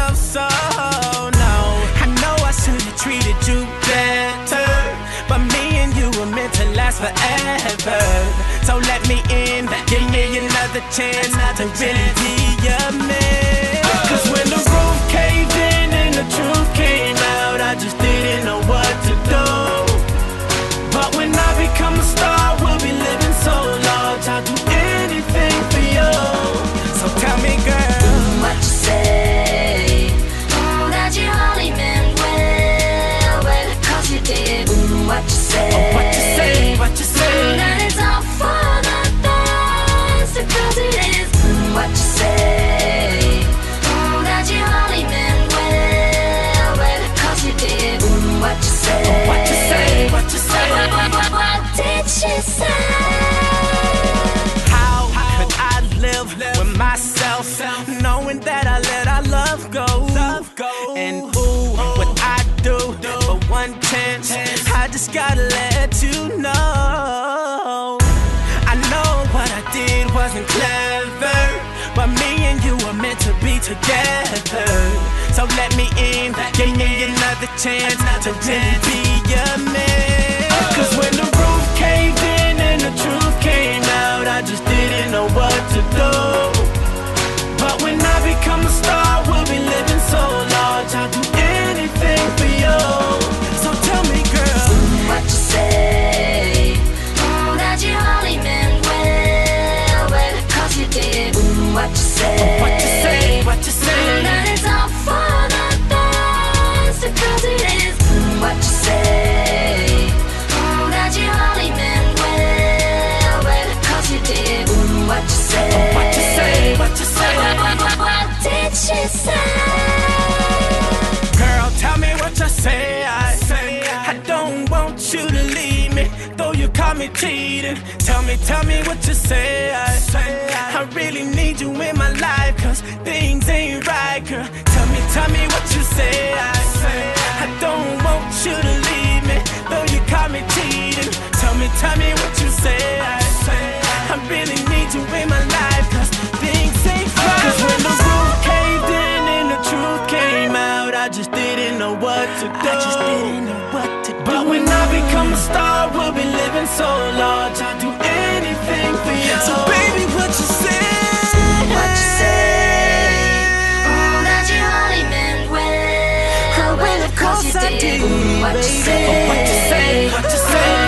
Speaker 9: Last forever. So let me in, give me another chance to really be your man. Gotta let you know. I know what I did wasn't clever, but me and you were meant to be together. So let me in, give me another chance to really be your man. Cause when the roof caved in and the truth came out, I just didn't know what to do. But when I become a star,
Speaker 16: What, to say, what, to say,
Speaker 9: what, to say, what to say,
Speaker 16: what did she say?
Speaker 9: Me cheating. Tell me, tell me what you say. I, I really need you in my life, cause things ain't right, girl. Tell me, tell me what you say. I, I don't want you to leave me, though you caught me cheating. Tell me, tell me what you say. I, I really need you in my life, cause things ain't right. Cause when the roof caved in and the truth came out, I just didn't know what to do. I just didn't know what to do. But when I become a star, we'll be living so large. I'll do anything for you. So baby, what you say?
Speaker 16: What you say? Mm, that you only meant well.
Speaker 9: Oh, well, of course
Speaker 16: you
Speaker 9: I
Speaker 16: did.
Speaker 9: did,
Speaker 16: Mm, what you say?
Speaker 9: Oh, what you say? What you say?